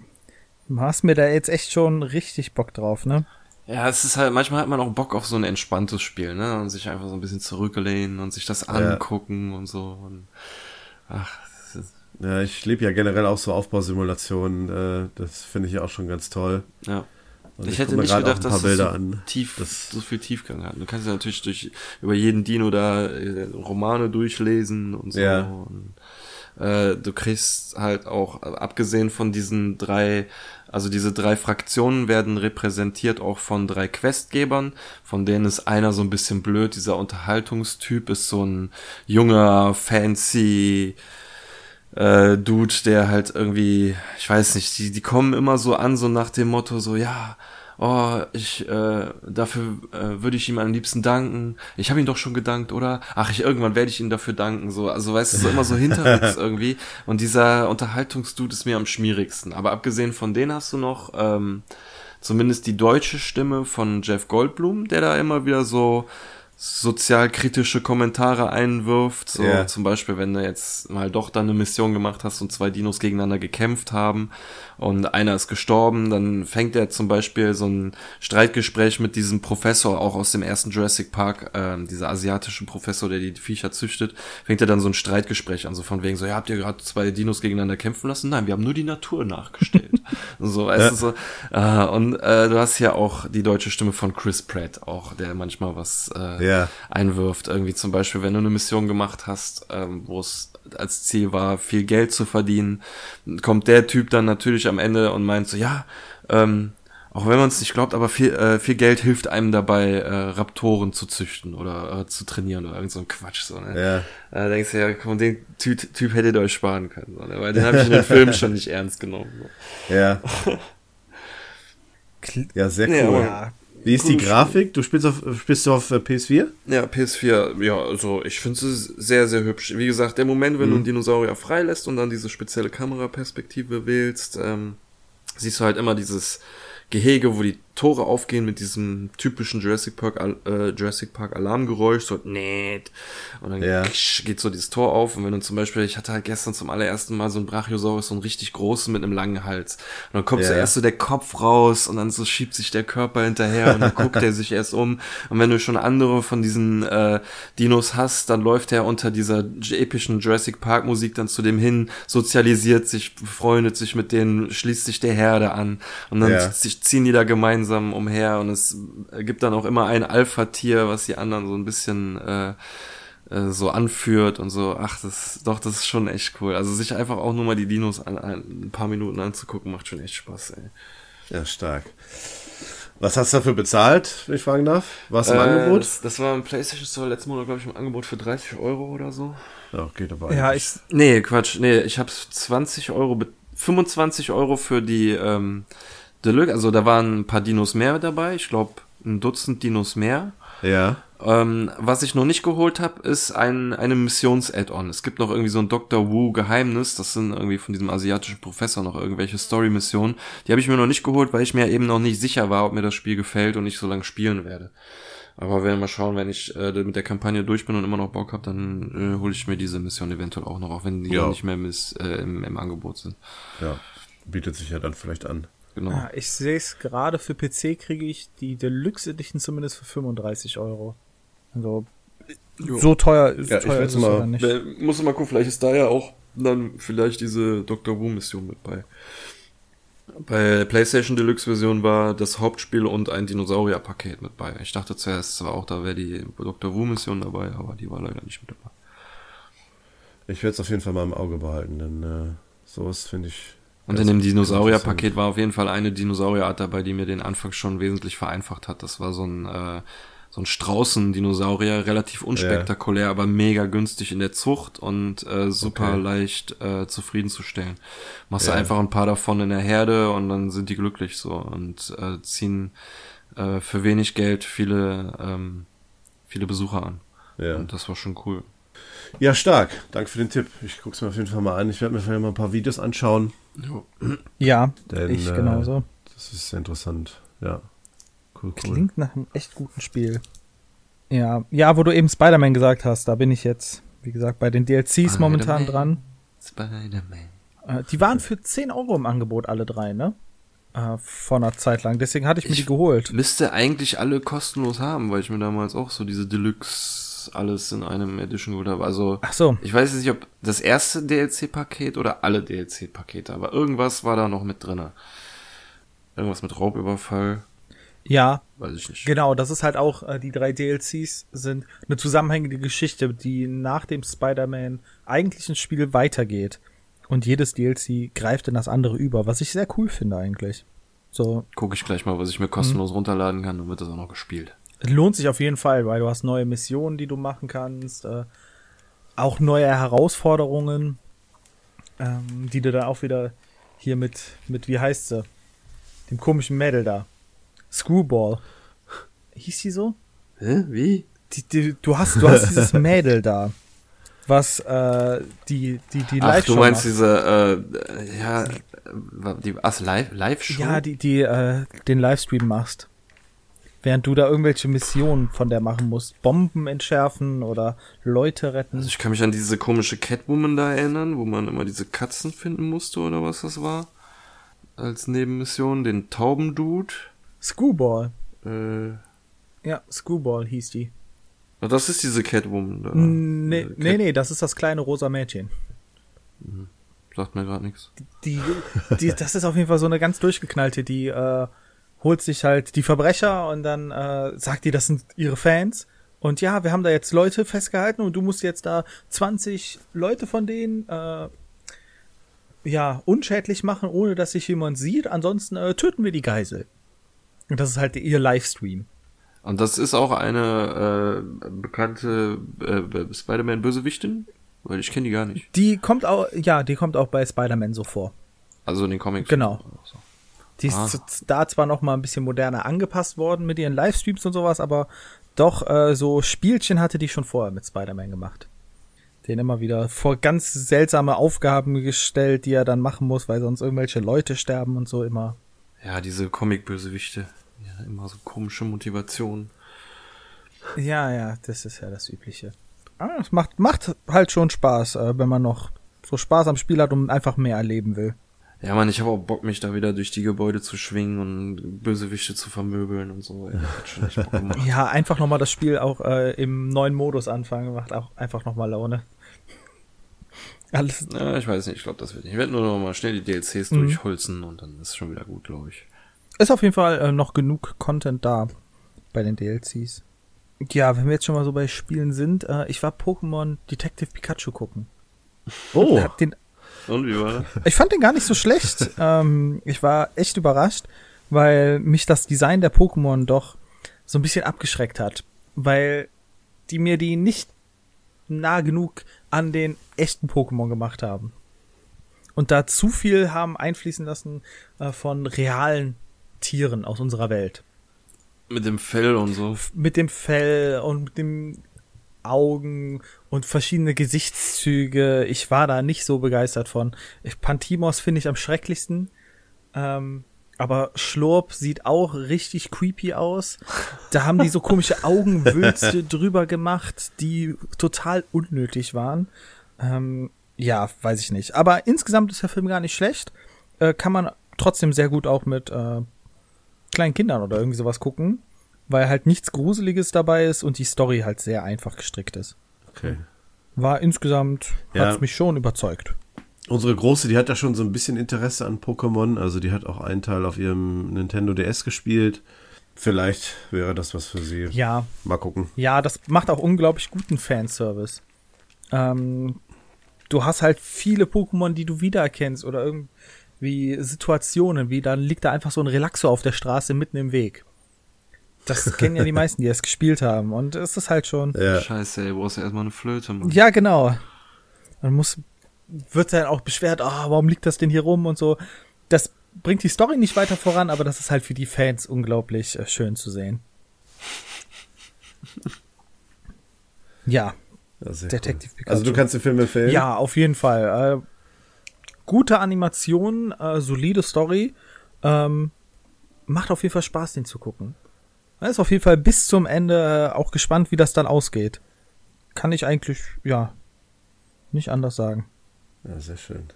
Du hast mir da jetzt echt schon richtig Bock drauf, ne? Ja, es ist halt, manchmal hat man auch Bock auf so ein entspanntes Spiel, ne? Und sich einfach so ein bisschen zurücklehnen und sich das angucken ja. und so. Und, ach, das ja, ich lebe ja generell auch so Aufbausimulationen. Äh, das finde ich ja auch schon ganz toll. Ja. Ich, ich hätte nicht gedacht, dass es so, tief, das so viel Tiefgang hat. Du kannst ja natürlich durch über jeden Dino da äh, Romane durchlesen und so. Ja. Und äh, du kriegst halt auch, abgesehen von diesen drei, also diese drei Fraktionen werden repräsentiert auch von drei Questgebern, von denen ist einer so ein bisschen blöd, dieser Unterhaltungstyp ist so ein junger, fancy, äh, Dude, der halt irgendwie, ich weiß nicht, die, die kommen immer so an, so nach dem Motto, so, ja, oh, ich, äh, dafür äh, würde ich ihm am liebsten danken. Ich habe ihm doch schon gedankt, oder? Ach, ich irgendwann werde ich ihm dafür danken. So, also weißt du, so immer so hinterrücks irgendwie. Und dieser Unterhaltungsdude ist mir am schmierigsten. Aber abgesehen von denen hast du noch ähm, zumindest die deutsche Stimme von Jeff Goldblum, der da immer wieder so sozialkritische Kommentare einwirft. So yeah. zum Beispiel, wenn du jetzt mal doch dann eine Mission gemacht hast und zwei Dinos gegeneinander gekämpft haben und einer ist gestorben, dann fängt er zum Beispiel so ein Streitgespräch mit diesem Professor, auch aus dem ersten Jurassic Park, äh, dieser asiatische Professor, der die Viecher züchtet, fängt er dann so ein Streitgespräch an, so von wegen so, ja, habt ihr gerade zwei Dinos gegeneinander kämpfen lassen? Nein, wir haben nur die Natur nachgestellt. so, weißt ja. du so. Äh, und äh, du hast ja auch die deutsche Stimme von Chris Pratt, auch, der manchmal was äh, ja. einwirft. Irgendwie zum Beispiel, wenn du eine Mission gemacht hast, ähm, wo es als Ziel war, viel Geld zu verdienen, kommt der Typ dann natürlich am Ende und meint so, ja, ähm, auch wenn man es nicht glaubt, aber viel, äh, viel Geld hilft einem dabei, äh, Raptoren zu züchten oder äh, zu trainieren oder irgend so ein Quatsch. So, ne? Ja. Da denkst du ja, komm, den typ, typ hättet ihr euch sparen können, so, ne? weil den habe ich in den Filmen schon nicht ernst genommen. So. Ja. ja, sehr cool. Ja, wie ist die Grafik? Du spielst auf, spielst du auf äh, PS4? Ja, PS4, ja, also ich finde es sehr, sehr hübsch. Wie gesagt, der Moment, wenn mhm. du einen Dinosaurier freilässt und dann diese spezielle Kameraperspektive wählst, ähm, siehst du halt immer dieses Gehege, wo die Tore aufgehen mit diesem typischen Jurassic Park, äh, Jurassic Park Alarmgeräusch, so nett. Und dann ja. geht so dieses Tor auf. Und wenn du zum Beispiel, ich hatte halt gestern zum allerersten Mal so ein Brachiosaurus, so einen richtig großen mit einem langen Hals. Und dann kommt ja. so erst so der Kopf raus und dann so schiebt sich der Körper hinterher und dann guckt er sich erst um. Und wenn du schon andere von diesen äh, Dinos hast, dann läuft er unter dieser epischen Jurassic Park Musik dann zu dem hin, sozialisiert sich, freundet sich mit denen, schließt sich der Herde an. Und dann ja. ziehen die da gemeinsam gemeinsam umher und es gibt dann auch immer ein Alpha-Tier, was die anderen so ein bisschen äh, äh, so anführt und so. Ach, das doch, das ist schon echt cool. Also sich einfach auch nur mal die Dinos an, ein paar Minuten anzugucken, macht schon echt Spaß, ey. Ja, stark. Was hast du dafür bezahlt, wenn ich fragen darf? War es im äh, Angebot? Das, das, war im PlayStation Store letzten Monat, glaube ich, im Angebot für 30 Euro oder so. Ja, geht aber Ja, ich. Nee, Quatsch. Nee, ich habe 20 Euro, 25 Euro für die ähm, Deluxe, also da waren ein paar Dinos mehr dabei, ich glaube ein Dutzend Dinos mehr. Ja. Ähm, was ich noch nicht geholt habe, ist ein eine Missions-Add-on. Es gibt noch irgendwie so ein Dr. Wu Geheimnis, das sind irgendwie von diesem asiatischen Professor noch irgendwelche Story-Missionen. Die habe ich mir noch nicht geholt, weil ich mir eben noch nicht sicher war, ob mir das Spiel gefällt und ich so lange spielen werde. Aber werden wir mal schauen, wenn ich äh, mit der Kampagne durch bin und immer noch Bock habe, dann äh, hole ich mir diese Mission eventuell auch noch, auch wenn die ja. nicht mehr miss, äh, im, im Angebot sind. Ja, bietet sich ja dann vielleicht an. Genau. Ja, ich sehe es gerade, für PC kriege ich die Deluxe Edition zumindest für 35 Euro. Also jo. so teuer, ist ja, teuer ist es mal, nicht. Muss mal gucken, vielleicht ist da ja auch dann vielleicht diese Dr. Wu Mission mit bei. Bei PlayStation Deluxe Version war das Hauptspiel und ein Dinosaurier-Paket mit bei. Ich dachte zuerst zwar auch, da wäre die Dr. Wu Mission dabei, aber die war leider nicht mit dabei. Ich werde es auf jeden Fall mal im Auge behalten, denn äh, sowas finde ich und in dem Dinosaurier-Paket war auf jeden Fall eine Dinosaurierart dabei, die mir den Anfang schon wesentlich vereinfacht hat. Das war so ein, äh, so ein Straußen-Dinosaurier, relativ unspektakulär, ja. aber mega günstig in der Zucht und äh, super okay. leicht äh, zufriedenzustellen. Machst ja. du einfach ein paar davon in der Herde und dann sind die glücklich so und äh, ziehen äh, für wenig Geld viele, ähm, viele Besucher an. Ja. Und das war schon cool. Ja, stark. Danke für den Tipp. Ich gucke es mir auf jeden Fall mal an. Ich werde mir vielleicht mal ein paar Videos anschauen. Ja, Denn, ich äh, genauso. Das ist sehr interessant. Ja. Cool, cool. Klingt nach einem echt guten Spiel. Ja, ja, wo du eben Spider-Man gesagt hast, da bin ich jetzt, wie gesagt, bei den DLCs momentan dran. Spider-Man. Äh, die waren für 10 Euro im Angebot, alle drei, ne? Äh, vor einer Zeit lang. Deswegen hatte ich mir ich die geholt. Müsste eigentlich alle kostenlos haben, weil ich mir damals auch so diese Deluxe alles in einem Edition habe. Also, Ach so. ich weiß nicht, ob das erste DLC-Paket oder alle DLC-Pakete, aber irgendwas war da noch mit drinne. Irgendwas mit Raubüberfall. Ja, Weiß ich nicht. genau, das ist halt auch, äh, die drei DLCs sind eine zusammenhängende Geschichte, die nach dem Spider-Man eigentlichen Spiel weitergeht. Und jedes DLC greift in das andere über, was ich sehr cool finde eigentlich. So, Gucke ich gleich mal, was ich mir kostenlos runterladen kann, dann wird das auch noch gespielt. Lohnt sich auf jeden Fall, weil du hast neue Missionen, die du machen kannst, äh, auch neue Herausforderungen, ähm, die du dann auch wieder hier mit, mit, wie heißt sie? Dem komischen Mädel da. Screwball. Hieß sie so? Hä? Wie? Die, die, du hast, du hast dieses Mädel da, was äh, die, die, die Ach, live du meinst diese, äh, ja, die, ach, live, Live-Show? Ja, die, die äh, den Livestream machst. Während du da irgendwelche Missionen von der machen musst. Bomben entschärfen oder Leute retten. Also ich kann mich an diese komische Catwoman da erinnern, wo man immer diese Katzen finden musste oder was das war. Als Nebenmission, den Taubendude. Screwball. Äh, Ja, Screwball hieß die. das ist diese Catwoman da. Nee, Diese nee, nee, das ist das kleine rosa Mädchen. Sagt mir gerade nichts. Die, die, das ist auf jeden Fall so eine ganz durchgeknallte, die äh, holt sich halt die Verbrecher und dann äh, sagt die, das sind ihre Fans. Und ja, wir haben da jetzt Leute festgehalten und du musst jetzt da 20 Leute von denen äh, ja unschädlich machen, ohne dass sich jemand sieht. Ansonsten äh, töten wir die Geisel. Und das ist halt ihr Livestream. Und das ist auch eine äh, bekannte äh, Spider-Man-Bösewichtin? Weil ich kenne die gar nicht. Die kommt auch, ja, die kommt auch bei Spider-Man so vor. Also in den Comics. Genau. So. Die ist Ah. da zwar noch mal ein bisschen moderner angepasst worden mit ihren Livestreams und sowas, aber doch äh, so Spielchen hatte die schon vorher mit Spider-Man gemacht. Den immer wieder vor ganz seltsame Aufgaben gestellt, die er dann machen muss, weil sonst irgendwelche Leute sterben und so immer. Ja, diese Comic-Bösewichte. Ja, immer so komische Motivationen. Ja, ja, das ist ja das Übliche. Aber es macht, macht halt schon Spaß, äh, wenn man noch so Spaß am Spiel hat und einfach mehr erleben will. Ja, Mann, ich habe auch Bock, mich da wieder durch die Gebäude zu schwingen und Bösewichte zu vermöbeln und so. Gemacht. Ja, einfach nochmal das Spiel auch äh, im neuen Modus anfangen, macht auch einfach nochmal Laune. Alles, Ja, ich weiß nicht, ich glaube, das wird nicht. Ich werde nur noch mal schnell die DLCs Mhm. durchholzen und dann ist schon wieder gut, glaube ich. Ist auf jeden Fall äh, noch genug Content da bei den DLCs. Ja, wenn wir jetzt schon mal so bei Spielen sind, äh, ich war Pokémon Detective Pikachu gucken. Oh, Hab den, Und wie war das? ich fand den gar nicht so schlecht. ähm, ich war echt überrascht, weil mich das Design der Pokémon doch so ein bisschen abgeschreckt hat. Weil die mir die nicht nah genug an den echten Pokémon gemacht haben. Und da zu viel haben einfließen lassen äh, von realen Tieren aus unserer Welt. Mit dem Fell und so. mit dem Fell und mit dem Augen und verschiedene Gesichtszüge. Ich war da nicht so begeistert von. Ich, Pantimos finde ich am schrecklichsten. Ähm, aber Schlurp sieht auch richtig creepy aus. Da haben die so komische Augenwülste drüber gemacht, die total unnötig waren. Ähm, ja, weiß ich nicht. Aber insgesamt ist der Film gar nicht schlecht. Äh, kann man trotzdem sehr gut auch mit äh, kleinen Kindern oder irgendwie sowas gucken, weil halt nichts Gruseliges dabei ist und die Story halt sehr einfach gestrickt ist. okay. War insgesamt, Ja. hat's mich schon überzeugt. Unsere Große, die hat ja schon so ein bisschen Interesse an Pokémon. Also die hat auch einen Teil auf ihrem Nintendo DS gespielt. Vielleicht wäre das was für sie. Ja, Mal gucken. ja, das macht auch unglaublich guten Fanservice. Ähm, du hast halt viele Pokémon, die du wiedererkennst oder irgendwie Situationen, wie dann liegt da einfach so ein Relaxo auf der Straße mitten im Weg. Das kennen ja die meisten, die es gespielt haben. Und es ist halt schon. Ja. Scheiße, ey, du brauchst ja erstmal eine Flöte, Mann. Ja, genau. Man muss, wird dann auch beschwert, ah, warum liegt das denn hier rum und so. Das bringt die Story nicht weiter voran, aber das ist halt für die Fans unglaublich äh, schön zu sehen. Ja, Detective cool. Pikachu. Also du kannst den Film empfehlen? ja, auf jeden Fall. Äh, gute Animation, äh, solide Story. Ähm, macht auf jeden Fall Spaß, den zu gucken. Man ist auf jeden Fall bis zum Ende äh, auch gespannt, wie das dann ausgeht. Kann ich eigentlich, ja, nicht anders sagen. Ja, sehr schön.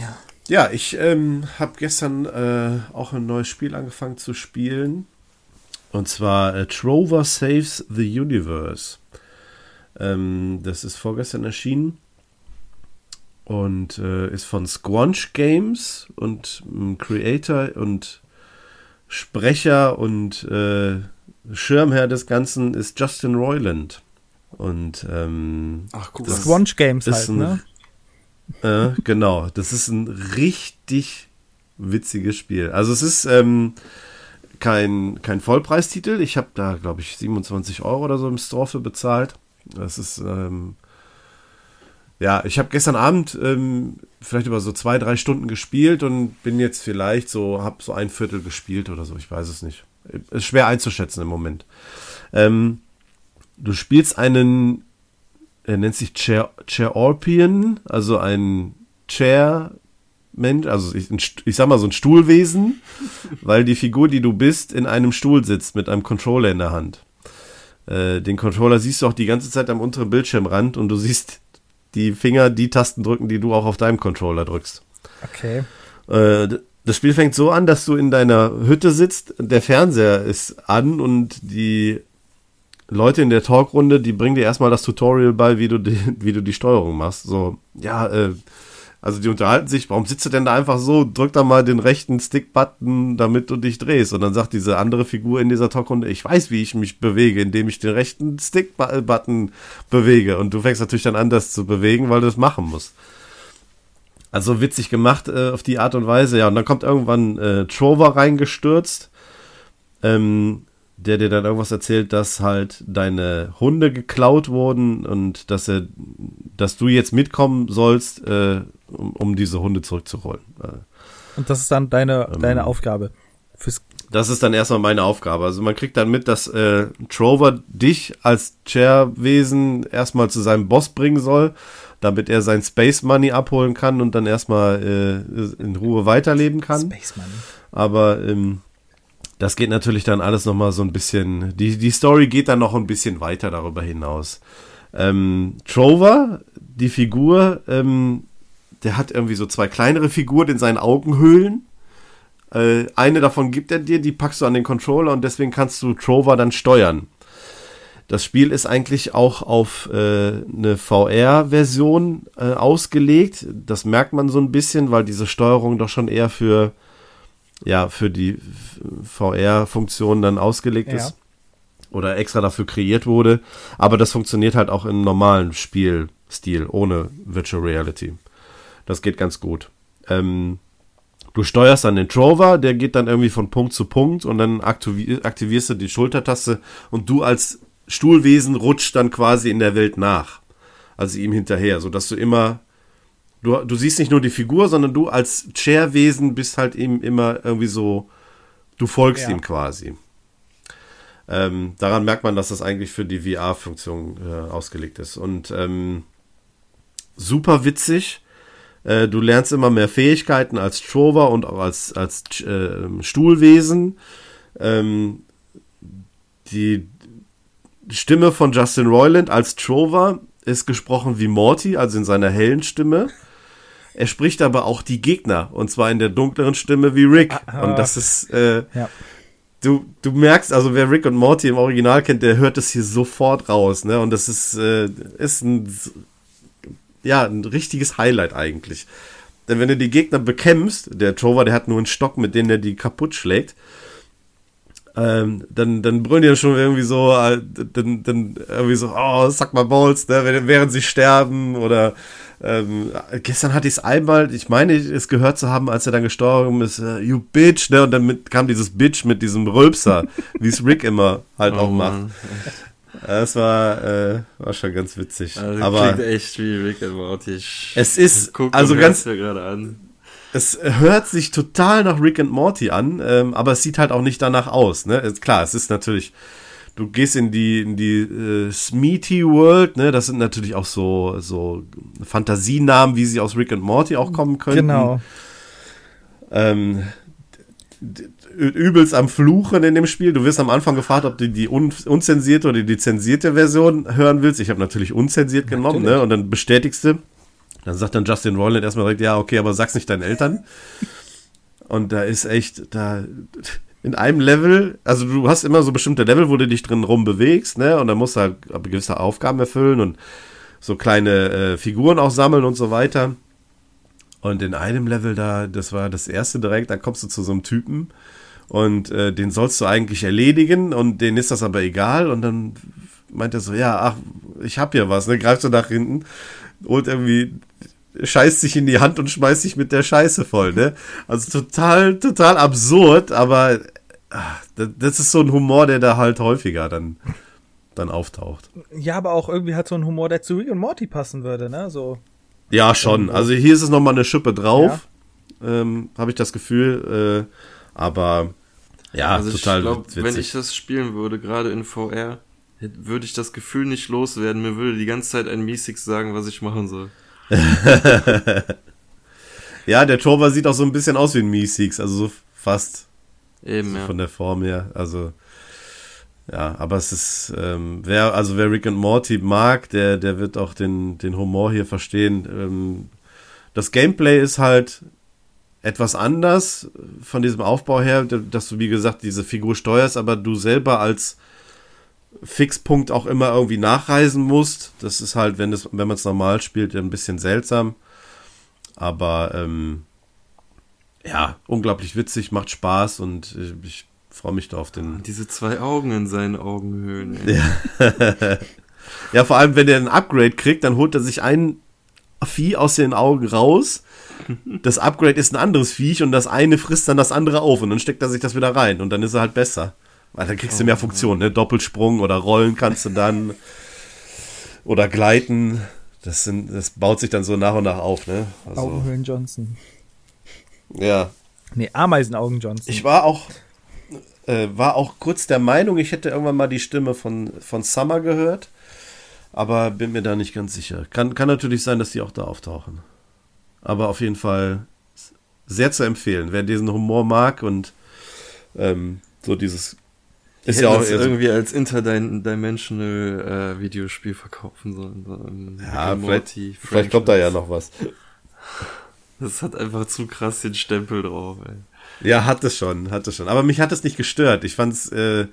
Ja. Ja, ich ähm, habe gestern äh, auch ein neues Spiel angefangen zu spielen. Und zwar äh, Trover Saves the Universe. Ähm, das ist vorgestern erschienen. Und äh, ist von Squanch Games und ähm, Creator und Sprecher und äh, Schirmherr des Ganzen ist Justin Roiland. Und ähm, Ach, cool. das Squanch Games halt, ein, ne? Äh, genau, das ist ein richtig witziges Spiel. Also es ist ähm, kein, kein Vollpreistitel. Ich habe da, glaube ich, 27 Euro oder so im Store für bezahlt. Das ist, ähm, ja, ich habe gestern Abend ähm, vielleicht über so zwei, drei Stunden gespielt und bin jetzt vielleicht so, habe so ein Viertel gespielt oder so. Ich weiß es nicht. Ist schwer einzuschätzen im Moment. Ähm, du spielst einen, er nennt sich Chair, Chairorpian, also ein Chair Mensch, also ich, ich sag mal so ein Stuhlwesen, weil die Figur, die du bist, in einem Stuhl sitzt mit einem Controller in der Hand. Äh, den Controller siehst du auch die ganze Zeit am unteren Bildschirmrand und du siehst die Finger die Tasten drücken, die du auch auf deinem Controller drückst. Okay. Äh, das Spiel fängt so an, dass du in deiner Hütte sitzt, der Fernseher ist an und die Leute in der Talkrunde, die bringen dir erstmal das Tutorial bei, wie du die, wie du die Steuerung machst. So, ja, äh, also die unterhalten sich, warum sitzt du denn da einfach so? Drück da mal den rechten Stick-Button, damit du dich drehst. Und dann sagt diese andere Figur in dieser Talkrunde, ich weiß, wie ich mich bewege, indem ich den rechten Stick-Button bewege. Und du fängst natürlich dann an, das zu bewegen, weil du das machen musst. Also witzig gemacht äh, auf die Art und Weise. Ja, und dann kommt irgendwann äh, Trover reingestürzt. Ähm, der dir dann irgendwas erzählt, dass halt deine Hunde geklaut wurden und dass er, dass du jetzt mitkommen sollst, äh, um, um, diese Hunde zurückzuholen. Äh, und das ist dann deine, ähm, deine Aufgabe. Fürs das ist dann erstmal meine Aufgabe. Also man kriegt dann mit, dass äh, Trover dich als Chairwesen erstmal zu seinem Boss bringen soll, damit er sein Space Money abholen kann und dann erstmal äh, in Ruhe weiterleben kann. Space Money. Aber ähm, das geht natürlich dann alles nochmal so ein bisschen, die, die Story geht dann noch ein bisschen weiter darüber hinaus. Ähm, Trover, die Figur, ähm, der hat irgendwie so zwei kleinere Figuren in seinen Augenhöhlen. Äh, eine davon gibt er dir, die packst du an den Controller und deswegen kannst du Trover dann steuern. Das Spiel ist eigentlich auch auf äh, eine VR-Version äh, ausgelegt. Das merkt man so ein bisschen, weil diese Steuerung doch schon eher für ja für die VR-Funktion dann ausgelegt ja. ist oder extra dafür kreiert wurde. Aber das funktioniert halt auch im normalen Spielstil ohne Virtual Reality. Das geht ganz gut. Ähm, du steuerst dann den Trover, der geht dann irgendwie von Punkt zu Punkt und dann aktivierst du die Schultertaste und du als Stuhlwesen rutscht dann quasi in der Welt nach. Also ihm hinterher, sodass du immer Du, du siehst nicht nur die Figur, sondern du als Chairwesen bist halt ihm immer irgendwie so, du folgst ja. ihm quasi. Ähm, daran merkt man, dass das eigentlich für die VR-Funktion äh, ausgelegt ist. Und ähm, super witzig. Äh, du lernst immer mehr Fähigkeiten als Trover und auch als, als äh, Stuhlwesen. Ähm, die Stimme von Justin Roiland als Trover ist gesprochen wie Morty, also in seiner hellen Stimme. Er spricht aber auch die Gegner und zwar in der dunkleren Stimme wie Rick. Ah, und das ist, äh, ja. du, du merkst, also wer Rick und Morty im Original kennt, der hört das hier sofort raus, ne? Und das ist, äh, ist ein, ja, ein richtiges Highlight eigentlich. Denn wenn du die Gegner bekämpfst, der Trover, der hat nur einen Stock, mit dem er die kaputt schlägt, ähm, dann, dann brüllen die ja schon irgendwie so, äh, dann, dann irgendwie so, oh, sag mal Balls, ne, während sie sterben oder ähm, gestern hatte ich es einmal, ich meine, es gehört zu haben, als er dann gestorben ist, uh, you bitch, ne? Und dann mit, kam dieses Bitch mit diesem Rülpser, wie es Rick immer halt oh, auch macht. Das war, äh, war schon ganz witzig. Also Aber klingt echt wie Rick and Morty. Es ist, also ganz, es hört sich total nach Rick and Morty an, ähm, aber es sieht halt auch nicht danach aus, ne? Klar, es ist natürlich du gehst in die, in die äh, Smeety World, ne? Das sind natürlich auch so, so Fantasienamen, wie sie aus Rick and Morty auch kommen können. Genau. Ähm, übelst am Fluchen in dem Spiel. Du wirst am Anfang gefragt, ob du die un unzensierte oder die zensierte Version hören willst. Ich habe natürlich unzensiert genommen, natürlich. ne? Und dann bestätigst du. Dann sagt dann Justin Roiland erstmal direkt, ja, okay, aber sag's nicht deinen Eltern. Und da ist echt, da, in einem Level, also du hast immer so bestimmte Level, wo du dich drin rum bewegst, ne? Und dann musst du halt gewisse Aufgaben erfüllen und so kleine äh, Figuren auch sammeln und so weiter. Und in einem Level da, das war das erste direkt, da kommst du zu so einem Typen und äh, den sollst du eigentlich erledigen und denen ist das aber egal und dann meint er so, ja, ach, ich hab hier was, ne, greifst du nach hinten und irgendwie scheißt sich in die Hand und schmeißt sich mit der Scheiße voll, ne? Also total, total absurd, aber ach, das ist so ein Humor, der da halt häufiger dann, dann auftaucht. Ja, aber auch irgendwie hat so ein Humor, der zu Rick und Morty passen würde, ne? So. Ja, schon. Also hier ist es nochmal eine Schippe drauf, ja. ähm, habe ich das Gefühl, äh, aber ja, also total ich glaub, Wenn ich das spielen würde, gerade in VR, würde ich das Gefühl nicht loswerden. Mir würde die ganze Zeit ein Miesix sagen, was ich machen soll. ja, der Torwart sieht auch so ein bisschen aus wie ein Miesix, also so fast. Eben, so ja. Von der Form her, also. Ja, aber es ist, ähm, wer, also wer Rick und Morty mag, der, der wird auch den, den Humor hier verstehen. Ähm, das Gameplay ist halt etwas anders von diesem Aufbau her, dass du, wie gesagt, diese Figur steuerst, aber du selber als Fixpunkt auch immer irgendwie nachreisen musst. Das ist halt, wenn, es, wenn man es normal spielt, ein bisschen seltsam. Aber ähm, ja, unglaublich witzig, macht Spaß und ich freue mich da auf den. Diese zwei Augen in seinen Augenhöhlen. Ja. ja, vor allem, wenn er ein Upgrade kriegt, dann holt er sich ein Vieh aus den Augen raus. Das Upgrade ist ein anderes Viech und das eine frisst dann das andere auf und dann steckt er sich das wieder rein und dann ist er halt besser. Weil dann kriegst du mehr Funktionen, ne? Doppelsprung oder Rollen kannst du dann. Oder Gleiten. Das, sind, das baut sich dann so nach und nach auf, ne? Also, Augenhöhlen Johnson. Ja. Nee, Ameisenaugen Johnson. Ich war auch, äh, war auch kurz der Meinung, ich hätte irgendwann mal die Stimme von, von Summer gehört. Aber bin mir da nicht ganz sicher. Kann, kann natürlich sein, dass die auch da auftauchen. Aber auf jeden Fall sehr zu empfehlen. Wer diesen Humor mag und ähm, so dieses ist ja auch irgendwie als interdimensional äh, Videospiel verkaufen sollen. So ja, vielleicht, vielleicht kommt da ja noch was. Das hat einfach zu krass den Stempel drauf, ey. Ja, hat es schon, hat es schon. Aber mich hat es nicht gestört. Ich fand's, äh,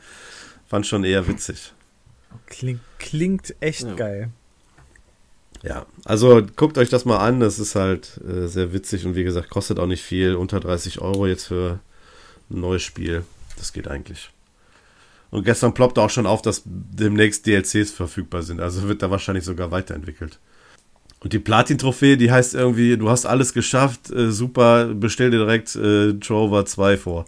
fand schon eher witzig. Klingt, klingt echt ja. geil. Ja, also guckt euch das mal an. Das ist halt äh, sehr witzig und wie gesagt, kostet auch nicht viel. Unter 30 Euro jetzt für ein neues Spiel. Das geht eigentlich. Und gestern ploppte auch schon auf, dass demnächst DLCs verfügbar sind. Also wird da wahrscheinlich sogar weiterentwickelt. Und die Platin-Trophäe, die heißt irgendwie, du hast alles geschafft, äh, super, bestell dir direkt äh, Trover 2 vor.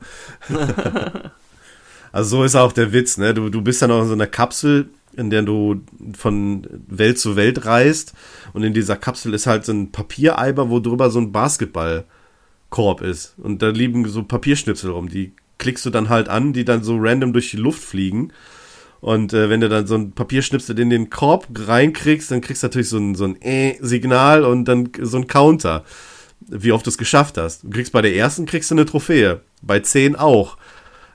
also so ist auch der Witz, ne? Du, du bist dann auch in so einer Kapsel, in der du von Welt zu Welt reist. Und in dieser Kapsel ist halt so ein Papiereiber, wo drüber so ein Basketballkorb ist. Und da liegen so Papierschnipsel rum, die klickst du dann halt an, die dann so random durch die Luft fliegen. Und äh, wenn du dann so ein Papierschnipsel in den Korb reinkriegst, dann kriegst du natürlich so ein, so ein Äh-Signal und dann so ein Counter, wie oft du es geschafft hast. Du kriegst bei der ersten kriegst du eine Trophäe, bei zehn auch.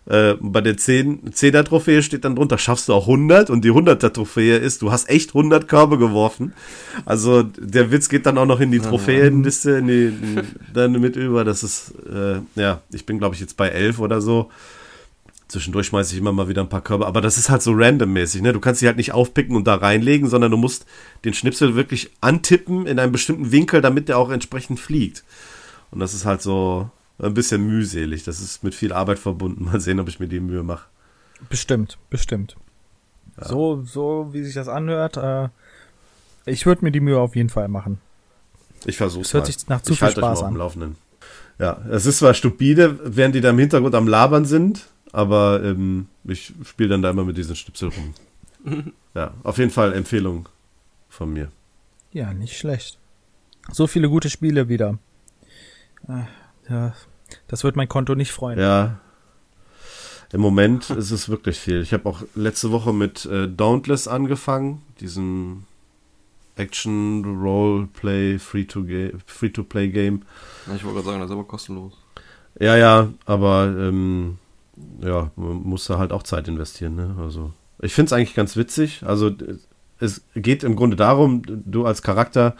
Äh, bei der 10, er Trophäe steht dann drunter, schaffst du auch 100 und die 100er Trophäe ist, du hast echt 100 Körbe geworfen. Also der Witz geht dann auch noch in die Trophäenliste, in die, in, dann mit über. Das ist, äh, ja, ich bin glaube ich jetzt bei 11 oder so. Zwischendurch schmeiße ich immer mal wieder ein paar Körbe, aber das ist halt so randommäßig, ne? Du kannst sie halt nicht aufpicken und da reinlegen, sondern du musst den Schnipsel wirklich antippen in einem bestimmten Winkel, damit der auch entsprechend fliegt. Und das ist halt so, ein bisschen mühselig. Das ist mit viel Arbeit verbunden. Mal sehen, ob ich mir die Mühe mache. Bestimmt, bestimmt. Ja. So, so wie sich das anhört, äh, ich würde mir die Mühe auf jeden Fall machen. Ich versuche es. hört sich nach zu ich viel Spaß an. Laufenden. Ja, es ist zwar stupide, während die da im Hintergrund am Labern sind, aber ähm, ich spiele dann da immer mit diesen Schnipsel rum. ja, auf jeden Fall Empfehlung von mir. Ja, nicht schlecht. So viele gute Spiele wieder. Äh, ja, das wird mein Konto nicht freuen. Ja. Im Moment ist es wirklich viel. Ich habe auch letzte Woche mit äh, Dauntless angefangen, diesem Action Roleplay Free-to-Play Game. Ja, ich wollte gerade sagen, das ist aber kostenlos. Ja, ja, aber ähm, ja, man muss da halt auch Zeit investieren. Ne? Also ich finde es eigentlich ganz witzig. Also es geht im Grunde darum, du als Charakter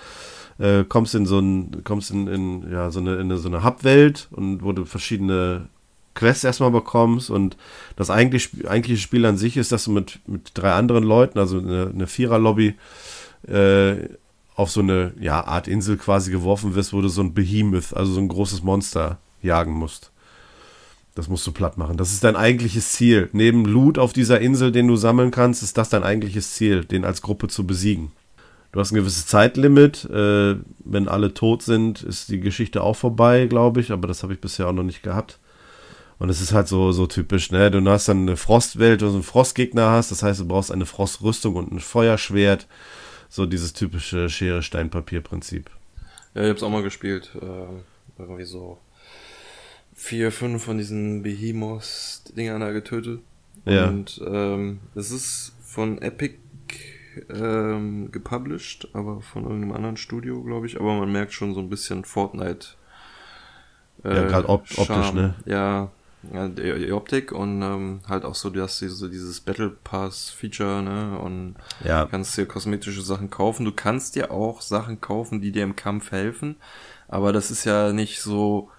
äh, kommst in so ein, kommst in, in ja, so eine, in eine, so eine Hub-Welt und wo du verschiedene Quests erstmal bekommst und das eigentlich, eigentliche Spiel an sich ist, dass du mit, mit drei anderen Leuten, also eine, eine Vierer-Lobby, äh, auf so eine ja, Art Insel quasi geworfen wirst, wo du so ein Behemoth, also so ein großes Monster jagen musst. Das musst du platt machen. Das ist dein eigentliches Ziel. Neben Loot auf dieser Insel, den du sammeln kannst, ist das dein eigentliches Ziel, den als Gruppe zu besiegen. Du hast ein gewisses Zeitlimit. Äh, wenn alle tot sind, ist die Geschichte auch vorbei, glaube ich. Aber das habe ich bisher auch noch nicht gehabt. Und es ist halt so, so typisch, ne? Du hast dann eine Frostwelt, wo du einen Frostgegner hast. Das heißt, du brauchst eine Frostrüstung und ein Feuerschwert. So dieses typische Schere-Stein-Papier-Prinzip. Ja, ich hab's auch mal gespielt. Äh, irgendwie so vier, fünf von diesen Behemoths-Dingern da getötet. Ja. Und ähm, es ist von Epic ähm, gepublished, aber von irgendeinem anderen Studio, glaube ich. Aber man merkt schon so ein bisschen Fortnite. Äh, ja, gerade op optisch, Charme. ne? Ja, ja die, die Optik und ähm, halt auch so, dass sie so dieses Battle Pass Feature, ne? Und Ja. Du kannst dir kosmetische Sachen kaufen. Du kannst dir auch Sachen kaufen, die dir im Kampf helfen. Aber das ist ja nicht so,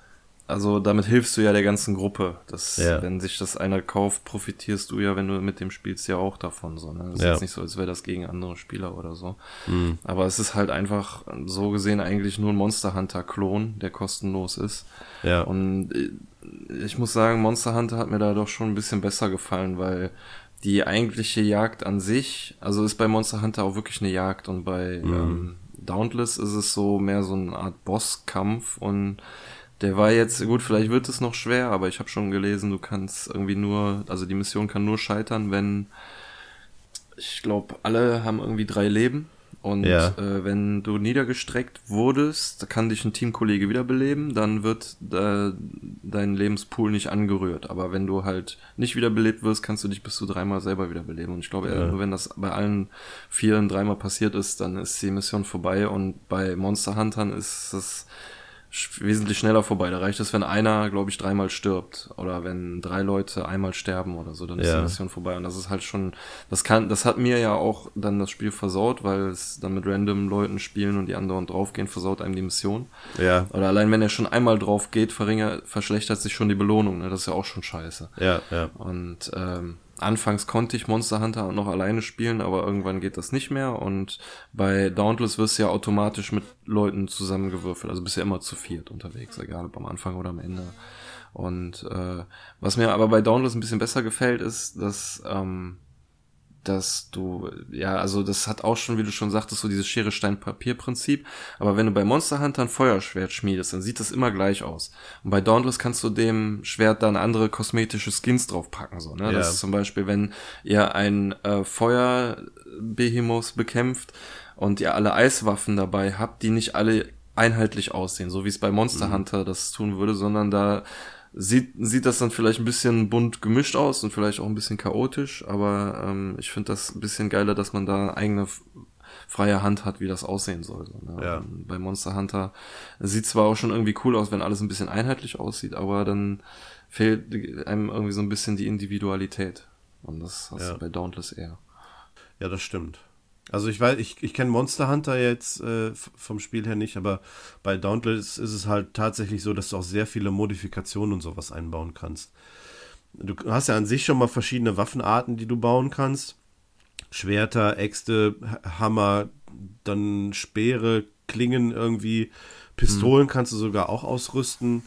also damit hilfst du ja der ganzen Gruppe. Das, Ja. Wenn sich das einer kauft, profitierst du ja, wenn du mit dem spielst, ja auch davon. So, ne? Das ist Ja. jetzt nicht so, als wäre das gegen andere Spieler oder so. Mhm. Aber es ist halt einfach so gesehen eigentlich nur ein Monster Hunter Klon, der kostenlos ist. Ja. Und äh, ich muss sagen, Monster Hunter hat mir da doch schon ein bisschen besser gefallen, weil die eigentliche Jagd an sich, also ist bei Monster Hunter auch wirklich eine Jagd und bei ähm, Dauntless ist es so mehr so eine Art Bosskampf und der war jetzt, gut, vielleicht wird es noch schwer, aber ich habe schon gelesen, du kannst irgendwie nur, also die Mission kann nur scheitern, wenn, ich glaube, alle haben irgendwie drei Leben. Und Ja. äh, wenn du niedergestreckt wurdest, kann dich ein Teamkollege wiederbeleben, dann wird äh, dein Lebenspool nicht angerührt. Aber wenn du halt nicht wiederbelebt wirst, kannst du dich bis zu dreimal selber wiederbeleben. Und ich glaube, Ja. nur wenn das bei allen vieren dreimal passiert ist, dann ist die Mission vorbei. Und bei Monster Huntern ist es sch- wesentlich schneller vorbei. Da reicht es, wenn einer, glaube ich, dreimal stirbt oder wenn drei Leute einmal sterben oder so, dann ist Ja. die Mission vorbei. Und das ist halt schon, das kann, das hat mir ja auch dann das Spiel versaut, weil es dann mit random Leuten spielen und die anderen draufgehen, versaut einem die Mission. Ja. Oder allein wenn er schon einmal drauf geht, verringert, verschlechtert sich schon die Belohnung. Ne? Das ist ja auch schon scheiße. Ja, ja. Und ähm, anfangs konnte ich Monster Hunter noch alleine spielen, aber irgendwann geht das nicht mehr. Und bei Dauntless wirst du ja automatisch mit Leuten zusammengewürfelt. Also bist ja immer zu viert unterwegs, egal ob am Anfang oder am Ende. Und äh, was mir aber bei Dauntless ein bisschen besser gefällt, ist, dass ähm, dass du, ja, also das hat auch schon, wie du schon sagtest, so dieses Schere, Stein, Papier Prinzip. Aber wenn du bei Monster Hunter ein Feuerschwert schmiedest, dann sieht das immer gleich aus. Und bei Dauntless kannst du dem Schwert dann andere kosmetische Skins draufpacken, so, ne? Ja. Das ist zum Beispiel, wenn ihr ein äh, Feuerbehemoth bekämpft und ihr alle Eiswaffen dabei habt, die nicht alle einheitlich aussehen, so wie es bei Monster Hunter das tun würde, sondern da sieht, sieht das dann vielleicht ein bisschen bunt gemischt aus und vielleicht auch ein bisschen chaotisch, aber ähm, ich finde das ein bisschen geiler, dass man da eigene freie Hand hat, wie das aussehen soll. So, ne? Ja. Und Bei Monster Hunter sieht zwar auch schon irgendwie cool aus, wenn alles ein bisschen einheitlich aussieht, aber dann fehlt einem irgendwie so ein bisschen die Individualität. Und das hast Ja. du bei Dauntless eher. Ja, das stimmt. Also ich weiß, ich, ich kenne Monster Hunter jetzt äh, vom Spiel her nicht, aber bei Dauntless ist es halt tatsächlich so, dass du auch sehr viele Modifikationen und sowas einbauen kannst. Du hast ja an sich schon mal verschiedene Waffenarten, die du bauen kannst. Schwerter, Äxte, Hammer, dann Speere, Klingen irgendwie, Pistolen kannst du sogar auch ausrüsten.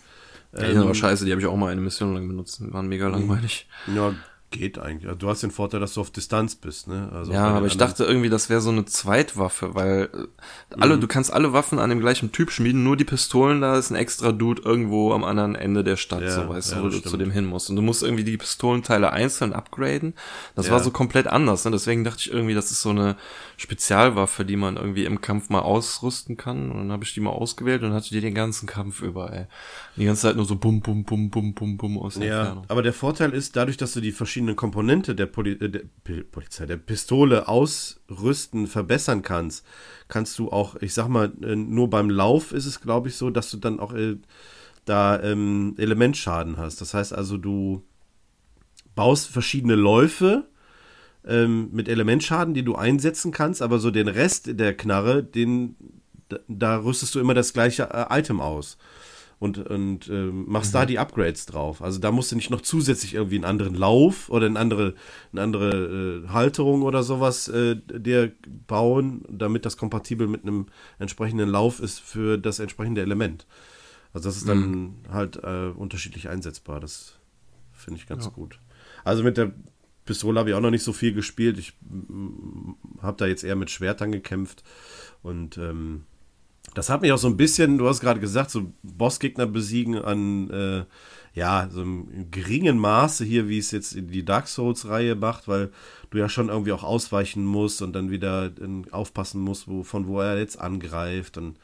Ja, die sind aber scheiße, die habe ich auch mal eine Mission lang benutzt. Die waren mega langweilig. Ja, geht eigentlich. Also du hast den Vorteil, dass du auf Distanz bist, ne? Also Ja, aber ich dachte irgendwie, das wäre so eine Zweitwaffe, weil äh, alle, du kannst alle Waffen an dem gleichen Typ schmieden, nur die Pistolen, da ist ein extra Dude irgendwo am anderen Ende der Stadt, Ja, so weißt ja, du, wo du zu dem hin musst. Und du musst irgendwie die Pistolenteile einzeln upgraden. Das Ja. war so komplett anders, ne? Deswegen dachte ich irgendwie, das ist so eine Spezialwaffe, die man irgendwie im Kampf mal ausrüsten kann. Und dann habe ich die mal ausgewählt und hatte die den ganzen Kampf über, ey. Die ganze Zeit nur so bum, bum, bum, bum, bum, bum aus der Ja, Entfernung. aber der Vorteil ist, dadurch, dass du die verschiedenen Komponente der, Poli äh, der Polizei, der Pistole ausrüsten, verbessern kannst, kannst du auch, ich sag mal, äh, nur beim Lauf ist es, glaube ich, so, dass du dann auch äh, da ähm, Elementschaden hast. Das heißt also, du baust verschiedene Läufe ähm, mit Elementschaden, die du einsetzen kannst, aber so den Rest der Knarre, den da, da rüstest du immer das gleiche äh, Item aus und, und ähm, machst da die Upgrades drauf. Also da musst du nicht noch zusätzlich irgendwie einen anderen Lauf oder eine andere, eine andere äh, Halterung oder sowas äh, dir bauen, damit das kompatibel mit einem entsprechenden Lauf ist für das entsprechende Element. Also das ist dann halt äh, unterschiedlich einsetzbar. Das finde ich ganz ja. gut. Also mit der Pistole habe ich auch noch nicht so viel gespielt. Ich habe da jetzt eher mit Schwertern gekämpft. Und ähm, das hat mich auch so ein bisschen, du hast gerade gesagt, so Bossgegner besiegen an, äh, ja, so einem geringen Maße hier, wie es jetzt in die Dark Souls-Reihe macht, weil du ja schon irgendwie auch ausweichen musst und dann wieder äh, aufpassen musst, wo, von wo er jetzt angreift. Und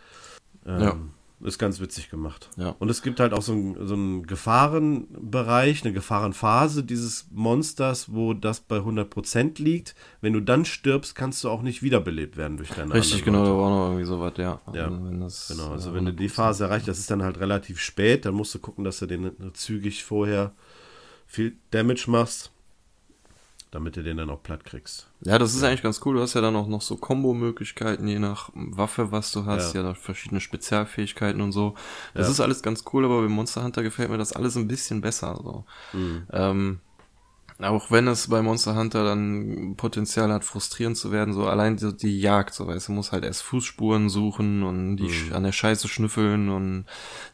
ähm, ja. Ist ganz witzig gemacht. Ja. Und es gibt halt auch so einen, so einen Gefahrenbereich, eine Gefahrenphase dieses Monsters, wo das bei 100% liegt. Wenn du dann stirbst, kannst du auch nicht wiederbelebt werden durch deine Richtig, genau, da war noch irgendwie sowas, ja. ja. Also wenn das, genau, also wenn du die Phase erreicht, das ist dann halt relativ spät, dann musst du gucken, dass du den zügig vorher viel Damage machst damit du den dann auch platt kriegst. Ja, das ist eigentlich ganz cool. Du hast ja dann auch noch so Kombo-Möglichkeiten, je nach Waffe, was du hast. Ja, ja verschiedene Spezialfähigkeiten und so. Das ja. ist alles ganz cool, aber bei Monster Hunter gefällt mir das alles ein bisschen besser. So. Mhm. Ähm, auch wenn es bei Monster Hunter dann Potenzial hat, frustrierend zu werden, so allein die, die Jagd, so weißt du, muss halt erst Fußspuren suchen und die mhm. an der Scheiße schnüffeln und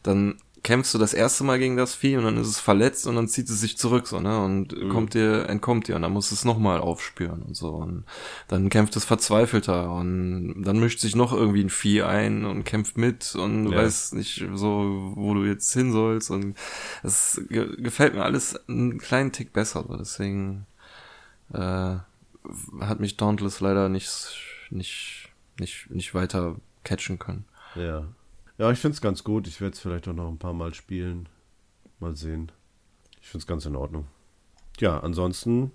dann kämpfst du das erste Mal gegen das Vieh und dann ist es verletzt und dann zieht es sich zurück so ne und mhm. kommt dir entkommt dir und dann musst du es nochmal aufspüren und so und dann kämpft es verzweifelter und dann mischt sich noch irgendwie ein Vieh ein und kämpft mit und du ja. weißt nicht so wo du jetzt hin sollst und es ge gefällt mir alles einen kleinen Tick besser so deswegen äh, hat mich Dauntless leider nicht nicht nicht nicht weiter catchen können ja ja, ich finde es ganz gut. Ich werde es vielleicht auch noch ein paar Mal spielen. Mal sehen. Ich finde es ganz in Ordnung. Ja, ansonsten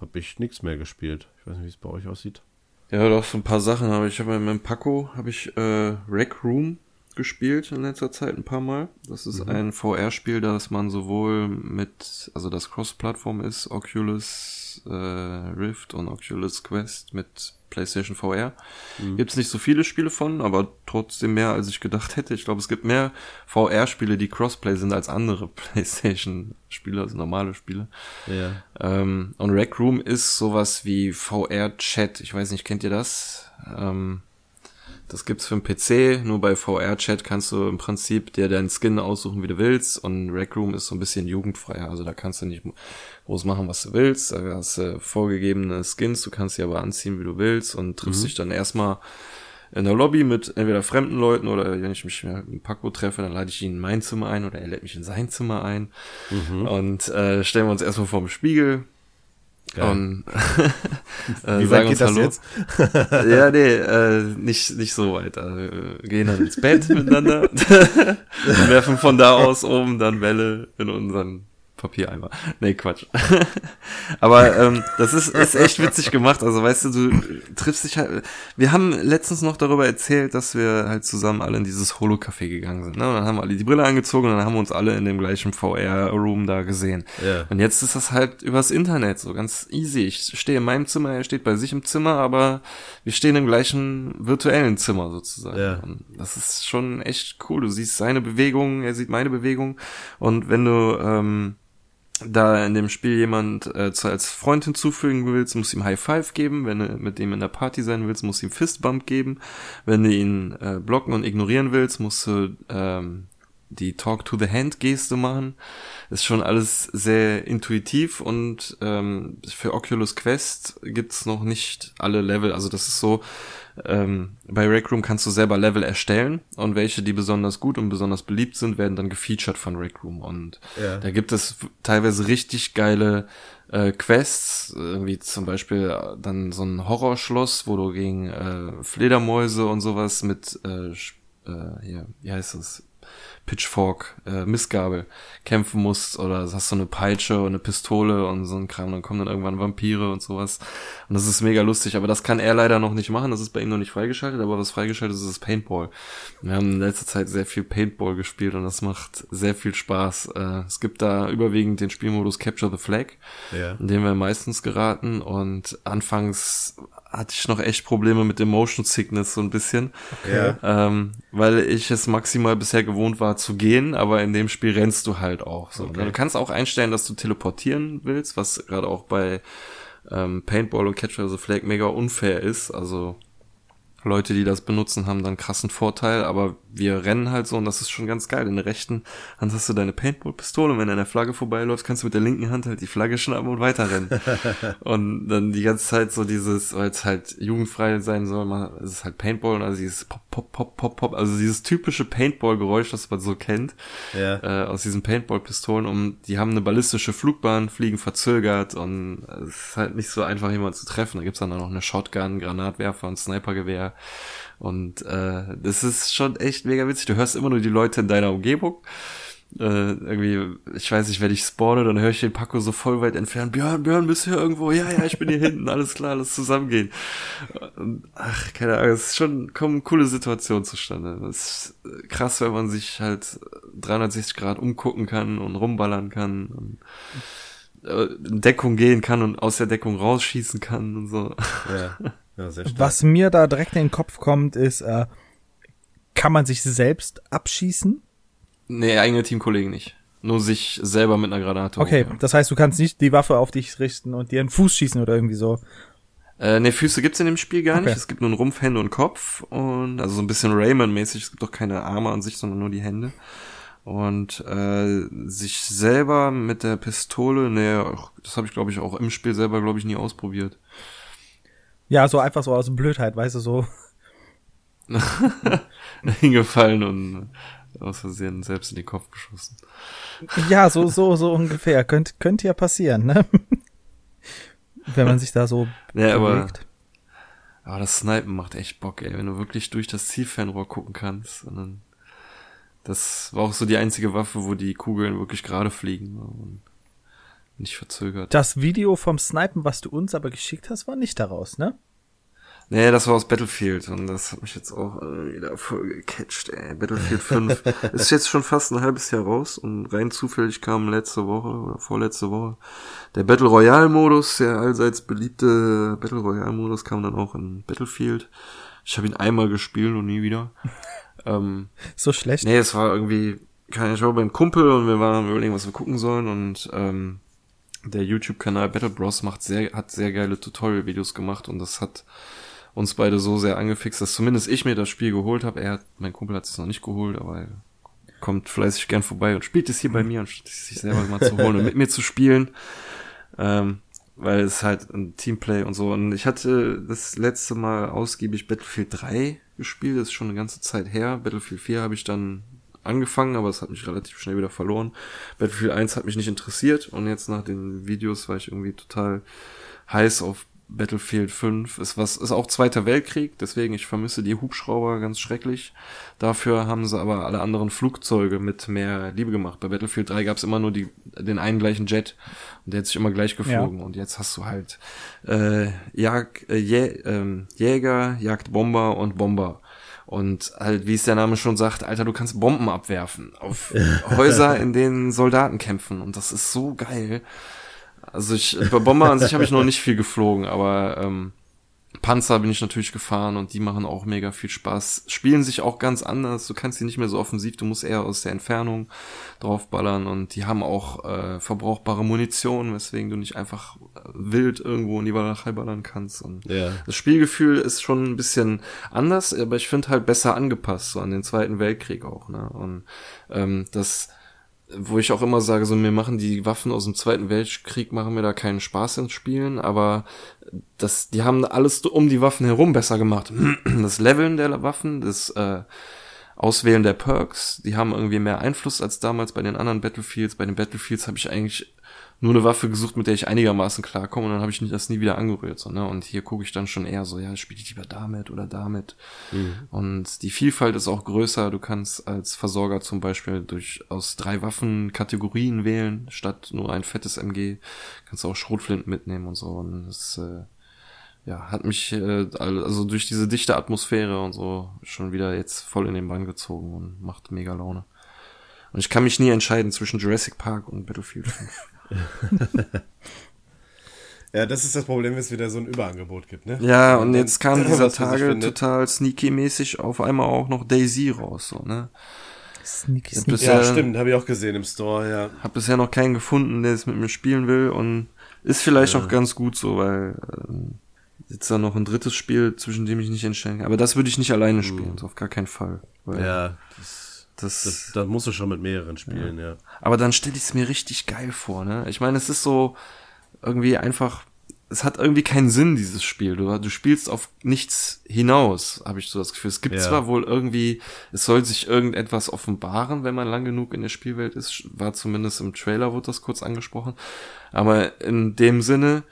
habe ich nichts mehr gespielt. Ich weiß nicht, wie es bei euch aussieht. Ja, doch, so ein paar Sachen. Aber ich habe mit Paco habe ich äh, Rec Room gespielt in letzter Zeit ein paar Mal. Das ist mhm. ein VR-Spiel, das man sowohl mit, also das Cross-Plattform ist, Oculus äh, Rift und Oculus Quest mit PlayStation VR. Mhm. Gibt es nicht so viele Spiele von, aber trotzdem mehr, als ich gedacht hätte. Ich glaube, es gibt mehr VR-Spiele, die Crossplay sind, als andere PlayStation-Spiele, also normale Spiele. Ja. Ähm, und Rec Room ist sowas wie VR-Chat. Ich weiß nicht, kennt ihr das? Ähm, das gibt's für den PC, nur bei VR-Chat kannst du im Prinzip dir deinen Skin aussuchen, wie du willst. Und Rec Room ist so ein bisschen jugendfreier. Also da kannst du nicht groß machen, was du willst. Da hast du vorgegebene Skins, du kannst sie aber anziehen, wie du willst und triffst mhm. dich dann erstmal in der Lobby mit entweder fremden Leuten oder wenn ich mich mit Paco treffe, dann lade ich ihn in mein Zimmer ein oder er lädt mich in sein Zimmer ein. Mhm. Und äh, stellen wir uns erstmal vor dem Spiegel, Geil. Und äh, Wie weit geht das Hallo. jetzt? ja, nee, äh, nicht, nicht so weit. Also, gehen dann ins Bett miteinander, werfen von da aus oben dann Bälle in unseren Papiereimer. Nee, Quatsch. Aber ähm, das ist, ist echt witzig gemacht. Also weißt du, du triffst dich halt. Wir haben letztens noch darüber erzählt, dass wir halt zusammen alle in dieses Holo-Café gegangen sind. Ne? Und dann haben wir alle die Brille angezogen und dann haben wir uns alle in dem gleichen VR-Room da gesehen. Ja. Und jetzt ist das halt übers Internet so ganz easy. Ich stehe in meinem Zimmer, er steht bei sich im Zimmer, aber wir stehen im gleichen virtuellen Zimmer sozusagen. Und das ist schon echt cool. Du siehst seine Bewegung, er sieht meine Bewegung. Und wenn du ähm, da in dem Spiel jemand äh, als Freund hinzufügen willst, musst du ihm High Five geben. Wenn du mit dem in der Party sein willst, musst du ihm Fistbump geben. Wenn du ihn äh, blocken und ignorieren willst, musst du ähm, die Talk to the Hand Geste machen. Ist schon alles sehr intuitiv und ähm, für Oculus Quest gibt's noch nicht alle Level. Also das ist so, ähm, bei Rec Room kannst du selber Level erstellen und welche, die besonders gut und besonders beliebt sind, werden dann gefeatured von Rec Room. Und ja. da gibt es teilweise richtig geile äh, Quests, wie zum Beispiel äh, dann so ein Horrorschloss, wo du gegen äh, Fledermäuse und sowas mit äh, äh, hier, wie heißt das? Pitchfork, äh, Missgabel kämpfen musst oder hast so eine Peitsche und eine Pistole und so ein Kram, dann kommen dann irgendwann Vampire und sowas. Und das ist mega lustig, aber das kann er leider noch nicht machen, das ist bei ihm noch nicht freigeschaltet, aber was freigeschaltet ist, ist das Paintball. Wir haben in letzter Zeit sehr viel Paintball gespielt und das macht sehr viel Spaß. Äh, es gibt da überwiegend den Spielmodus Capture the Flag, ja. in dem wir meistens geraten und anfangs hatte ich noch echt Probleme mit dem Motion Sickness so ein bisschen. Okay. Ähm, weil ich es maximal bisher gewohnt war zu gehen, aber in dem Spiel rennst du halt auch. So. Okay. Du kannst auch einstellen, dass du teleportieren willst, was gerade auch bei ähm, Paintball und Catcher the Flag mega unfair ist. Also Leute, die das benutzen, haben dann krassen Vorteil, aber wir rennen halt so und das ist schon ganz geil. In der rechten Hand hast du deine Paintball-Pistole und wenn du an der Flagge vorbeiläufst, kannst du mit der linken Hand halt die Flagge schnappen und weiterrennen. und dann die ganze Zeit so dieses, weil es halt jugendfrei sein soll, mal, es ist halt Paintball und also dieses Pop, Pop, Pop, Pop, Pop, also dieses typische Paintball-Geräusch, das man so kennt, ja. äh, aus diesen Paintball-Pistolen und die haben eine ballistische Flugbahn, fliegen verzögert und es ist halt nicht so einfach, jemanden zu treffen. Da gibt's dann auch noch eine Shotgun, Granatwerfer und Snipergewehr und äh, das ist schon echt mega witzig. Du hörst immer nur die Leute in deiner Umgebung. Äh, irgendwie, ich weiß nicht, wenn ich spawne, dann höre ich den Paco so voll weit entfernt. Björn, Björn, bist du hier irgendwo? Ja, ja, ich bin hier hinten, alles klar, lass zusammengehen. Und, ach, keine Ahnung, es ist schon, kommen coole Situationen zustande. Das ist krass, wenn man sich halt 360 Grad umgucken kann und rumballern kann und äh, in Deckung gehen kann und aus der Deckung rausschießen kann und so. Ja. Ja, Was mir da direkt in den Kopf kommt, ist, äh, kann man sich selbst abschießen? Nee, eigene Teamkollegen nicht. Nur sich selber mit einer Granate. Okay, hoch, das heißt, du kannst nicht die Waffe auf dich richten und dir einen Fuß schießen oder irgendwie so. Äh, ne, Füße gibt's in dem Spiel gar okay. nicht. Es gibt nur einen Rumpf, Hände und Kopf und also so ein bisschen Rayman-mäßig. Es gibt doch keine Arme an sich, sondern nur die Hände. Und äh, sich selber mit der Pistole, ne, das habe ich glaube ich auch im Spiel selber glaube ich nie ausprobiert. Ja, so einfach so aus Blödheit, weißt du, so. Hingefallen und aus Versehen selbst in den Kopf geschossen. Ja, so, so, so ungefähr. Könnte, könnte ja passieren, ne? Wenn man sich da so ja, bewegt. Aber, aber das Snipen macht echt Bock, ey. Wenn du wirklich durch das Zielfernrohr gucken kannst. Und dann, das war auch so die einzige Waffe, wo die Kugeln wirklich gerade fliegen. Und nicht verzögert. Das Video vom Snipen, was du uns aber geschickt hast, war nicht daraus, ne? Nee, das war aus Battlefield und das hat mich jetzt auch äh, wieder voll gecatcht, ey. Battlefield 5 ist jetzt schon fast ein halbes Jahr raus und rein zufällig kam letzte Woche oder vorletzte Woche der Battle Royale Modus, der allseits beliebte Battle Royale Modus kam dann auch in Battlefield. Ich habe ihn einmal gespielt und nie wieder. ähm, so schlecht? Nee, es war irgendwie, keine Ahnung, beim Kumpel und wir waren überlegen, was wir gucken sollen und ähm, der YouTube-Kanal Battle Bros macht sehr, hat sehr geile Tutorial-Videos gemacht und das hat uns beide so sehr angefixt, dass zumindest ich mir das Spiel geholt habe. Er, mein Kumpel hat es noch nicht geholt, aber er kommt fleißig gern vorbei und spielt es hier bei mir, anstatt sich selber mal zu holen und mit mir zu spielen. Ähm, weil es halt ein Teamplay und so. Und ich hatte das letzte Mal ausgiebig Battlefield 3 gespielt, das ist schon eine ganze Zeit her. Battlefield 4 habe ich dann angefangen, aber es hat mich relativ schnell wieder verloren. Battlefield 1 hat mich nicht interessiert und jetzt nach den Videos war ich irgendwie total heiß auf Battlefield 5 ist was, ist auch Zweiter Weltkrieg, deswegen ich vermisse die Hubschrauber ganz schrecklich. Dafür haben sie aber alle anderen Flugzeuge mit mehr Liebe gemacht. Bei Battlefield 3 gab es immer nur die, den einen gleichen Jet und der hat sich immer gleich geflogen. Ja. Und jetzt hast du halt äh, Jag, äh, Jä, äh, Jäger, Jagdbomber und Bomber. Und halt, wie es der Name schon sagt, Alter, du kannst Bomben abwerfen auf Häuser, in denen Soldaten kämpfen. Und das ist so geil. Also ich, bei Bomber an sich habe ich noch nicht viel geflogen, aber ähm, Panzer bin ich natürlich gefahren und die machen auch mega viel Spaß. Spielen sich auch ganz anders. Du kannst sie nicht mehr so offensiv, du musst eher aus der Entfernung draufballern und die haben auch äh, verbrauchbare Munition, weswegen du nicht einfach äh, wild irgendwo in die Walachei ballern kannst. Und ja. das Spielgefühl ist schon ein bisschen anders, aber ich finde halt besser angepasst, so an den Zweiten Weltkrieg auch. Ne? Und ähm, das wo ich auch immer sage, so mir machen die Waffen aus dem Zweiten Weltkrieg machen mir da keinen Spaß ins Spielen, aber das, die haben alles um die Waffen herum besser gemacht. Das Leveln der Waffen, das äh, Auswählen der Perks, die haben irgendwie mehr Einfluss als damals bei den anderen Battlefields. Bei den Battlefields habe ich eigentlich nur eine Waffe gesucht, mit der ich einigermaßen klarkomme und dann habe ich das nie wieder angerührt. So, ne? Und hier gucke ich dann schon eher so, ja, spiele ich lieber damit oder damit. Mhm. Und die Vielfalt ist auch größer. Du kannst als Versorger zum Beispiel durch aus drei Waffen Kategorien wählen, statt nur ein fettes MG. Kannst auch Schrotflinten mitnehmen und so. Und das äh, ja, hat mich äh, also durch diese dichte Atmosphäre und so schon wieder jetzt voll in den Bann gezogen und macht mega Laune. Und ich kann mich nie entscheiden zwischen Jurassic Park und Battlefield 5. ja, das ist das Problem, wenn es wieder so ein Überangebot gibt, ne? Ja, und, und jetzt kam dieser Tage total sneaky-mäßig auf einmal auch noch Daisy raus, so, ne? Sneaky, sneaky. Bisher, ja, stimmt, habe ich auch gesehen im Store, ja. Hab bisher noch keinen gefunden, der es mit mir spielen will und ist vielleicht ja. auch ganz gut so, weil ähm, jetzt da noch ein drittes Spiel, zwischen dem ich nicht entscheiden kann. Aber das würde ich nicht alleine spielen, mhm. auf gar keinen Fall. ja, das, das, das, das musst du schon mit mehreren spielen, ja. ja. Aber dann stelle ich es mir richtig geil vor, ne? Ich meine, es ist so irgendwie einfach es hat irgendwie keinen Sinn, dieses Spiel. Du, du spielst auf nichts hinaus, habe ich so das Gefühl. Es gibt ja. zwar wohl irgendwie, es soll sich irgendetwas offenbaren, wenn man lang genug in der Spielwelt ist. War zumindest im Trailer, wurde das kurz angesprochen. Aber in dem Sinne,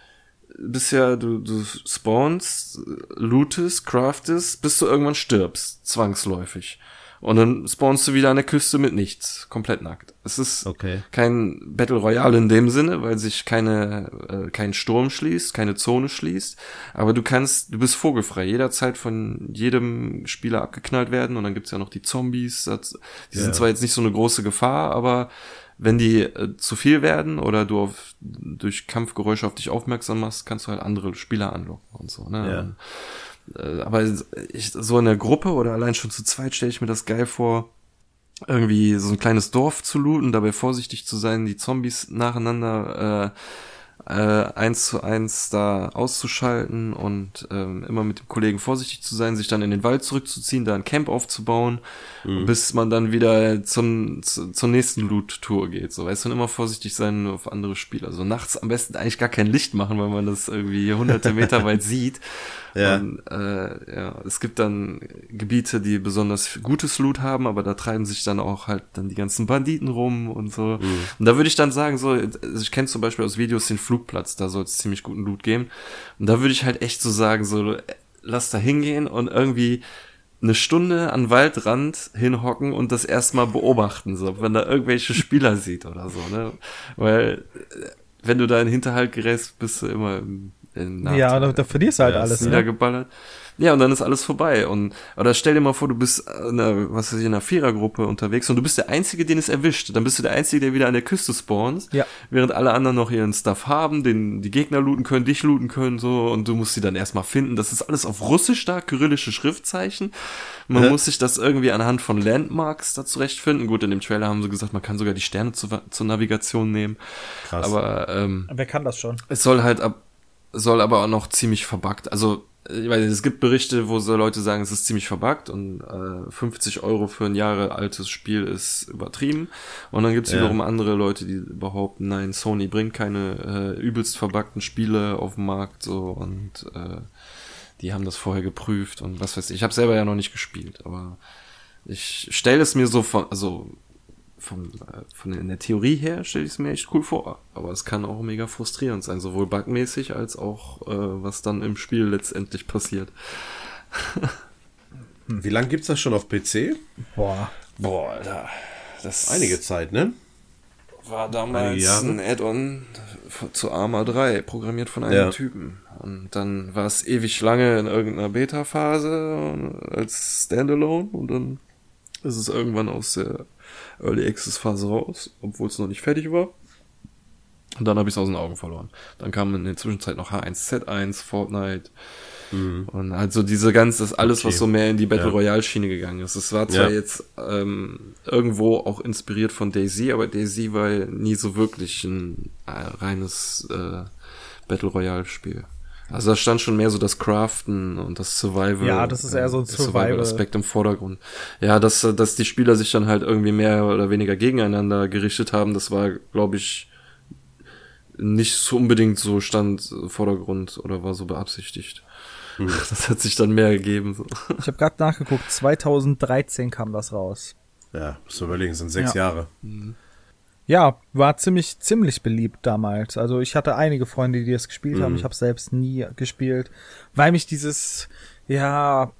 bist ja, du, du spawnst, lootest, craftest, bis du irgendwann stirbst, zwangsläufig. Und dann spawnst du wieder an der Küste mit nichts, komplett nackt. Es ist okay. kein Battle Royale in dem Sinne, weil sich keine äh, kein Sturm schließt, keine Zone schließt, aber du kannst, du bist vogelfrei, jederzeit von jedem Spieler abgeknallt werden und dann gibt's ja noch die Zombies, die ja. sind zwar jetzt nicht so eine große Gefahr, aber wenn die äh, zu viel werden oder du auf, durch Kampfgeräusche auf dich aufmerksam machst, kannst du halt andere Spieler anlocken und so, ne? Ja. Äh, aber ich, so in der Gruppe oder allein schon zu zweit stelle ich mir das geil vor, irgendwie so ein kleines Dorf zu looten, dabei vorsichtig zu sein, die Zombies nacheinander äh, äh, eins zu eins da auszuschalten und ähm, immer mit dem Kollegen vorsichtig zu sein, sich dann in den Wald zurückzuziehen, da ein Camp aufzubauen, mhm. bis man dann wieder zum, zu, zur nächsten Loot-Tour geht. So, weißt du, und immer vorsichtig sein auf andere Spieler. Also nachts am besten eigentlich gar kein Licht machen, weil man das irgendwie hunderte Meter weit sieht. Ja. Und, äh, ja, es gibt dann Gebiete, die besonders gutes Loot haben, aber da treiben sich dann auch halt dann die ganzen Banditen rum und so. Mhm. Und da würde ich dann sagen, so, also ich kenne zum Beispiel aus Videos den Flugplatz, da soll es ziemlich guten Loot geben. Und da würde ich halt echt so sagen, so, lass da hingehen und irgendwie eine Stunde an Waldrand hinhocken und das erstmal beobachten, so, wenn da irgendwelche Spieler sieht oder so, ne? Weil, wenn du da in Hinterhalt gerätst, bist du immer im ja, da, da verlierst du halt ja, alles. Ne? Niedergeballert. Ne? Ja, und dann ist alles vorbei. Und oder stell dir mal vor, du bist in einer, was weiß ich, in einer Vierergruppe unterwegs und du bist der Einzige, den es erwischt. Dann bist du der Einzige, der wieder an der Küste spawnt, ja. während alle anderen noch ihren Stuff haben, den die Gegner looten können, dich looten können, so, und du musst sie dann erstmal finden. Das ist alles auf Russisch da, kyrillische Schriftzeichen. Man ja. muss sich das irgendwie anhand von Landmarks da zurechtfinden. Gut, in dem Trailer haben sie gesagt, man kann sogar die Sterne zu, zur Navigation nehmen. Krass. Aber ähm, wer kann das schon? Es soll halt ab soll aber auch noch ziemlich verbuggt. Also, ich weiß nicht, es gibt Berichte, wo so Leute sagen, es ist ziemlich verbuggt und äh, 50 Euro für ein Jahre altes Spiel ist übertrieben. Und dann gibt's ja. wiederum andere Leute, die behaupten, nein, Sony bringt keine äh, übelst verbuggten Spiele auf den Markt so und äh, die haben das vorher geprüft und was weiß ich. Ich habe selber ja noch nicht gespielt, aber ich stelle es mir so von, also von, äh, von in der Theorie her stelle ich es mir echt cool vor. Aber es kann auch mega frustrierend sein, sowohl bugmäßig als auch äh, was dann im Spiel letztendlich passiert. Wie lange gibt's das schon auf PC? Boah. Boah, Alter. Das Einige Zeit, ne? War damals ein Add-on zu Arma 3, programmiert von einem ja. Typen. Und dann war es ewig lange in irgendeiner Beta-Phase als Standalone und dann ist es irgendwann aus der Early Access Phase raus, obwohl es noch nicht fertig war. Und dann habe ich es aus den Augen verloren. Dann kam in der Zwischenzeit noch H1Z1, Fortnite. Mhm. Und halt so diese ganze, das alles, okay. was so mehr in die Battle ja. Royale Schiene gegangen ist. Es war zwar ja. jetzt ähm, irgendwo auch inspiriert von Daisy, aber Daisy war nie so wirklich ein äh, reines äh, Battle Royale Spiel. Also da stand schon mehr so das Craften und das Survival. Ja, das ist eher so ein Survival-Aspekt im Vordergrund. Ja, dass, dass die Spieler sich dann halt irgendwie mehr oder weniger gegeneinander gerichtet haben, das war, glaube ich, nicht so unbedingt so stand Vordergrund oder war so beabsichtigt. Hm. Das hat sich dann mehr gegeben. So. Ich habe gerade nachgeguckt, 2013 kam das raus. Ja, musst du überlegen, sind sechs ja. Jahre. Mhm. Ja, war ziemlich, ziemlich beliebt damals. Also ich hatte einige Freunde, die das gespielt mhm. haben. Ich habe selbst nie gespielt, weil mich dieses, ja,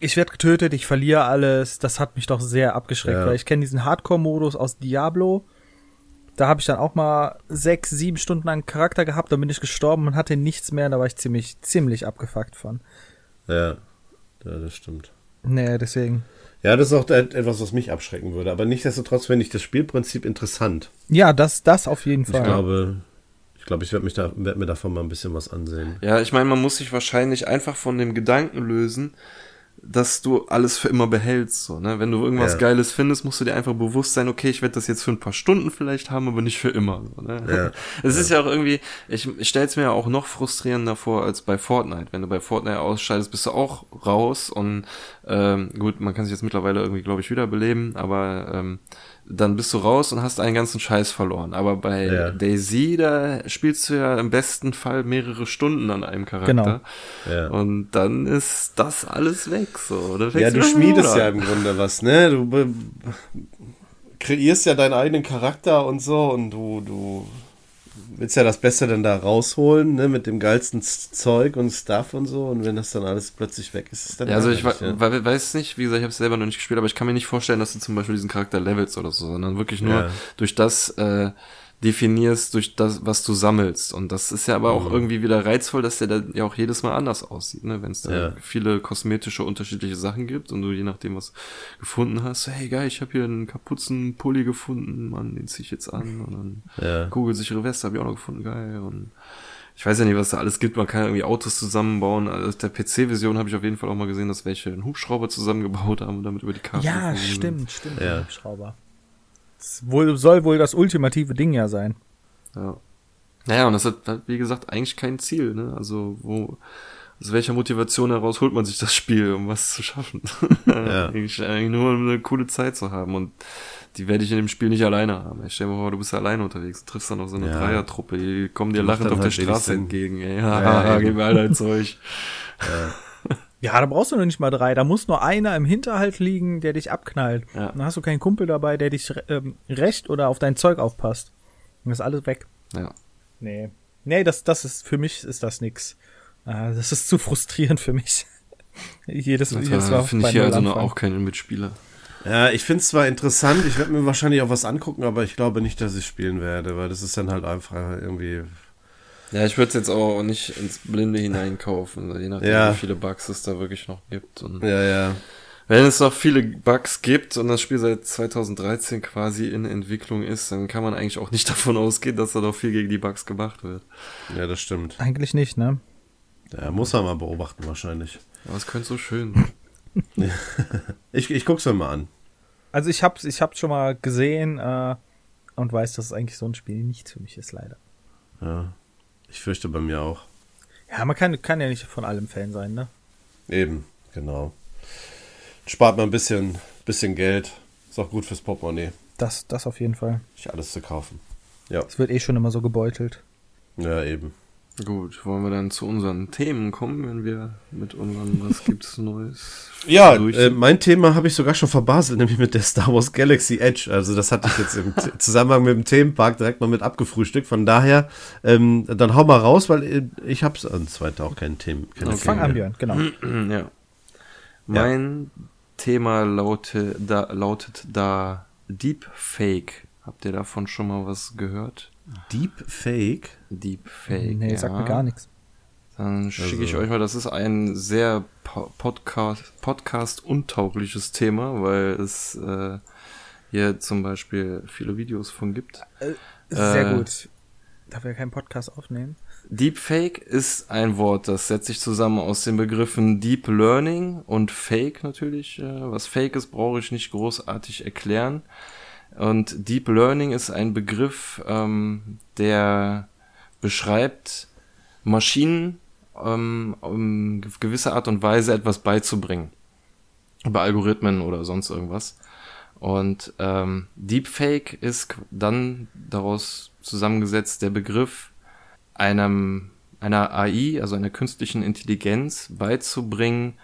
ich werde getötet, ich verliere alles, das hat mich doch sehr abgeschreckt, ja. weil ich kenne diesen Hardcore-Modus aus Diablo. Da habe ich dann auch mal sechs, sieben Stunden einen Charakter gehabt, dann bin ich gestorben und hatte nichts mehr, da war ich ziemlich, ziemlich abgefuckt von. Ja, ja das stimmt. Nee, deswegen. Ja, das ist auch etwas, was mich abschrecken würde. Aber nichtsdestotrotz finde ich das Spielprinzip interessant. Ja, das, das auf jeden Fall. Ich glaube, ich glaube, ich werde mich da, werde mir davon mal ein bisschen was ansehen. Ja, ich meine, man muss sich wahrscheinlich einfach von dem Gedanken lösen, dass du alles für immer behältst. So, ne? Wenn du irgendwas Ja. Geiles findest, musst du dir einfach bewusst sein, okay, ich werde das jetzt für ein paar Stunden vielleicht haben, aber nicht für immer. So, ne? Ja. Es ist ja auch irgendwie, ich, ich stelle es mir ja auch noch frustrierender vor als bei Fortnite. Wenn du bei Fortnite ausscheidest, bist du auch raus und ähm, gut, man kann sich jetzt mittlerweile irgendwie, glaube ich, wiederbeleben, aber ähm, dann bist du raus und hast einen ganzen Scheiß verloren. Aber bei Ja. Daisy, da spielst du ja im besten Fall mehrere Stunden an einem Charakter. Genau. Ja. Und dann ist das alles weg, so. Oder Ja, du schmiedest ja im Grunde was, ne? Du kreierst ja deinen eigenen Charakter und so und du, du willst ja das Beste dann da rausholen, ne? Mit dem geilsten Zeug und Stuff und so. Und wenn das dann alles plötzlich weg ist, ist dann Ja, also ich we weiß nicht, wie gesagt, ich habe es selber noch nicht gespielt, aber ich kann mir nicht vorstellen, dass du zum Beispiel diesen Charakter levelst oder so, sondern wirklich nur Ja. durch das äh, definierst, durch das, was du sammelst. Und das ist ja aber auch irgendwie wieder reizvoll, dass der dann ja auch jedes Mal anders aussieht, ne? Wenn es da Ja. viele kosmetische unterschiedliche Sachen gibt und du je nachdem was gefunden hast, hey geil, ich habe hier einen Kapuzenpulli gefunden, Mann, den zieh ich jetzt an und dann Ja. Kugelsichere Weste habe ich auch noch gefunden, geil. Und ich weiß ja nicht, was da alles gibt. Man kann irgendwie Autos zusammenbauen. Also der PC-Version habe ich auf jeden Fall auch mal gesehen, dass welche einen Hubschrauber zusammengebaut haben und damit über die Karte. Ja, sind. stimmt, stimmt. Ja. der Hubschrauber. Das wohl, soll wohl das ultimative Ding ja sein. Ja. Naja, und das hat, hat, wie gesagt, eigentlich kein Ziel, ne? Also, wo, aus welcher Motivation heraus holt man sich das Spiel, um was zu schaffen? Ja. eigentlich, eigentlich nur, um eine coole Zeit zu haben. Und die werde ich in dem Spiel nicht alleine haben. Ich stell mir vor, du bist alleine unterwegs, du triffst dann auf so eine Ja. Dreiertruppe, die kommen dir lachend auf der halt wenig Straße entgegen, ey. Ja, Ja, eben. gib mir all dein Zeug. Ja, da brauchst du noch nicht mal drei. Da muss nur einer im Hinterhalt liegen, der dich abknallt. Ja. Dann hast du keinen Kumpel dabei, der dich ähm, recht oder auf dein Zeug aufpasst. Dann ist alles weg. Ja. Nee. Nee, das, das ist, für mich ist das nix. Äh, das ist zu frustrierend für mich. jedes, jedes Da Mal finde ich hier also auch keinen Mitspieler. Ja, ich finde es zwar interessant, ich werde mir wahrscheinlich auch was angucken, aber ich glaube nicht, dass ich spielen werde, weil das ist dann halt einfach irgendwie. Ja, ich würde es jetzt auch nicht ins Blinde hineinkaufen, je nachdem, Ja. wie viele Bugs es da wirklich noch gibt. Und Ja, ja. wenn es noch viele Bugs gibt und das Spiel seit 2013 quasi in Entwicklung ist, dann kann man eigentlich auch nicht davon ausgehen, dass da noch viel gegen die Bugs gemacht wird. Ja, das stimmt. Eigentlich nicht, ne? Ja, muss man mal beobachten wahrscheinlich. Aber es könnte so schön. Ich, ich guck's mir mal an. Also ich hab's, ich hab's schon mal gesehen äh, und weiß, dass es eigentlich so ein Spiel nicht für mich ist, leider. Ja. Ich fürchte bei mir auch. Ja, man kann, kann ja nicht von allem Fan sein, ne? Eben, genau. Spart man ein bisschen, bisschen Geld. Ist auch gut fürs Portemonnaie, Das, das auf jeden Fall. nicht alles zu kaufen. Ja, Es wird eh schon immer so gebeutelt. ja, eben. Gut, wollen wir dann zu unseren Themen kommen, wenn wir mit unseren Was gibt's Neues? Ja, durch äh, mein Thema habe ich sogar schon verbaselt, nämlich mit der Star Wars Galaxy Edge. Also das hatte ich jetzt im Zusammenhang mit dem Themenpark direkt mal mit abgefrühstückt. Von daher, ähm, dann hau mal raus, weil äh, ich hab's an zweiter auch kein Thema. Keine Okay. Fang an, Björn, genau. ja. Mein Thema laute, da, lautet da Deepfake. Habt ihr davon schon mal was gehört? Deepfake? Deepfake. nee, ja. sagt mir gar nichts. Dann schicke ich Also- euch mal, das ist ein sehr po- Podcast, Podcast-untaugliches Thema, weil es äh, hier zum Beispiel viele Videos von gibt. Sehr Äh, gut. Darf er keinen Podcast aufnehmen? Deepfake ist ein Wort, das setzt sich zusammen aus den Begriffen Deep Learning und Fake natürlich. Äh, Was Fake ist, brauche ich nicht großartig erklären. Und Deep Learning ist ein Begriff, ähm, der beschreibt, Maschinen ähm, um gewisse Art und Weise etwas beizubringen. Über Algorithmen oder sonst irgendwas. Und ähm, Deepfake ist dann daraus zusammengesetzt der Begriff, einem einer AI, also einer künstlichen Intelligenz, beizubringen,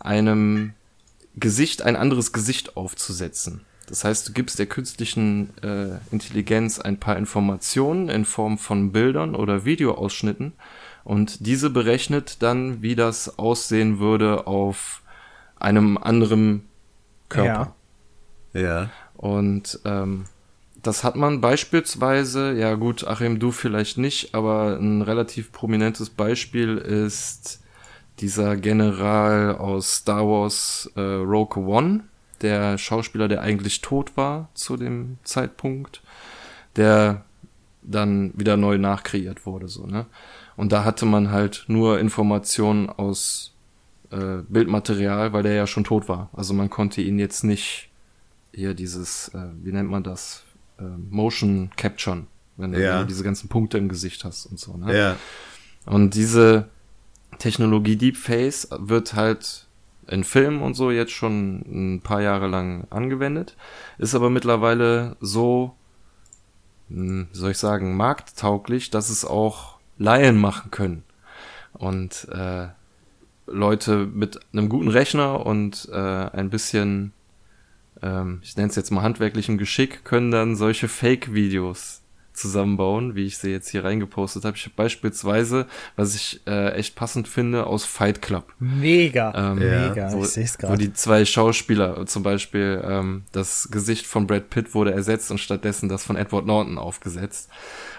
einem Gesicht ein anderes Gesicht aufzusetzen. Das heißt, du gibst der künstlichen äh, Intelligenz ein paar Informationen in Form von Bildern oder Videoausschnitten und diese berechnet dann, wie das aussehen würde auf einem anderen Körper. Ja. Ja. Und ähm, das hat man beispielsweise, ja gut, Achim, du vielleicht nicht, aber ein relativ prominentes Beispiel ist dieser General aus Star Wars äh, Rogue One, der Schauspieler, der eigentlich tot war zu dem Zeitpunkt, der dann wieder neu nachkreiert wurde, so, ne? Und da hatte man halt nur Informationen aus äh, Bildmaterial, weil der ja schon tot war. Also man konnte ihn jetzt nicht hier dieses, äh, wie nennt man das, äh, Motion Capturen, wenn Ja. du diese ganzen Punkte im Gesicht hast und so. Ne? Ja. Und diese Technologie Deepface wird halt in Filmen und so jetzt schon ein paar Jahre lang angewendet, ist aber mittlerweile so, hm, wie soll ich sagen, markttauglich, dass es auch Laien machen können. Und äh, Leute mit einem guten Rechner und äh, ein bisschen, ähm, ich nenne es jetzt mal handwerklichem Geschick, können dann solche Fake-Videos zusammenbauen, wie ich sie jetzt hier reingepostet habe. Ich habe beispielsweise, was ich äh, echt passend finde, aus Fight Club. Mega. Ähm. Mega. wo, ich sehe es wo gerade. die zwei Schauspieler, zum Beispiel ähm, das Gesicht von Brad Pitt wurde ersetzt und stattdessen das von Edward Norton aufgesetzt.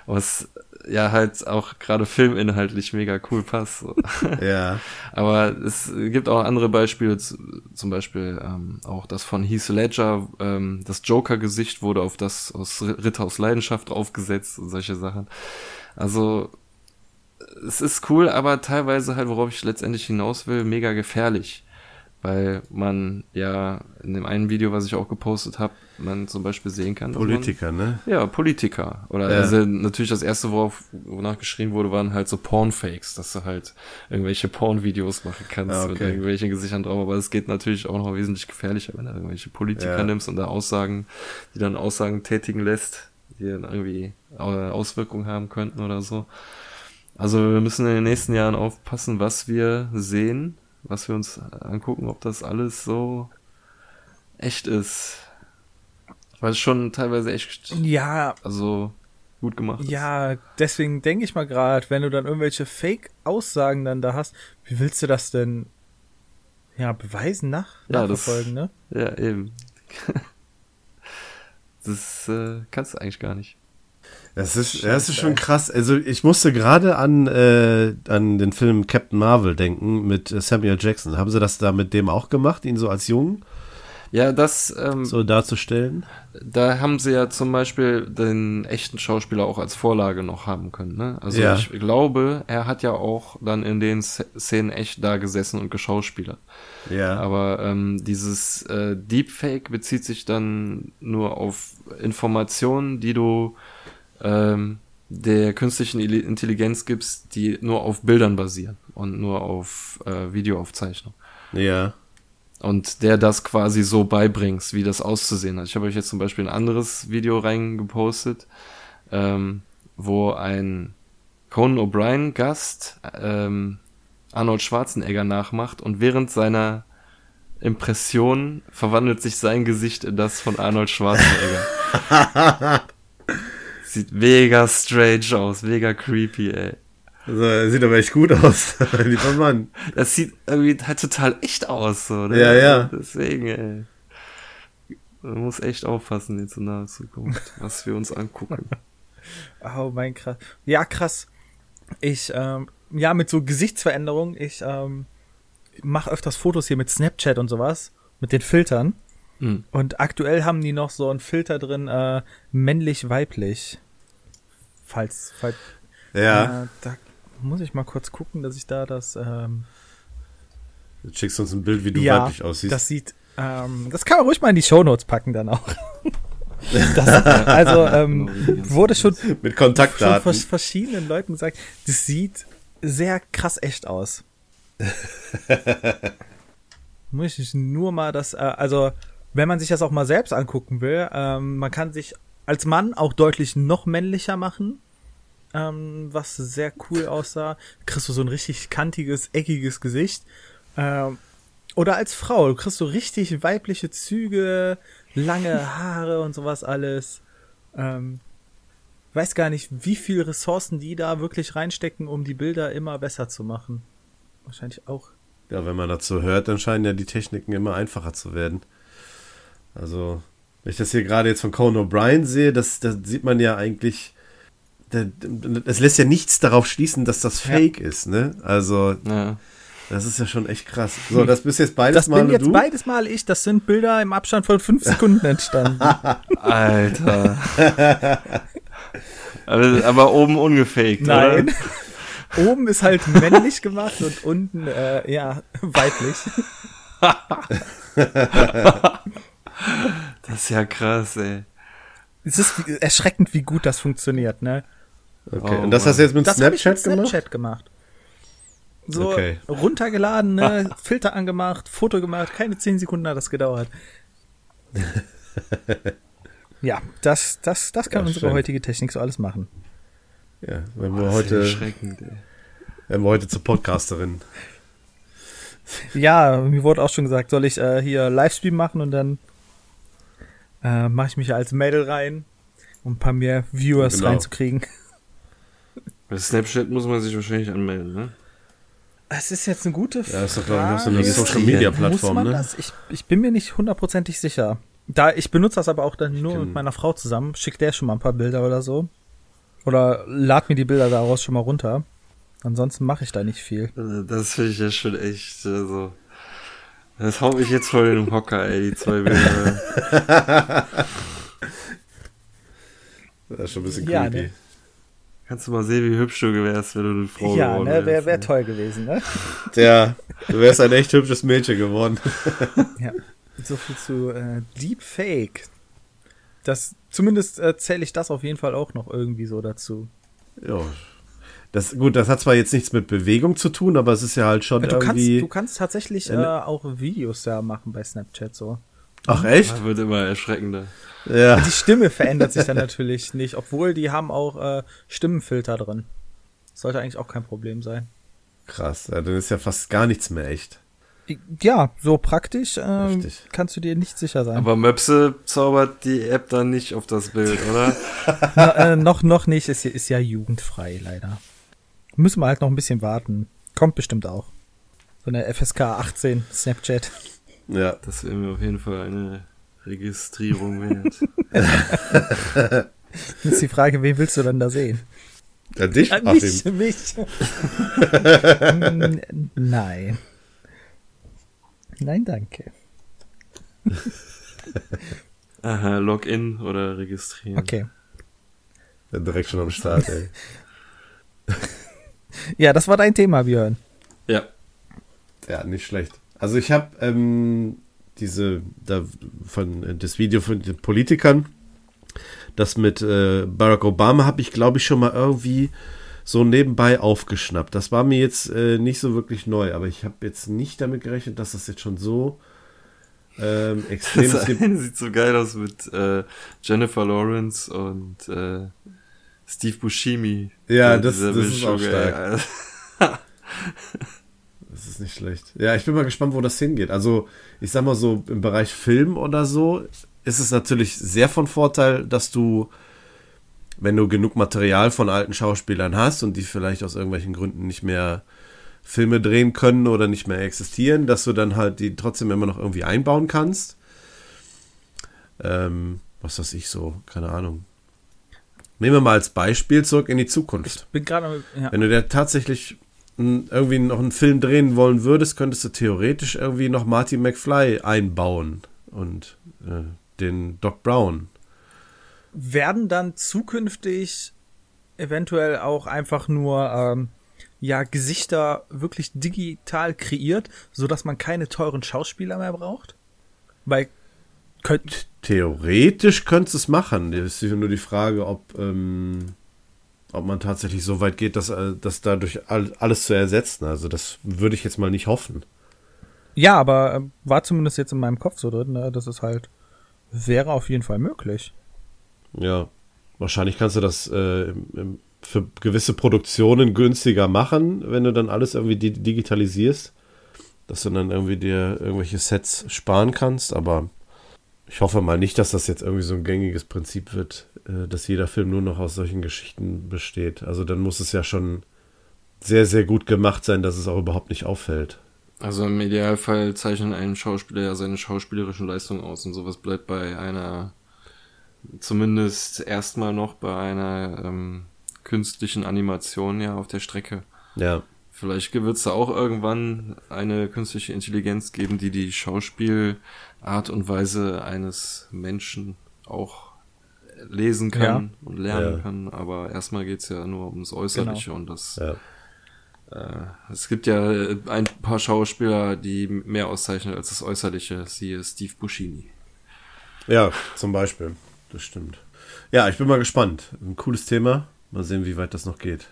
Was ja halt auch gerade filminhaltlich mega cool passt. So. Ja. Aber es gibt auch andere Beispiele, zum Beispiel ähm, auch das von Heath Ledger, ähm, das Joker-Gesicht wurde auf das aus Ritter aus Leidenschaft draufgesetzt und solche Sachen. Also es ist cool, aber teilweise halt, worauf ich letztendlich hinaus will, mega gefährlich. Weil man ja in dem einen Video, was ich auch gepostet habe, man zum Beispiel sehen kann. dass man- Politiker, ne? ja, Politiker. Oder Ja. also natürlich das erste, worauf, wonach geschrieben wurde, waren halt so Pornfakes, dass du halt irgendwelche Pornvideos machen kannst Ah, mit okay. irgendwelchen Gesichtern drauf. Aber es geht natürlich auch noch wesentlich gefährlicher, wenn du irgendwelche Politiker Ja. nimmst und da Aussagen, die dann Aussagen tätigen lässt, die dann irgendwie äh, Auswirkungen haben könnten oder so. Also wir müssen in den nächsten Jahren aufpassen, was wir sehen, was wir uns angucken, ob das alles so echt ist. Weil es schon teilweise echt Ja, also gut gemacht ist. ja, deswegen denke ich mal gerade, wenn du dann irgendwelche Fake-Aussagen dann da hast, wie willst du das denn ja beweisen nach Ja, das- nachverfolgen, ne? Ja, eben. das äh, kannst du eigentlich gar nicht. Das ist, das ist schon krass. Also ich musste gerade an, äh, an den Film Captain Marvel denken mit äh, Samuel Jackson. Haben sie das da mit dem auch gemacht, ihn so als Jungen Ja, das, ähm, so darzustellen? da haben sie ja zum Beispiel den echten Schauspieler auch als Vorlage noch haben können. Ne? Also Ja. ich glaube, er hat ja auch dann in den Sz- Szenen echt da gesessen und geschauspielert. Ja. Aber ähm, dieses äh, Deepfake bezieht sich dann nur auf Informationen, die du ähm, der künstlichen Intelligenz gibst, die nur auf Bildern basieren und nur auf äh, Videoaufzeichnung. ja. Und der das quasi so beibringst, wie das auszusehen hat. Ich habe euch jetzt zum Beispiel ein anderes Video reingepostet, ähm, wo ein Conan O'Brien Gast ähm, Arnold Schwarzenegger nachmacht und während seiner Impression verwandelt sich sein Gesicht in das von Arnold Schwarzenegger. Sieht mega strange aus, mega creepy, ey. Also, sieht aber echt gut aus, lieber Mann. Das sieht irgendwie halt total echt aus, so, ne? Ja, ja. Deswegen, ey. Man muss echt aufpassen jetzt in naher Zukunft, was wir uns angucken. Oh mein krass. Ja, krass. Ich, ähm, ja, mit so Gesichtsveränderungen, ich ähm, mache öfters Fotos hier mit Snapchat und sowas, mit den Filtern. Hm. Und aktuell haben die noch so einen Filter drin, äh, männlich-weiblich. Falls, falls, Ja. äh, da muss ich mal kurz gucken, dass ich da das, ähm, Du schickst uns ein Bild, wie du ja, weiblich aussiehst. das sieht, ähm, das kann man ruhig mal in die Shownotes packen dann auch. das, also, ähm, wurde schon Mit schon Kontaktdaten. vers verschiedenen Leuten gesagt, das sieht sehr krass echt aus. Muss ich nur mal das, äh, also wenn man sich das auch mal selbst angucken will, ähm, man kann sich als Mann auch deutlich noch männlicher machen, ähm, was sehr cool aussah. Kriegst du so ein richtig kantiges, eckiges Gesicht. Ähm, oder als Frau, du kriegst so richtig weibliche Züge, lange Haare und sowas alles. Ähm, weiß gar nicht, wie viel Ressourcen die da wirklich reinstecken, um die Bilder immer besser zu machen. Wahrscheinlich auch. Ja, wenn man dazu hört, dann scheinen ja die Techniken immer einfacher zu werden. Also, wenn ich das hier gerade jetzt von Conan O'Brien sehe, das, das sieht man ja eigentlich. Es lässt ja nichts darauf schließen, dass das Ja. Fake ist, ne? Also, Ja. das ist ja schon echt krass. So, das bist jetzt beides Das Mal bin jetzt du. beides Mal ich. Das sind Bilder im Abstand von fünf Sekunden entstanden. Alter. aber, aber oben ungefaked, Nein. oder? oben ist halt männlich gemacht und unten, äh, ja, weiblich. das ist ja krass, ey. Es ist erschreckend, wie gut das funktioniert, ne? Okay, oh, und das hast du jetzt mit das Snapchat mit gemacht? Snapchat gemacht. So Okay. runtergeladen, ne, Filter angemacht, Foto gemacht, keine 10 Sekunden hat das gedauert. ja, das, das, das kann Ja, unsere schön. heutige Technik so alles machen. Ja, wenn wir Das ist heute, wenn wir heute zur Podcasterin. Ja, mir wurde auch schon gesagt, soll ich äh, hier Livestream machen und dann äh, mache ich mich als Mädel rein, um ein paar mehr Viewers Genau. reinzukriegen. Bei Snapchat muss man sich wahrscheinlich anmelden, ne? Es ist jetzt eine gute Frage. Ja, ist doch, glaube ich, noch so eine. Social Media Muss Plattform, man ne? das? Ich, ich bin mir nicht hundertprozentig sicher. Da, ich benutze das aber auch dann nur mit meiner Frau zusammen. Schick der schon mal ein paar Bilder oder so. Oder lad mir die Bilder daraus schon mal runter. Ansonsten mache ich da nicht viel. Also Das finde ich ja schon echt, also. Das haut mich jetzt voll in den Hocker, ey, die zwei Bilder. Das ist schon ein bisschen Ja, creepy. ne? Kannst du mal sehen, wie hübsch du wärst, wenn du eine Frau ja, geworden ne, wäre wärst, wär ne? toll gewesen, ne? Ja, du wärst ein echt hübsches Mädchen geworden. Ja. So viel zu äh, Deepfake. Das, zumindest äh, zähle ich das auf jeden Fall auch noch irgendwie so dazu. Ja. Das, gut, das hat zwar jetzt nichts mit Bewegung zu tun, aber es ist ja halt schon Du kannst, irgendwie. du kannst tatsächlich äh, auch Videos da machen bei Snapchat so. Ach echt? Das wird immer erschreckender. Ja. Die Stimme verändert sich dann natürlich nicht, obwohl die haben auch äh, Stimmenfilter drin. Sollte eigentlich auch kein Problem sein. Krass, ja, dann ist ja fast gar nichts mehr echt. Ja, so praktisch ähm, Heftig. kannst du dir nicht sicher sein. Aber Möpse zaubert die App dann nicht auf das Bild, oder? Na, äh, noch, noch nicht, ist, ist ja jugendfrei leider. Müssen wir halt noch ein bisschen warten. Kommt bestimmt auch. So eine FSK 18 Snapchat. Ja. Das wäre mir auf jeden Fall eine Registrierung wert. Jetzt ist die Frage, wen willst du denn da sehen? ja dich, Achim. mich, mich. Nein. Nein, danke. Aha, Login oder registrieren. Okay. Ja, direkt schon am Start, ey. Ja, das war dein Thema, Björn. Ja. Ja, nicht schlecht. Also ich habe ähm, diese da von äh, das Video von den Politikern, das mit äh, Barack Obama habe ich glaube ich schon mal irgendwie so nebenbei aufgeschnappt. Das war mir jetzt äh, nicht so wirklich neu, aber ich habe jetzt nicht damit gerechnet, dass das jetzt schon so ähm, extrem Das sieht so geil aus mit äh, Jennifer Lawrence und äh, Steve Buscemi. Ja, das- das ist auch stark. Das ist nicht schlecht. Ja, ich bin mal gespannt, wo das hingeht. Also, ich sag mal so, im Bereich Film oder so ist es natürlich sehr von Vorteil, dass du, wenn du genug Material von alten Schauspielern hast und die vielleicht aus irgendwelchen Gründen nicht mehr Filme drehen können oder nicht mehr existieren, dass du dann halt die trotzdem immer noch irgendwie einbauen kannst. Ähm, was weiß ich so, keine Ahnung. Nehmen wir mal als Beispiel zurück in die Zukunft. Ja. Wenn du dir tatsächlich irgendwie noch einen Film drehen wollen würdest, könntest du theoretisch irgendwie noch Marty McFly einbauen und äh, den Doc Brown. Werden dann zukünftig eventuell auch einfach nur ähm, ja Gesichter wirklich digital kreiert, so dass man keine teuren Schauspieler mehr braucht? Weil könnt, Theoretisch könntest du es machen. Das ist nur die Frage, ob, ähm, ob man tatsächlich so weit geht, dass, äh, dass dadurch all, alles zu ersetzen. Also das würde ich jetzt mal nicht hoffen. ja, aber äh, war zumindest jetzt in meinem Kopf so drin, ne, dass es halt wäre auf jeden Fall möglich. Ja, wahrscheinlich kannst du das äh, im, im, für gewisse Produktionen günstiger machen, wenn du dann alles irgendwie di digitalisierst, dass du dann irgendwie dir irgendwelche Sets sparen kannst, aber ich hoffe mal nicht, dass das jetzt irgendwie so ein gängiges Prinzip wird, äh, dass jeder Film nur noch aus solchen Geschichten besteht. Also dann muss es ja schon sehr, sehr gut gemacht sein, dass es auch überhaupt nicht auffällt. Also im Idealfall zeichnet ein Schauspieler ja seine schauspielerischen Leistungen aus und sowas bleibt bei einer, zumindest erstmal noch bei einer ähm, künstlichen Animation ja auf der Strecke. Ja, Vielleicht wird es da auch irgendwann eine künstliche Intelligenz geben, die die Schauspielart und Weise eines Menschen auch lesen kann und lernen Ja. kann. Aber erstmal geht's ja nur ums Äußerliche und das ja. Äh, es gibt ja ein paar Schauspieler, die mehr auszeichnen als das Äußerliche. Siehe Steve Buscini. Ja, zum Beispiel. Das stimmt. Ja, ich bin mal gespannt. Ein cooles Thema. Mal sehen, wie weit das noch geht.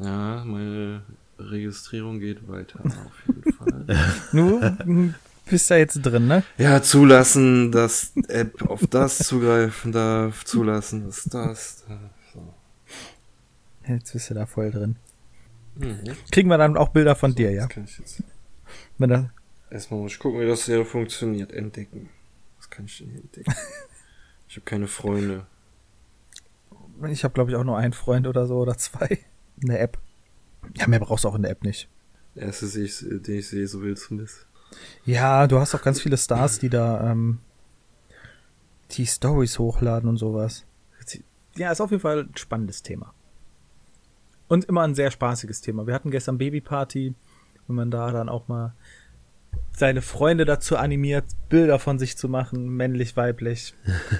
Ja, meine Registrierung geht weiter, auf jeden Fall. du bist da jetzt drin, ne? Ja, zulassen, dass App auf das zugreifen darf, zulassen, dass das. So. Jetzt bist du da voll drin. Mhm. Kriegen wir dann auch Bilder von so, dir, ja? Kann ich jetzt Wenn da Erstmal muss ich gucken, wie das hier funktioniert. Entdecken. Was kann ich denn hier entdecken? ich habe keine Freunde. Ich habe, glaube ich, auch nur einen Freund oder so oder zwei. Eine App. Ja, mehr brauchst du auch in der App nicht. Der erste, den ich sehe, so will zumindest. Ja, du hast auch ganz viele Stars, die da ähm, die Stories hochladen und sowas. Ja, ist auf jeden Fall ein spannendes Thema. Und immer ein sehr spaßiges Thema. Wir hatten gestern Babyparty, wenn man da dann auch mal seine Freunde dazu animiert, Bilder von sich zu machen, männlich, weiblich.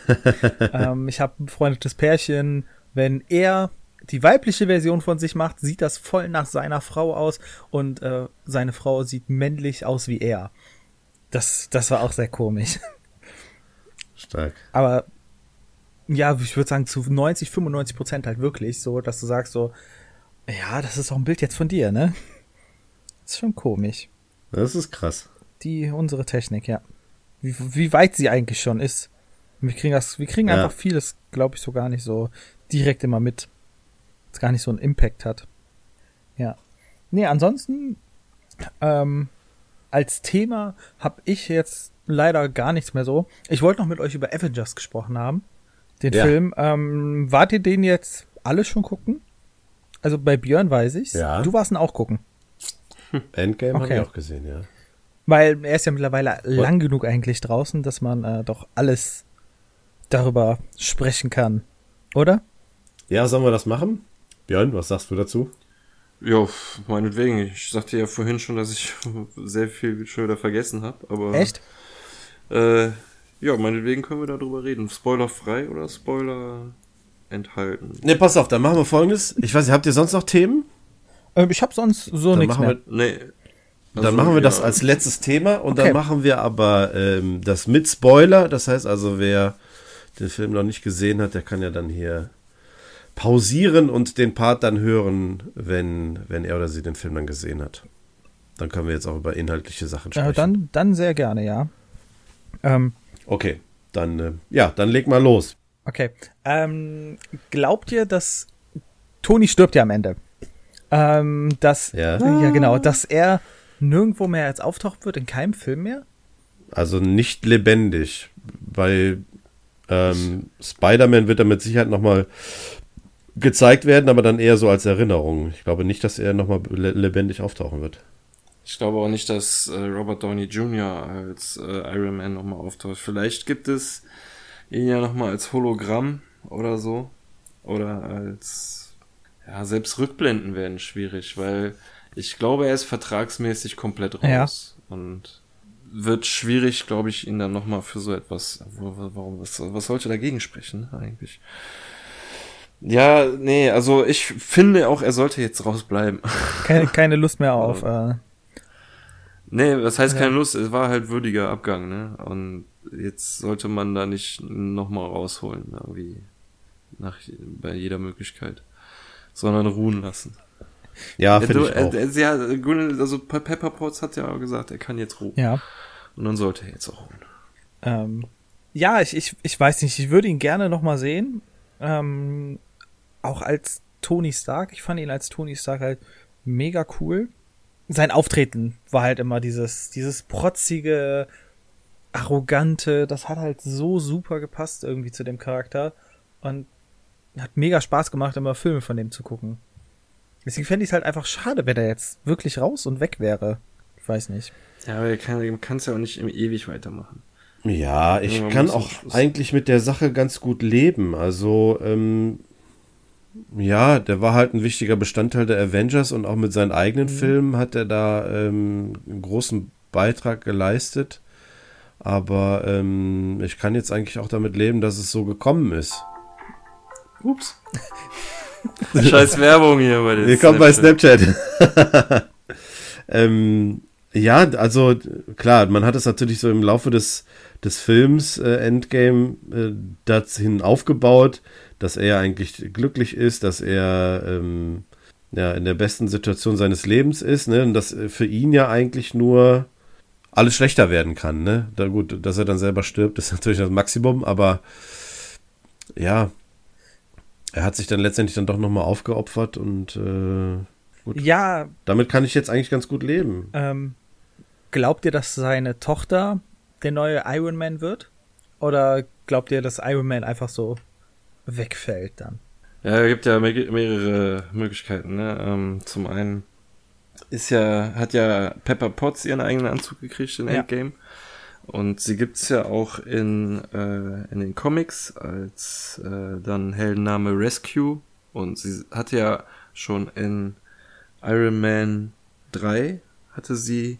ähm, ich habe ein befreundetes Pärchen, wenn er die weibliche Version von sich macht, sieht das voll nach seiner Frau aus und äh, seine Frau sieht männlich aus wie er. Das, das war auch sehr komisch. Stark. Aber ja, ich würde sagen zu 90, 95 Prozent halt wirklich so, dass du sagst so, ja, das ist auch ein Bild jetzt von dir, ne? Das ist schon komisch. Das ist krass. Die, unsere Technik, ja. Wie, wie weit sie eigentlich schon ist. Wir kriegen das, wir kriegen ja. einfach vieles, glaube ich, so gar nicht so direkt immer mit es gar nicht so einen Impact hat. Ja. Nee, ansonsten, ähm, als Thema habe ich jetzt leider gar nichts mehr so. Ich wollte noch mit euch über Avengers gesprochen haben. Den ja. Film. Ähm, wart ihr den jetzt alle schon gucken? Also bei Björn weiß ich's. Ja. Du warst ihn auch gucken. Endgame okay. habe ich auch gesehen, ja. Weil er ist ja mittlerweile What? lang genug eigentlich draußen, dass man äh, doch alles darüber sprechen kann. Oder? Ja, sollen wir das machen? Björn, was sagst du dazu? Ja, meinetwegen. Ich sagte ja vorhin schon, dass ich sehr viel schon wieder vergessen habe, aber. Echt? Äh, ja, meinetwegen können wir darüber reden. Spoiler frei oder Spoiler enthalten? Ne, pass auf, dann machen wir folgendes. Ich weiß nicht, habt ihr sonst noch Themen? Ähm, ich habe sonst so nichts mehr. Wir, nee. Also, dann machen wir ja. das als letztes Thema und okay. dann machen wir aber ähm, das mit Spoiler. Das heißt also, wer den Film noch nicht gesehen hat, der kann ja dann hier pausieren und den Part dann hören, wenn, wenn er oder sie den Film dann gesehen hat. Dann können wir jetzt auch über inhaltliche Sachen sprechen. Äh, dann, dann sehr gerne, ja. Ähm, okay, dann, äh, ja, dann leg mal los. Okay. Ähm, glaubt ihr, dass Toni stirbt ja am Ende? Ähm, dass, ja. ja, genau, dass er nirgendwo mehr als auftauchen wird, in keinem Film mehr? Also nicht lebendig, weil ähm, Spider-Man wird da mit Sicherheit nochmal gezeigt werden, aber dann eher so als Erinnerung. Ich glaube nicht, dass er nochmal lebendig auftauchen wird. Ich glaube auch nicht, dass äh, Robert Downey Jr. als äh, Iron Man nochmal auftaucht. Vielleicht gibt es ihn ja nochmal als Hologramm oder so. Oder als. Ja, selbst Rückblenden werden schwierig, weil ich glaube, er ist vertragsmäßig komplett raus. Ja. Und wird schwierig, glaube ich, ihn dann nochmal für so etwas. Warum, was, was sollte dagegen sprechen, eigentlich? Ja, nee, also ich finde auch, er sollte jetzt rausbleiben. Keine, keine Lust mehr auf. äh, nee, was heißt ja. keine Lust? Es war halt würdiger Abgang, ne? Und jetzt sollte man da nicht nochmal rausholen, irgendwie. Nach, bei jeder Möglichkeit. Sondern ruhen lassen. Ja, finde ich auch. Er, ja, also Pepper Potts hat ja gesagt, er kann jetzt ruhen. Ja. Und dann sollte er jetzt auch ruhen. Ähm, ja, ich, ich, ich weiß nicht, ich würde ihn gerne nochmal sehen. Ähm, auch als Tony Stark. Ich fand ihn als Tony Stark halt mega cool. Sein Auftreten war halt immer dieses, dieses protzige, arrogante. Das hat halt so super gepasst irgendwie zu dem Charakter. Und hat mega Spaß gemacht, immer Filme von dem zu gucken. Deswegen fände ich es halt einfach schade, wenn er jetzt wirklich raus und weg wäre. Ich weiß nicht. Ja, aber er kann es ja auch nicht ewig weitermachen. Ja, ich kann auch eigentlich mit der Sache ganz gut leben. Also, ähm, ja, der war halt ein wichtiger Bestandteil der Avengers und auch mit seinen eigenen mhm. Filmen hat er da ähm, einen großen Beitrag geleistet. Aber ähm, ich kann jetzt eigentlich auch damit leben, dass es so gekommen ist. Ups. Scheiß Werbung hier bei Willkommen bei Snapchat. ähm, ja, also klar, man hat es natürlich so im Laufe des, des Films äh, Endgame äh, dahin aufgebaut, dass er eigentlich glücklich ist, dass er ähm, ja, in der besten Situation seines Lebens ist, ne? Und dass für ihn ja eigentlich nur alles schlechter werden kann, ne? Da gut, dass er dann selber stirbt, ist natürlich das Maximum, aber ja, er hat sich dann letztendlich dann doch nochmal aufgeopfert und äh, gut. Ja. Damit kann ich jetzt eigentlich ganz gut leben. Ähm, glaubt ihr, dass seine Tochter der neue Iron Man wird? Oder glaubt ihr, dass Iron Man einfach so wegfällt dann? Ja, es gibt ja mehrere Möglichkeiten. Ne? Ähm, zum einen ist ja, hat ja Pepper Potts ihren eigenen Anzug gekriegt in Endgame. Ja. Und sie gibt's ja auch in, äh, in den Comics als äh, dann Heldenname Rescue. Und sie hatte ja schon in Iron Man 3 hatte sie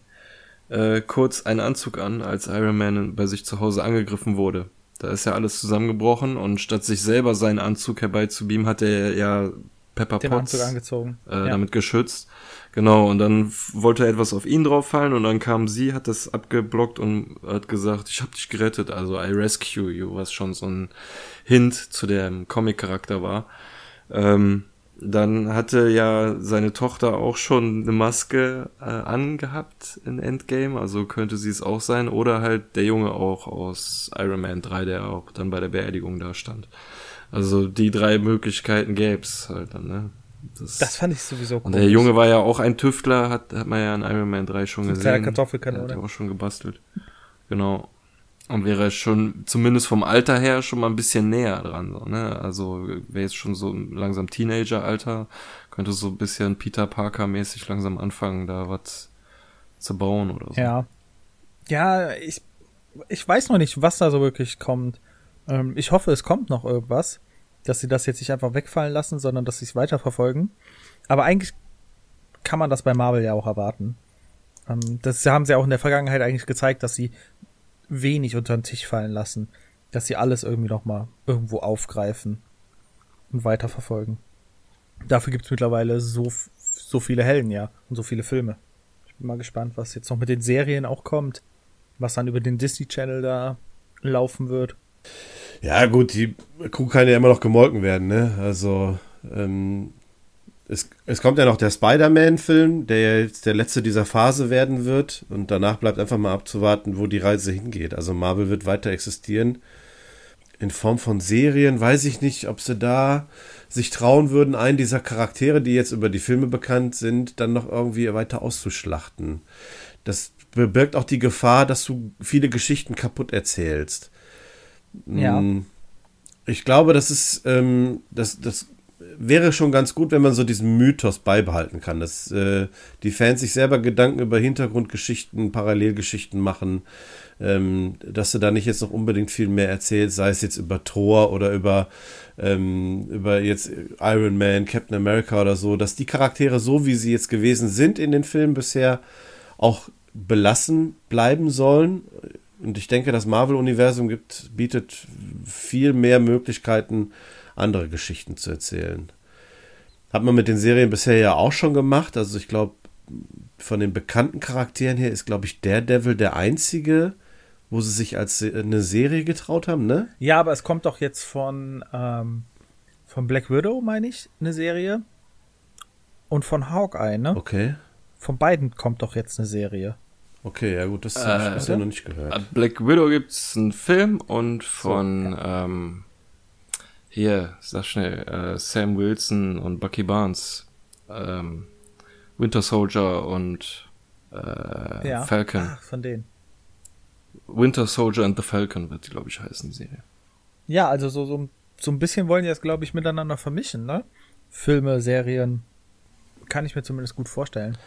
äh, kurz einen Anzug an, als Iron Man bei sich zu Hause angegriffen wurde. Da ist ja alles zusammengebrochen und statt sich selber seinen Anzug herbeizubeamen, hat er ja Pepper Den Potts. Äh, ja. damit geschützt. Genau, und dann wollte etwas auf ihn drauf fallen und dann kam sie, hat das abgeblockt und hat gesagt, ich hab dich gerettet, also I rescue you, was schon so ein Hint zu dem Comic-Charakter war. Ähm, dann hatte ja seine Tochter auch schon eine Maske äh, angehabt in Endgame, also könnte sie es auch sein. Oder halt der Junge auch aus Iron Man 3, der auch dann bei der Beerdigung da stand. Also die drei Möglichkeiten gäb's halt dann, ne? Das, das fand ich sowieso cool. Und der Junge war ja auch ein Tüftler, hat, hat man ja in Iron Man 3 schon so gesehen. Kartoffelkanone. Hat auch schon gebastelt. Genau. Und wäre schon, zumindest vom Alter her, schon mal ein bisschen näher dran. So, ne? Also wäre jetzt schon so langsam Teenager-Alter, könnte so ein bisschen Peter Parker-mäßig langsam anfangen, da was zu bauen oder so. Ja. Ja, ich, ich weiß noch nicht, was da so wirklich kommt. Ähm, ich hoffe, es kommt noch irgendwas, dass sie das jetzt nicht einfach wegfallen lassen, sondern dass sie es weiterverfolgen. Aber eigentlich kann man das bei Marvel ja auch erwarten. Ähm, das haben sie auch in der Vergangenheit eigentlich gezeigt, dass sie wenig unter den Tisch fallen lassen, dass sie alles irgendwie noch mal irgendwo aufgreifen und weiterverfolgen. Dafür gibt's mittlerweile so, so viele Helden, ja, und so viele Filme. Ich bin mal gespannt, was jetzt noch mit den Serien auch kommt, was dann über den Disney Channel da laufen wird. Ja, gut, die Kuh kann ja immer noch gemolken werden, ne? Also, ähm, es, es kommt ja noch der Spider-Man-Film, der jetzt der letzte dieser Phase werden wird. Und danach bleibt einfach mal abzuwarten, wo die Reise hingeht. Also Marvel wird weiter existieren. In Form von Serien weiß ich nicht, ob sie da sich trauen würden, einen dieser Charaktere, die jetzt über die Filme bekannt sind, dann noch irgendwie weiter auszuschlachten. Das bewirkt auch die Gefahr, dass du viele Geschichten kaputt erzählst. Ja. Hm, ich glaube, das ist, ähm, das, das wäre schon ganz gut, wenn man so diesen Mythos beibehalten kann, dass äh, die Fans sich selber Gedanken über Hintergrundgeschichten, Parallelgeschichten machen, ähm, dass du da nicht jetzt noch unbedingt viel mehr erzählst, sei es jetzt über Thor oder über, ähm, über jetzt Iron Man, Captain America oder so, dass die Charaktere so, wie sie jetzt gewesen sind in den Filmen bisher, auch belassen bleiben sollen. Und ich denke, das Marvel-Universum bietet viel mehr Möglichkeiten, andere Geschichten zu erzählen. Hat man mit den Serien bisher ja auch schon gemacht. Also ich glaube, von den bekannten Charakteren her ist, glaube ich, Daredevil der einzige, wo sie sich als eine Serie getraut haben, ne? Ja, aber es kommt doch jetzt von, ähm, von Black Widow, meine ich, eine Serie. Und von Hawkeye, ne? Okay. Von beiden kommt doch jetzt eine Serie. Okay, ja gut, das äh, habe ich bisher noch nicht gehört. Black Widow gibt es einen Film und von so, ja. ähm, hier, sag schnell, äh, Sam Wilson und Bucky Barnes, ähm, Winter Soldier und äh, ja. Falcon. Ach, von denen. Winter Soldier and the Falcon wird die, glaube ich, heißen, die Serie. Ja, also so, so, so ein bisschen wollen die das, glaube ich, miteinander vermischen, ne? Filme, Serien. Kann ich mir zumindest gut vorstellen.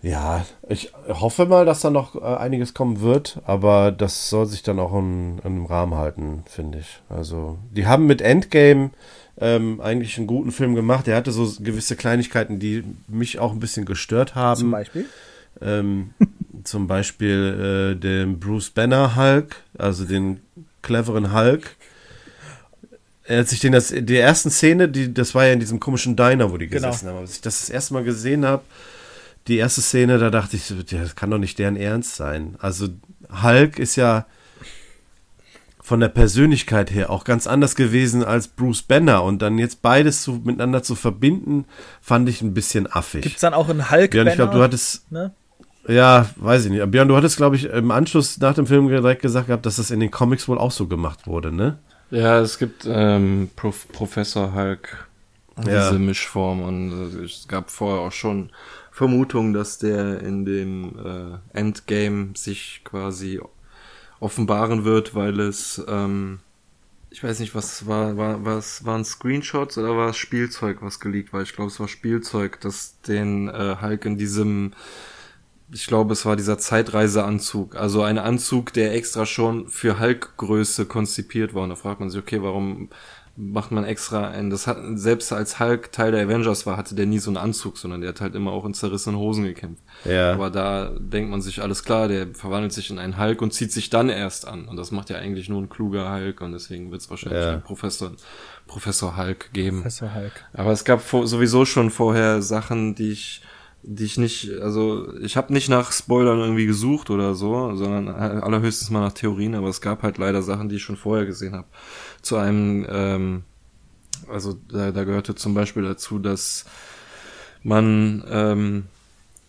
Ja, ich hoffe mal, dass da noch äh, einiges kommen wird, aber das soll sich dann auch in, in einem Rahmen halten, finde ich. Also, die haben mit Endgame ähm, eigentlich einen guten Film gemacht. Der hatte so gewisse Kleinigkeiten, die mich auch ein bisschen gestört haben. Zum Beispiel? Ähm, zum Beispiel äh, den Bruce Banner Hulk, also den cleveren Hulk. als ich den das, die ersten Szene, die, das war ja in diesem komischen Diner, wo die Genau. gesessen haben. Als ich das das erste Mal gesehen habe, die erste Szene, da dachte ich, das kann doch nicht deren Ernst sein. Also Hulk ist ja von der Persönlichkeit her auch ganz anders gewesen als Bruce Banner und dann jetzt beides zu, miteinander zu verbinden, fand ich ein bisschen affig. Gibt's dann auch einen hulk Björn, ich glaube, du hattest, ne? ja, weiß ich nicht. Björn, du hattest, glaube ich, im Anschluss nach dem Film direkt gesagt gehabt, dass das in den Comics wohl auch so gemacht wurde, ne? Ja, es gibt ähm, Prof Professor Hulk, diese Ja. Mischform und äh, es gab vorher auch schon Vermutungen, dass der in dem äh, Endgame sich quasi offenbaren wird, weil es, ähm, ich weiß nicht, was war, war, was waren Screenshots oder war es Spielzeug, was geleakt war? Ich glaube, es war Spielzeug, das den äh, Hulk in diesem ich glaube, es war dieser Zeitreiseanzug. Also ein Anzug, der extra schon für Hulk-Größe konzipiert war. Und da fragt man sich, okay, warum macht man extra einen, das hat, selbst als Hulk Teil der Avengers war, hatte der nie so einen Anzug, sondern der hat halt immer auch in zerrissenen Hosen gekämpft. Ja. Aber da denkt man sich, alles klar, der verwandelt sich in einen Hulk und zieht sich dann erst an. Und das macht ja eigentlich nur ein kluger Hulk und deswegen wird es wahrscheinlich Ja. einen Professor, Professor Hulk geben. Professor Hulk. Aber es gab vor, sowieso schon vorher Sachen, die ich, die ich nicht, also ich habe nicht nach Spoilern irgendwie gesucht oder so, sondern allerhöchstens mal nach Theorien, aber es gab halt leider Sachen, die ich schon vorher gesehen habe. Zu einem, ähm, also da, da gehörte zum Beispiel dazu, dass man ähm,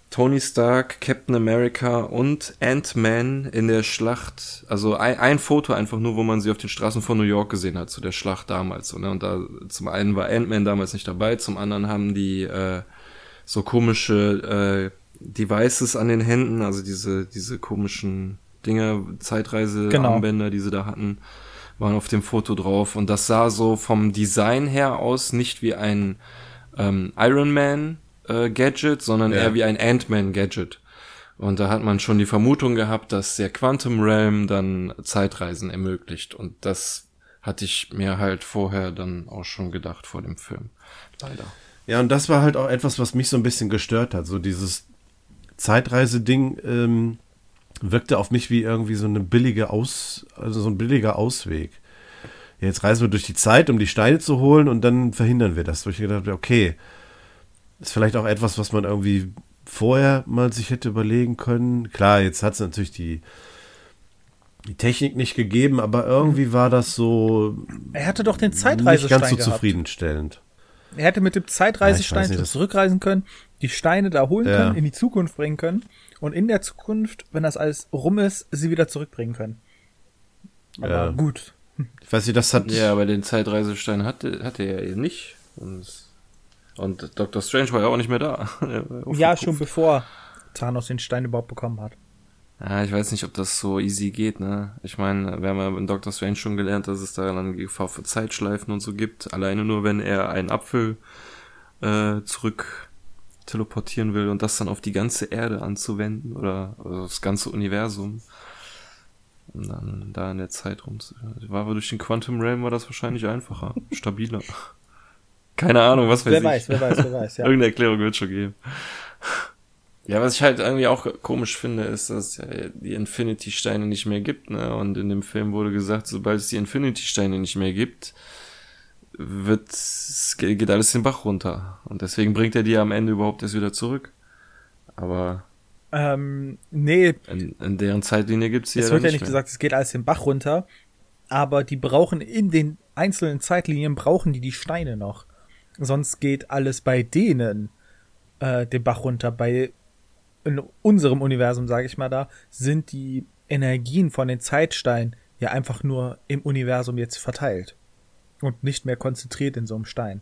Tony Stark, Captain America und Ant-Man in der Schlacht, also ein, ein Foto einfach nur, wo man sie auf den Straßen von New York gesehen hat, zu der Schlacht damals. So, ne? Und da zum einen war Ant-Man damals nicht dabei, zum anderen haben die äh, so komische äh, Devices an den Händen, also diese, diese komischen Dinger, Zeitreise-Armbänder, die sie da hatten, waren auf dem Foto drauf. Und das sah so vom Design her aus nicht wie ein ähm, Iron Man äh, Gadget, sondern Ja. eher wie ein Ant-Man Gadget. Und da hat man schon die Vermutung gehabt, dass der Quantum Realm dann Zeitreisen ermöglicht. Und das hatte ich mir halt vorher dann auch schon gedacht vor dem Film. Leider. Ja, und das war halt auch etwas, was mich so ein bisschen gestört hat. So dieses Zeitreise-Ding ähm, wirkte auf mich wie irgendwie so eine billige Aus, also so ein billiger Ausweg. Ja, jetzt reisen wir durch die Zeit, um die Steine zu holen und dann verhindern wir das. Wo ich gedacht habe, okay, ist vielleicht auch etwas, was man irgendwie vorher mal sich hätte überlegen können. Klar, jetzt hat es natürlich die, die Technik nicht gegeben, aber irgendwie war das so Er hatte doch den nicht Zeitreisestein ganz so gehabt. zufriedenstellend. Er hätte mit dem Ja, Zeitreisestein das- zurückreisen können, die Steine da holen Ja. können, in die Zukunft bringen können und in der Zukunft, wenn das alles rum ist, sie wieder zurückbringen können. Aber Ja. gut. Ich weiß nicht, das hat. Ja, aber den Zeitreisestein hatte, hatte er eben nicht. Und, und Dr. Strange war ja auch nicht mehr da. Ja, schon bevor Thanos den Stein überhaupt bekommen hat. Ja, ich weiß nicht, ob das so easy geht, ne? Ich meine, wir haben ja in Doctor Strange schon gelernt, dass es da dann Gefahr für Zeitschleifen und so gibt. Alleine nur, wenn er einen Apfel äh, zurück teleportieren will und das dann auf die ganze Erde anzuwenden oder also das ganze Universum. Und dann da in der Zeit rum. War aber durch den Quantum Realm war das wahrscheinlich einfacher, stabiler. Keine Ahnung, was weiß Wer ich. weiß, wer weiß, wer weiß, ja. Irgendeine Erklärung wird schon geben. Ja, was ich halt irgendwie auch komisch finde, ist, dass es ja die Infinity-Steine nicht mehr gibt, ne? Und in dem Film wurde gesagt, sobald es die Infinity-Steine nicht mehr gibt, wird, geht alles den Bach runter. Und deswegen bringt er die am Ende überhaupt erst wieder zurück. Aber Ähm, nee, in, in deren Zeitlinie gibt's die es ja wird ja nicht mehr. gesagt, es geht alles den Bach runter, aber die brauchen in den einzelnen Zeitlinien brauchen die die Steine noch. Sonst geht alles bei denen äh, den Bach runter. Bei in unserem Universum, sage ich mal da, sind die Energien von den Zeitsteinen ja einfach nur im Universum jetzt verteilt und nicht mehr konzentriert in so einem Stein.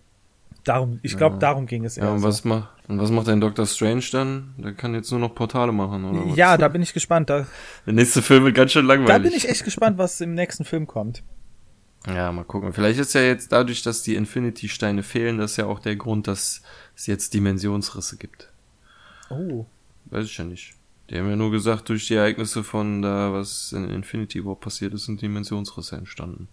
Darum, ich glaube, darum ging es Ja, eher und so. was macht, und was macht ein Doctor Strange dann? Der kann jetzt nur noch Portale machen, oder was? Ja, da bin ich gespannt. Da, Der nächste Film wird ganz schön langweilig. da bin ich echt gespannt, was im nächsten Film kommt. Ja, mal gucken. Vielleicht ist ja jetzt dadurch, dass die Infinity-Steine fehlen, das ja auch der Grund, dass es jetzt Dimensionsrisse gibt. Oh. Weiß ich ja nicht. Die haben ja nur gesagt, durch die Ereignisse von da, was in Infinity War passiert ist, sind Dimensionsrisse entstanden.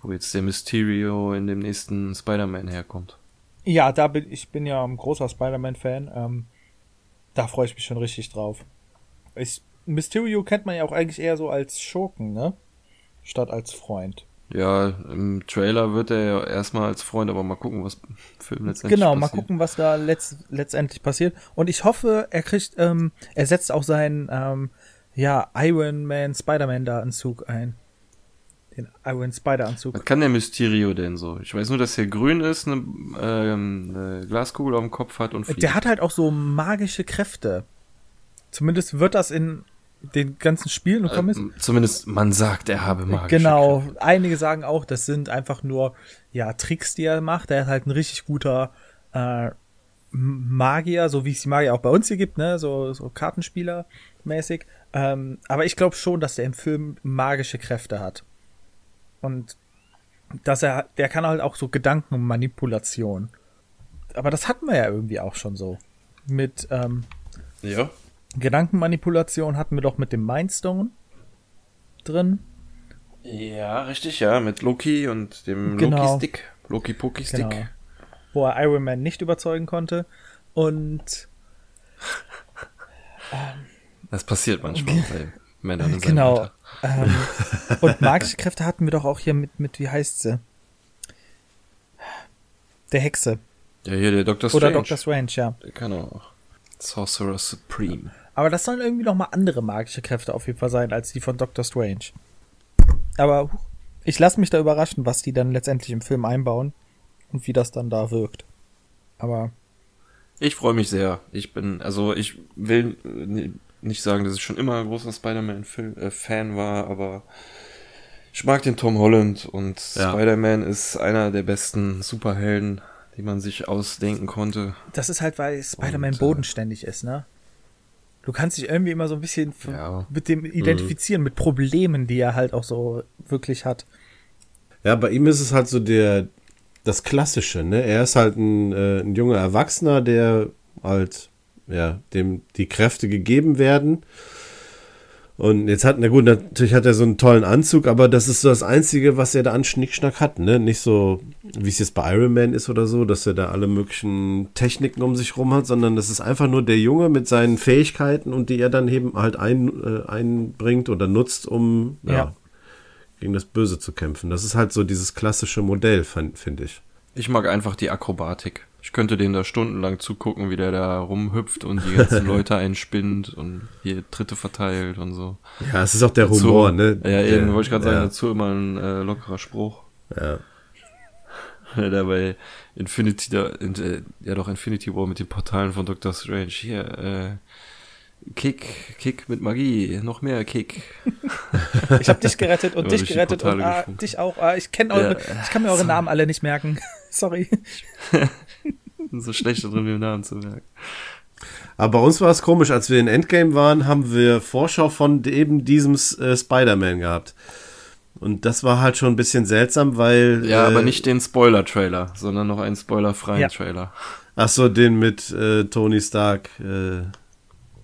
Wo jetzt der Mysterio in dem nächsten Spider-Man herkommt. Ja, da bin ich bin ja ein großer Spider-Man-Fan. Ähm, da freue ich mich schon richtig drauf. Ich, Mysterio kennt man ja auch eigentlich eher so als Schurken, ne? Statt als Freund. Ja, im Trailer wird er ja erstmal als Freund, aber mal gucken, was Film letztendlich Genau, passiert. mal gucken, was da letzt, letztendlich passiert. Und ich hoffe, er kriegt, ähm, er setzt auch seinen, ähm, ja, Iron Man, Spider-Man da Anzug ein. Den Iron Spider-Anzug. Was kann der Mysterio denn so? Ich weiß nur, dass er grün ist, eine, ähm, eine Glaskugel auf dem Kopf hat und fliegt. Der hat halt auch so magische Kräfte. Zumindest wird das in den ganzen Spielen und Comics. Ähm, Zumindest man sagt, er habe magische Genau, Kräfte. einige sagen auch, das sind einfach nur ja Tricks, die er macht. Er ist halt ein richtig guter äh, Magier, so wie es die Magier auch bei uns hier gibt, ne, so, so Kartenspieler mäßig. Ähm, aber ich glaube schon, dass der im Film magische Kräfte hat und dass er, der kann halt auch so Gedankenmanipulation. Aber das hatten wir ja irgendwie auch schon so mit ähm, Ja. Gedankenmanipulation hatten wir doch mit dem Mindstone drin. Ja, richtig, ja, mit Loki und dem Genau. Loki-Stick. Loki-Poki-Stick. Genau. Wo er Iron Man nicht überzeugen konnte. Und Das passiert manchmal bei Männern in genau. Ähm, und magische Kräfte hatten wir doch auch hier mit, mit wie heißt sie? Der Hexe. Ja, hier der Dr. Strange. Oder Doctor Strange, ja. Der kann auch. Sorcerer Supreme. Aber das sollen irgendwie noch mal andere magische Kräfte auf jeden Fall sein, als die von Doctor Strange. Aber ich lasse mich da überraschen, was die dann letztendlich im Film einbauen und wie das dann da wirkt. Aber Ich freue mich sehr. Ich bin, also ich will äh, nicht sagen, dass ich schon immer ein großer Spider-Man-Fan war, aber ich mag den Tom Holland und Ja. Spider-Man ist einer der besten Superhelden, die man sich ausdenken konnte. das ist halt, weil Spider-Man äh, bodenständig ist, ne? Du kannst dich irgendwie immer so ein bisschen Ja. mit dem identifizieren, mit Problemen, die er halt auch so wirklich hat. Ja, bei ihm ist es halt so der, das Klassische, ne? Er ist halt ein, äh, ein junger Erwachsener, der halt, ja, dem die Kräfte gegeben werden. Und jetzt hat, na gut, natürlich hat er so einen tollen Anzug, aber das ist so das Einzige, was er da an Schnickschnack hat, ne? Nicht so, wie es jetzt bei Iron Man ist oder so, dass er da alle möglichen Techniken um sich rum hat, sondern das ist einfach nur der Junge mit seinen Fähigkeiten und die er dann eben halt ein, äh, einbringt oder nutzt, um, ja, Ja. gegen das Böse zu kämpfen. Das ist halt so dieses klassische Modell, finde ich. Ich mag einfach die Akrobatik. Ich könnte den da stundenlang zugucken, wie der da rumhüpft und die ganzen Leute einspinnt und hier Tritte verteilt und so. Ja, es ist auch der Dazu- Humor, ne? Ja, eben, Der- wollte ich gerade sagen, ja, dazu immer ein äh, lockerer Spruch. ja. Ja, da bei Infinity, da, in, äh, ja doch, Infinity War mit den Portalen von Doctor Strange. Hier, äh, Kick, Kick mit Magie, noch mehr Kick. Ich habe dich gerettet und dich gerettet und ah, dich auch. Ah, ich kenne eure, Ja, ich kann mir eure. Namen alle nicht merken. Sorry. So schlecht drin, mir den Namen zu merken. Aber bei uns war es komisch, als wir in Endgame waren, haben wir Vorschau von eben diesem äh, Spider-Man gehabt. Und das war halt schon ein bisschen seltsam, weil. Ja, äh, aber nicht den Spoiler-Trailer, sondern noch einen spoilerfreien Ja. Trailer. Ach so, den mit äh, Tony Stark. Äh,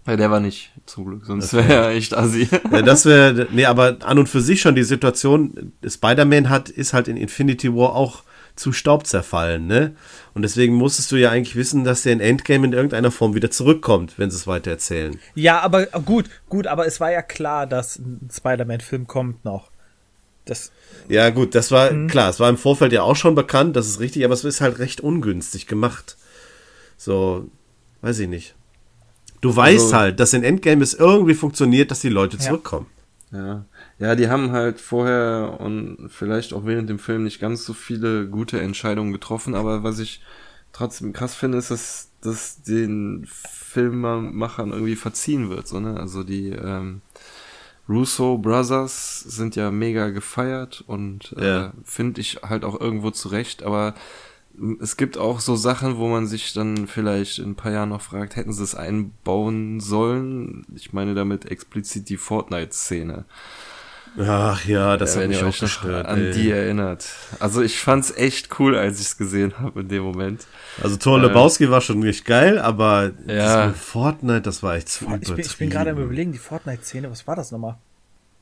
Ja, der war nicht, zum Glück, sonst wäre er echt assi. ja, das wäre. Nee, aber an und für sich schon die Situation, Spider-Man hat, ist halt in Infinity War auch zu Staub zerfallen, ne? Und deswegen musstest du ja eigentlich wissen, dass der in Endgame in irgendeiner Form wieder zurückkommt, wenn sie es weiter erzählen. Ja, aber äh, gut, gut, aber es war ja klar, dass ein Spider-Man-Film kommt noch. Das, Ja, gut, das war Mhm. klar, es war im Vorfeld ja auch schon bekannt, das ist richtig, aber es ist halt recht ungünstig gemacht. So, weiß ich nicht. Du weißt Also- halt, dass in Endgame es irgendwie funktioniert, dass die Leute Ja. zurückkommen. Ja. Ja, die haben halt vorher und vielleicht auch während dem Film nicht ganz so viele gute Entscheidungen getroffen, aber was ich trotzdem krass finde, ist, dass, dass den Filmemachern irgendwie verziehen wird. So, ne? Also die ähm, Russo Brothers sind ja mega gefeiert und äh, Ja. finde ich halt auch irgendwo zurecht, aber es gibt auch so Sachen, wo man sich dann vielleicht in ein paar Jahren noch fragt, hätten sie es einbauen sollen? Ich meine damit explizit die Fortnite-Szene. Ach ja, das Ja, hat mich auch gestört. an ey. die erinnert. Also ich fand's echt cool, als ich's gesehen habe in dem Moment. Also Thor Lebowski war schon richtig geil, aber Äh. Ja. Fortnite, das war echt zu ich, bin, ich bin gerade am überlegen, die Fortnite-Szene, was war das nochmal?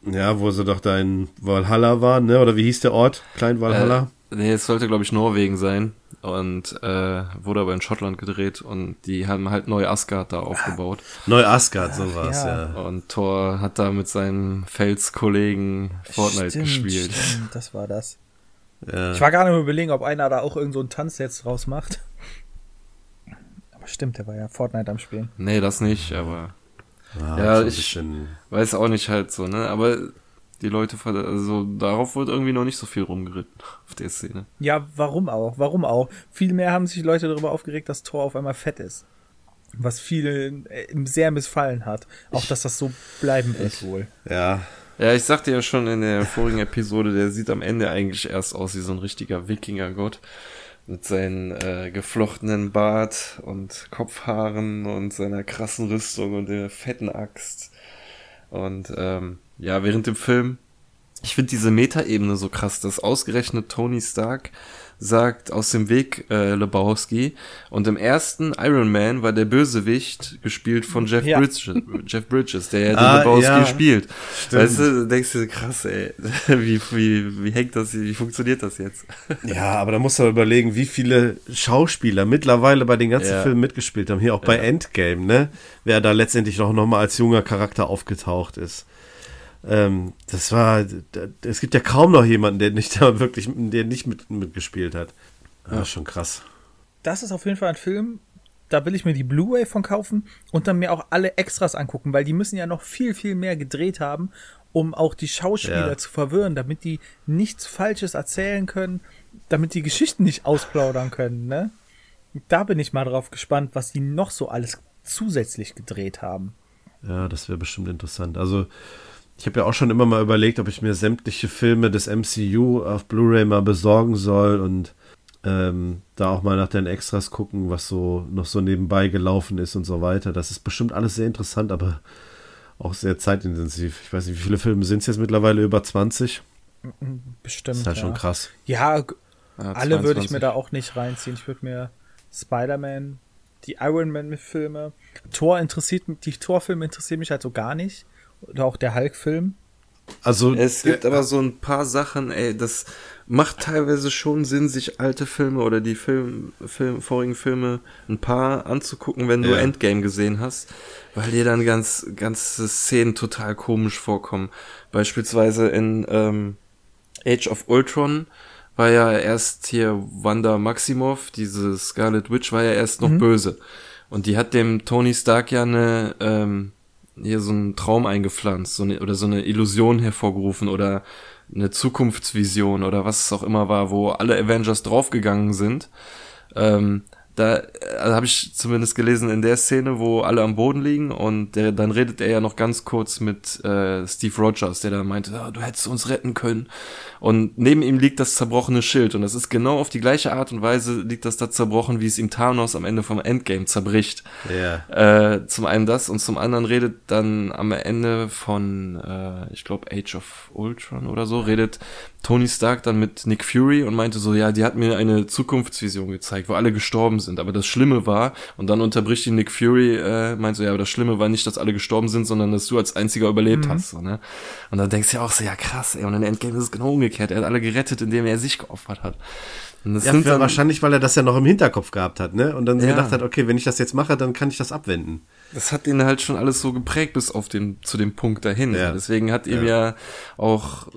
Ja, wo sie doch da in Valhalla waren, ne? Oder wie hieß der Ort? Klein Valhalla? Nee, es sollte, glaube ich, Norwegen sein. Und äh, wurde aber in Schottland gedreht und die haben halt neu Asgard da aufgebaut. Neu Asgard, so war's, ja. ja. Und Thor hat da mit seinen Felskollegen Fortnite Stimmt, gespielt. Stimmt, das war das. ja. Ich war gerade mal überlegen, ob einer da auch irgend so einen Tanz jetzt draus macht. Aber stimmt, der war ja Fortnite am Spielen. Nee, das nicht, aber Ah, Ja, ich- bisschen- weiß auch nicht halt so, ne? Aber die Leute, also darauf wird irgendwie noch nicht so viel rumgeritten auf der Szene. Ja, warum auch? Warum auch? Vielmehr haben sich Leute darüber aufgeregt, dass Thor auf einmal fett ist. Was vielen äh, sehr missfallen hat. Auch, dass das so bleiben wird wohl. Ja, Ja, ich sagte ja schon in der vorigen Episode, der sieht am Ende eigentlich erst aus wie so ein richtiger Wikingergott. Mit seinen äh, geflochtenen Bart und Kopfhaaren und seiner krassen Rüstung und der fetten Axt. Und ähm, ja, während dem Film, ich finde diese Metaebene so krass, dass ausgerechnet Tony Stark sagt aus dem Weg äh, Lebowski und im ersten Iron Man war der Bösewicht gespielt von Jeff, Ja. Bridges, Jeff Bridges, der ja den Ah, Lebowski ja. spielt. Stimmt. Weißt du, denkst du, krass, ey, wie, wie, wie hängt das, wie funktioniert das jetzt? Ja, aber da musst du überlegen, wie viele Schauspieler mittlerweile bei den ganzen Ja. Filmen mitgespielt haben. Hier auch bei Endgame, ne? Wer da letztendlich noch, noch mal als junger Charakter aufgetaucht ist. Ähm, das war, da- es gibt ja kaum noch jemanden, der nicht da wirklich, der nicht mit, mitgespielt hat. Ja, schon krass. Das ist auf jeden Fall ein Film, da will ich mir die Blu-ray von kaufen und dann mir auch alle Extras angucken, weil die müssen ja noch viel, viel mehr gedreht haben, um auch die Schauspieler Ja. zu verwirren, damit die nichts Falsches erzählen können, damit die Geschichten nicht ausplaudern können, ne? Da bin ich mal drauf gespannt, was die noch so alles zusätzlich gedreht haben. Ja, das wäre bestimmt interessant. Also, ich habe ja auch schon immer mal überlegt, ob ich mir sämtliche Filme des MCU auf Blu-ray mal besorgen soll und ähm, da auch mal nach den Extras gucken, was so noch so nebenbei gelaufen ist und so weiter. Das ist bestimmt alles sehr interessant, aber auch sehr zeitintensiv. Ich weiß nicht, wie viele Filme sind es jetzt mittlerweile? Über 20? Bestimmt. Das ist halt ja. schon krass. Ja, Ja, alle würde ich 22. mir da auch nicht reinziehen. Ich würde mir Spider-Man, die Iron Man-Filme, Thor interessiert mich, die Thor-Filme interessieren mich halt so gar nicht. Oder auch der Hulk-Film. Also, Es gibt aber so ein paar Sachen, ey, das macht teilweise schon Sinn, sich alte Filme oder die Film, Film, vorigen Filme ein paar anzugucken, wenn du Ja. Endgame gesehen hast, weil dir dann ganz, ganze Szenen total komisch vorkommen. Beispielsweise in ähm, Age of Ultron war ja erst hier Wanda Maximoff, diese Scarlet Witch war ja erst noch böse. Und die hat dem Tony Stark ja eine, ähm, hier so einen Traum eingepflanzt, so eine, oder so eine Illusion hervorgerufen oder eine Zukunftsvision oder was es auch immer war, wo alle Avengers draufgegangen sind. Ähm, da äh, habe ich zumindest gelesen in der Szene, wo alle am Boden liegen und der, dann redet er ja noch ganz kurz mit äh, Steve Rogers, der da meinte, ah, du hättest uns retten können. Und neben ihm liegt das zerbrochene Schild und das ist genau auf die gleiche Art und Weise liegt das da zerbrochen, wie es ihm Thanos am Ende vom Endgame zerbricht. ja. Äh, zum einen das und zum anderen redet dann am Ende von, äh, ich glaube, Age of Ultron oder so, redet Tony Stark dann mit Nick Fury und meinte so, ja, die hat mir eine Zukunftsvision gezeigt, wo alle gestorben sind. Aber das Schlimme war, und dann unterbricht ihn Nick Fury, äh, meint so, ja, aber das Schlimme war nicht, dass alle gestorben sind, sondern dass du als einziger überlebt hast. So, ne? Und dann denkst du ja auch so, ja krass, ey, und in Endgame ist es genau umgekehrt. Er hat alle gerettet, indem er sich geopfert hat. Und das Ja, dann, wahrscheinlich, weil er das ja noch im Hinterkopf gehabt hat, ne? Und dann Ja. gedacht hat, okay, wenn ich das jetzt mache, dann kann ich das abwenden. das hat ihn halt schon alles so geprägt bis auf den zu dem Punkt dahin. Ja. Deswegen hat ihm ja auch äh,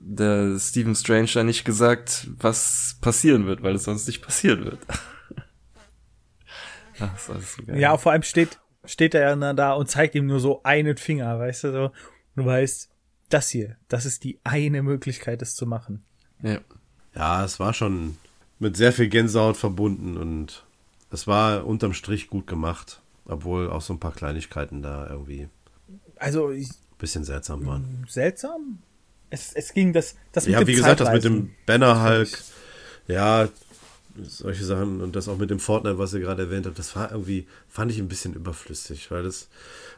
der Stephen Strange da nicht gesagt, was passieren wird, weil es sonst nicht passieren wird. Ach, das ist alles so geil. Ja, vor allem steht, steht er ja da und zeigt ihm nur so einen Finger, weißt du, so. Du weißt, das hier, das ist die eine Möglichkeit, es zu machen. ja. Ja, es war schon mit sehr viel Gänsehaut verbunden und es war unterm Strich gut gemacht, obwohl auch so ein paar Kleinigkeiten da irgendwie ein Also, ich, bisschen seltsam waren. seltsam. Es, es ging das, das mit Ja, dem wie gesagt, das mit dem Banner Hulk, ja, solche Sachen und das auch mit dem Fortnite, was ihr gerade erwähnt habt, das war irgendwie, fand ich ein bisschen überflüssig, weil das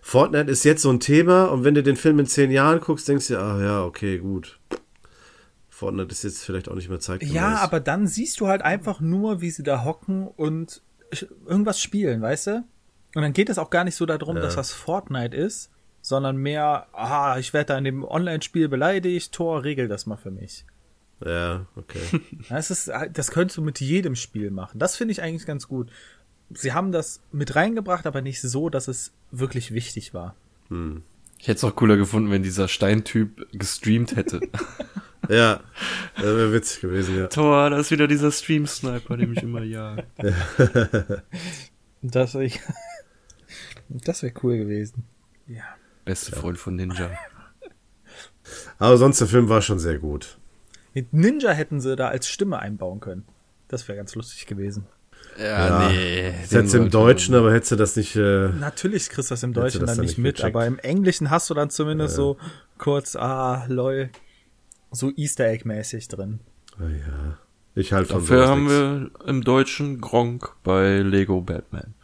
Fortnite ist jetzt so ein Thema und wenn du den Film in zehn Jahren guckst, denkst du, ah ja, okay, gut. Fortnite ist jetzt vielleicht auch nicht mehr zeitgemäß. Ja, aber dann siehst du halt einfach nur, wie sie da hocken und irgendwas spielen, weißt du? Und dann geht es auch gar nicht so darum, Ja. dass das Fortnite ist, sondern mehr, ah, ich werde da in dem Online-Spiel beleidigt, Tor, regel das mal für mich. Ja, okay. Das, ist, das könntest du mit jedem Spiel machen. Das finde ich eigentlich ganz gut. Sie haben das mit reingebracht, aber nicht so, dass es wirklich wichtig war. Hm. Ich hätte es auch cooler gefunden, wenn dieser Steintyp gestreamt hätte. ja, das wäre witzig gewesen, ja. Tor, da ist wieder dieser Stream-Sniper, der mich immer jagt. das wäre das wär cool gewesen. Ja. Beste Freund von Ninja. Aber sonst der Film war schon sehr gut. Mit Ninja hätten sie da als Stimme einbauen können. Das wäre ganz lustig gewesen. Ja, ja nee. Das hättest du im Deutschen, aber hättest du das nicht. Äh, Natürlich kriegst du das im Deutschen das dann nicht mit, gecheckt. aber im Englischen hast du dann zumindest ja. so kurz, ah, lol, so Easter Egg-mäßig drin. Oh ja. Ich halt von Dafür haben wir im Deutschen Gronk bei Lego Batman.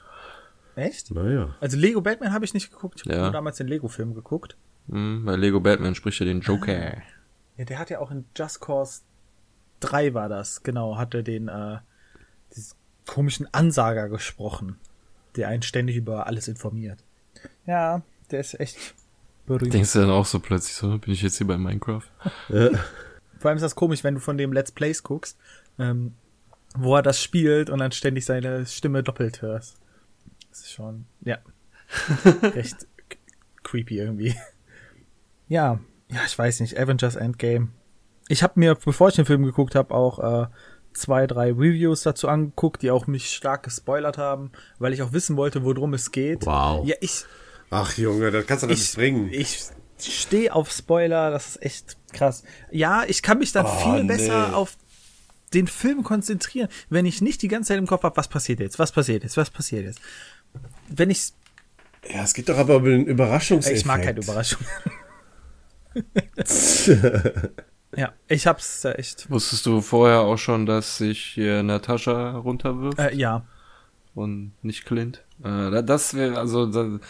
Echt? Naja. Also Lego Batman habe ich nicht geguckt. Ich habe ja. damals den Lego-Film geguckt. Mhm, bei Lego Batman spricht er den Joker. Ja, der hat ja auch in Just Cause 3 war das, genau, hat er den, äh, diesen komischen Ansager gesprochen, der einen ständig über alles informiert. Ja, der ist echt berühmt. Denkst du dann auch so plötzlich so, bin ich jetzt hier bei Minecraft? ja. Vor allem ist das komisch, wenn du von dem Let's Plays guckst, ähm, wo er das spielt und dann ständig seine Stimme doppelt hörst. Das ist schon, ja, recht creepy irgendwie. Ja, ja, ich weiß nicht, Avengers Endgame. Ich habe mir, bevor ich den Film geguckt habe, auch äh, zwei, drei Reviews dazu angeguckt, die auch mich stark gespoilert haben, weil ich auch wissen wollte, worum es geht. Wow. Ja, ich. Ach Junge, das kannst du doch nicht bringen. Ich stehe auf Spoiler, das ist echt krass. Ja, ich kann mich dann oh, viel nee. besser auf den Film konzentrieren, wenn ich nicht die ganze Zeit im Kopf habe, was passiert jetzt, was passiert jetzt, was passiert jetzt. Wenn ich ja, es geht doch aber um den Überraschungseffekt. Ich mag keine Überraschung. ja, ich hab's echt. Wusstest du vorher auch schon, dass sich hier Natascha runterwirft? Äh, ja. Und nicht Clint? Äh, das wäre, also,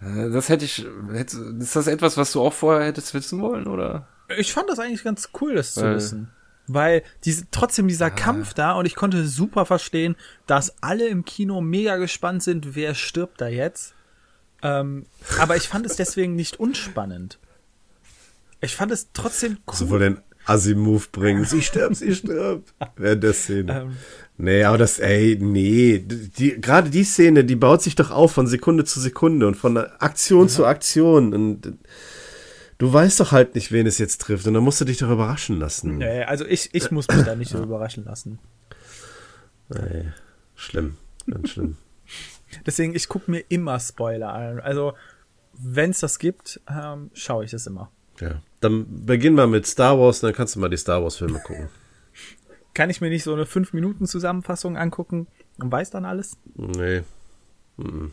das, äh, das hätte ich, hätte, ist das etwas, was du auch vorher hättest wissen wollen, oder? Ich fand das eigentlich ganz cool, das Weil, zu wissen. Weil diese, trotzdem dieser ah. Kampf da und ich konnte super verstehen, dass alle im Kino mega gespannt sind, wer stirbt da jetzt. Ähm, aber ich fand es deswegen nicht unspannend. Ich fand es trotzdem cool. So wohl den Assi-Move bringen. Sie stirbt, sie stirbt. Während der Szene. Ähm. Nee, aber das, ey, nee. Die, gerade die Szene, die baut sich doch auf von Sekunde zu Sekunde und von Aktion ja. zu Aktion. Und du weißt doch halt nicht, wen es jetzt trifft. Und dann musst du dich doch überraschen lassen. Nee, also ich, ich muss mich da nicht so überraschen lassen. Nee, schlimm. Ganz schlimm. Deswegen, ich gucke mir immer Spoiler an. Also, wenn es das gibt, ähm, schaue ich es immer. Ja. Dann beginnen wir mit Star Wars, dann kannst du mal die Star Wars-Filme gucken. Kann ich mir nicht so eine 5-Minuten-Zusammenfassung angucken und weiß dann alles? Nee. Mhm.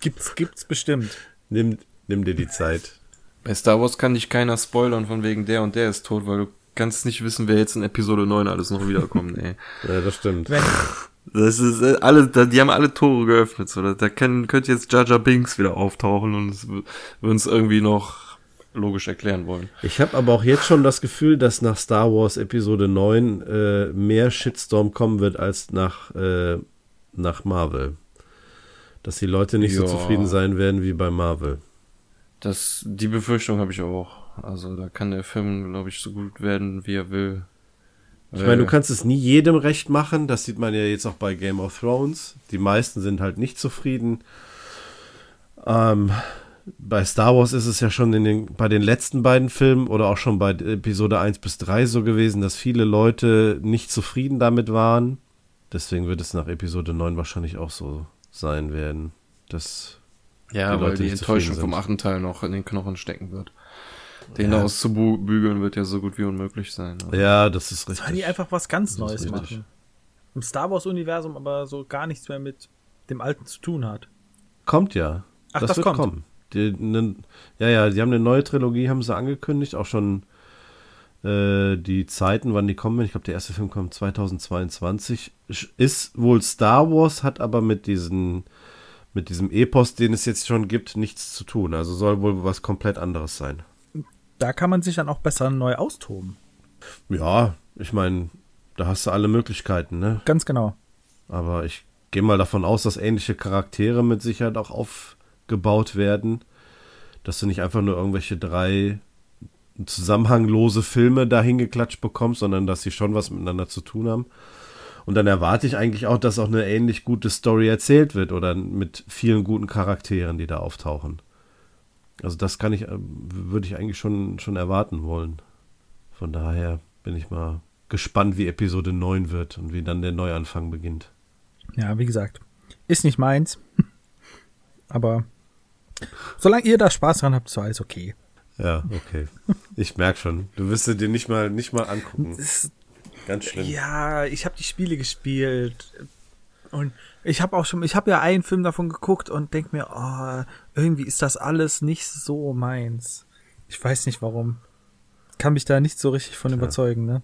Gibt's, gibt's bestimmt. Nimm, nimm dir die Zeit. Bei Star Wars kann dich keiner spoilern von wegen der und der ist tot, weil du kannst nicht wissen, wer jetzt in Episode 9 alles noch wiederkommt, ey. ja, das stimmt. Wenn, das ist äh, alle, die haben alle Tore geöffnet, so. Da können, könnte jetzt Jar Jar Binks wieder auftauchen und es uns irgendwie noch logisch erklären wollen. Ich habe aber auch jetzt schon das Gefühl, dass nach Star Wars Episode 9 äh, mehr Shitstorm kommen wird als nach, äh, nach Marvel. Dass die Leute nicht ja. so zufrieden sein werden wie bei Marvel. Das, die Befürchtung habe ich auch. Also da kann der Film, glaube ich, so gut werden, wie er will. Ich meine, du kannst es nie jedem recht machen. Das sieht man ja jetzt auch bei Game of Thrones. Die meisten sind halt nicht zufrieden. Ähm, bei Star Wars ist es ja schon in den, bei den letzten beiden Filmen oder auch schon bei Episode 1 bis 3 so gewesen, dass viele Leute nicht zufrieden damit waren. Deswegen wird es nach Episode 9 wahrscheinlich auch so sein werden, dass ja, die weil Leute die Enttäuschung vom achten Teil noch in den Knochen stecken wird. Den ja. auszubügeln wird ja so gut wie unmöglich sein. Also. Ja, das ist richtig. Sollen die einfach was ganz Neues machen? Im Star Wars-Universum aber so gar nichts mehr mit dem Alten zu tun hat. Kommt ja. Ach, das, das wird kommt. kommen. Die, ne, ja, ja, die haben eine neue Trilogie, haben sie angekündigt, auch schon äh, die Zeiten, wann die kommen. Ich glaube, der erste Film kommt 2022. Ist wohl Star Wars, hat aber mit diesen mit diesem Epos, den es jetzt schon gibt, nichts zu tun. Also soll wohl was komplett anderes sein. Da kann man sich dann auch besser neu austoben. Ja, ich meine, da hast du alle Möglichkeiten, ne? Ganz genau. Aber ich gehe mal davon aus, dass ähnliche Charaktere mit Sicherheit auch aufgebaut werden. Dass du nicht einfach nur irgendwelche drei zusammenhanglose Filme dahin geklatscht bekommst, sondern dass sie schon was miteinander zu tun haben. Und dann erwarte ich eigentlich auch, dass auch eine ähnlich gute Story erzählt wird oder mit vielen guten Charakteren, die da auftauchen. Also das kann ich, äh, würde ich eigentlich schon, schon erwarten wollen. Von daher bin ich mal gespannt, wie Episode 9 wird und wie dann der Neuanfang beginnt. Ja, wie gesagt, ist nicht meins. Aber solange ihr da Spaß dran habt, ist alles okay. Ja, okay. Ich merke schon. Du wirst dir nicht mal, nicht mal angucken. Ganz schlimm. Ja, ich habe die Spiele gespielt. Und ich habe auch schon, ich habe ja einen Film davon geguckt und denk mir, oh, irgendwie ist das alles nicht so meins. Ich weiß nicht warum. Kann mich da nicht so richtig von ja. überzeugen, ne?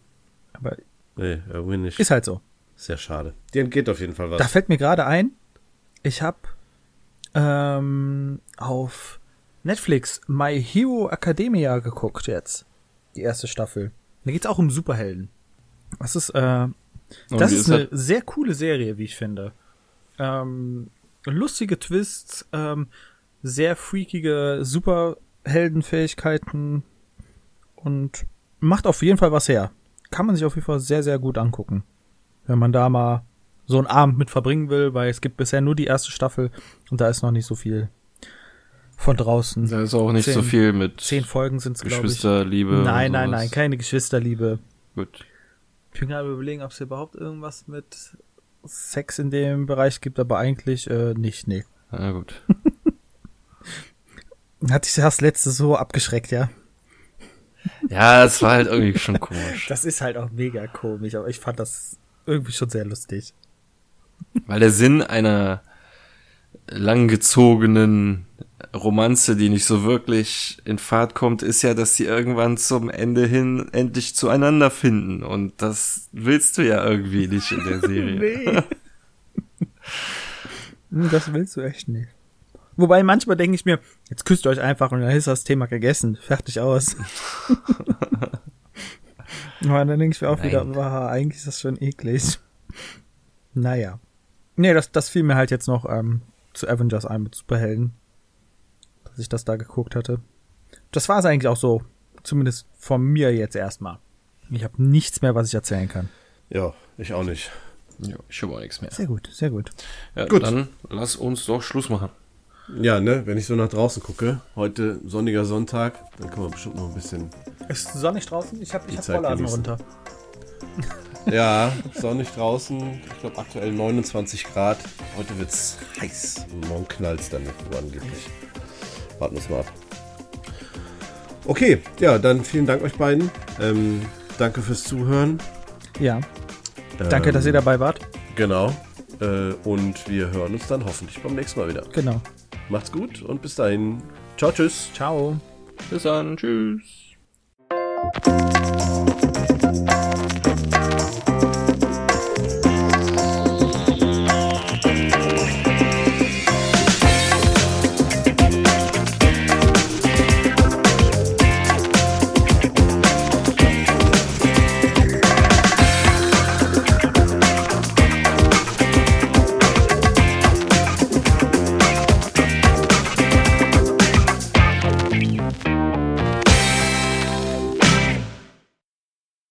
Aber nee, irgendwie nicht. Ist halt so. Sehr schade. Dir entgeht auf jeden Fall was. Da fällt mir gerade ein, ich habe ähm, auf Netflix My Hero Academia geguckt jetzt. Die erste Staffel. Da geht's auch um Superhelden. Das ist, äh, das ist, ist eine sehr coole Serie, wie ich finde. Ähm, lustige Twists, ähm, sehr freakige Superheldenfähigkeiten und macht auf jeden Fall was her. Kann man sich auf jeden Fall sehr, sehr gut angucken. Wenn man da mal so einen Abend mit verbringen will, weil es gibt bisher nur die erste Staffel und da ist noch nicht so viel von draußen. Da ist auch nicht zehn, so viel mit zehn Folgen sind es Geschwisterliebe. Nein, nein, nein, keine Geschwisterliebe. Gut. Ich bin gerade überlegen, ob es überhaupt irgendwas mit Sex in dem Bereich gibt, aber eigentlich äh, nicht, nee. Na gut. Hat dich das letzte so abgeschreckt, ja? Ja, es war halt irgendwie schon komisch. Das ist halt auch mega komisch, aber ich fand das irgendwie schon sehr lustig. Weil der Sinn einer langgezogenen Romanze, die nicht so wirklich in Fahrt kommt, ist ja, dass sie irgendwann zum Ende hin endlich zueinander finden. Und das willst du ja irgendwie nicht in der Serie. nee. das willst du echt nicht. Wobei manchmal denke ich mir, jetzt küsst ihr euch einfach und dann ist das Thema gegessen. Fertig aus. Aber dann denke ich mir auch Nein. wieder, wow, eigentlich ist das schon eklig. Naja. Nee, das, das fiel mir halt jetzt noch ähm, zu Avengers ein mit Superhelden dass ich das da geguckt hatte. Das war es eigentlich auch so. Zumindest von mir jetzt erstmal. Ich habe nichts mehr, was ich erzählen kann. Ja, ich auch nicht. Ja, ich habe auch nichts mehr. Sehr gut, sehr gut. Ja, gut. Dann lass uns doch Schluss machen. Ja, ne, wenn ich so nach draußen gucke, heute sonniger Sonntag, dann können wir bestimmt noch ein bisschen. Ist sonnig draußen? Ich habe ich hab Rollladen runter. Ja, sonnig draußen. Ich glaube aktuell 29 Grad. Heute wird's heiß. Morgen knallt's dann angeblich. Warten wir es mal ab. Okay, ja, dann vielen Dank euch beiden. Ähm, danke fürs Zuhören. Ja. Danke, ähm, dass ihr dabei wart. Genau. Äh, und wir hören uns dann hoffentlich beim nächsten Mal wieder. Genau. Macht's gut und bis dahin. Ciao, tschüss. Ciao. Bis dann. Tschüss.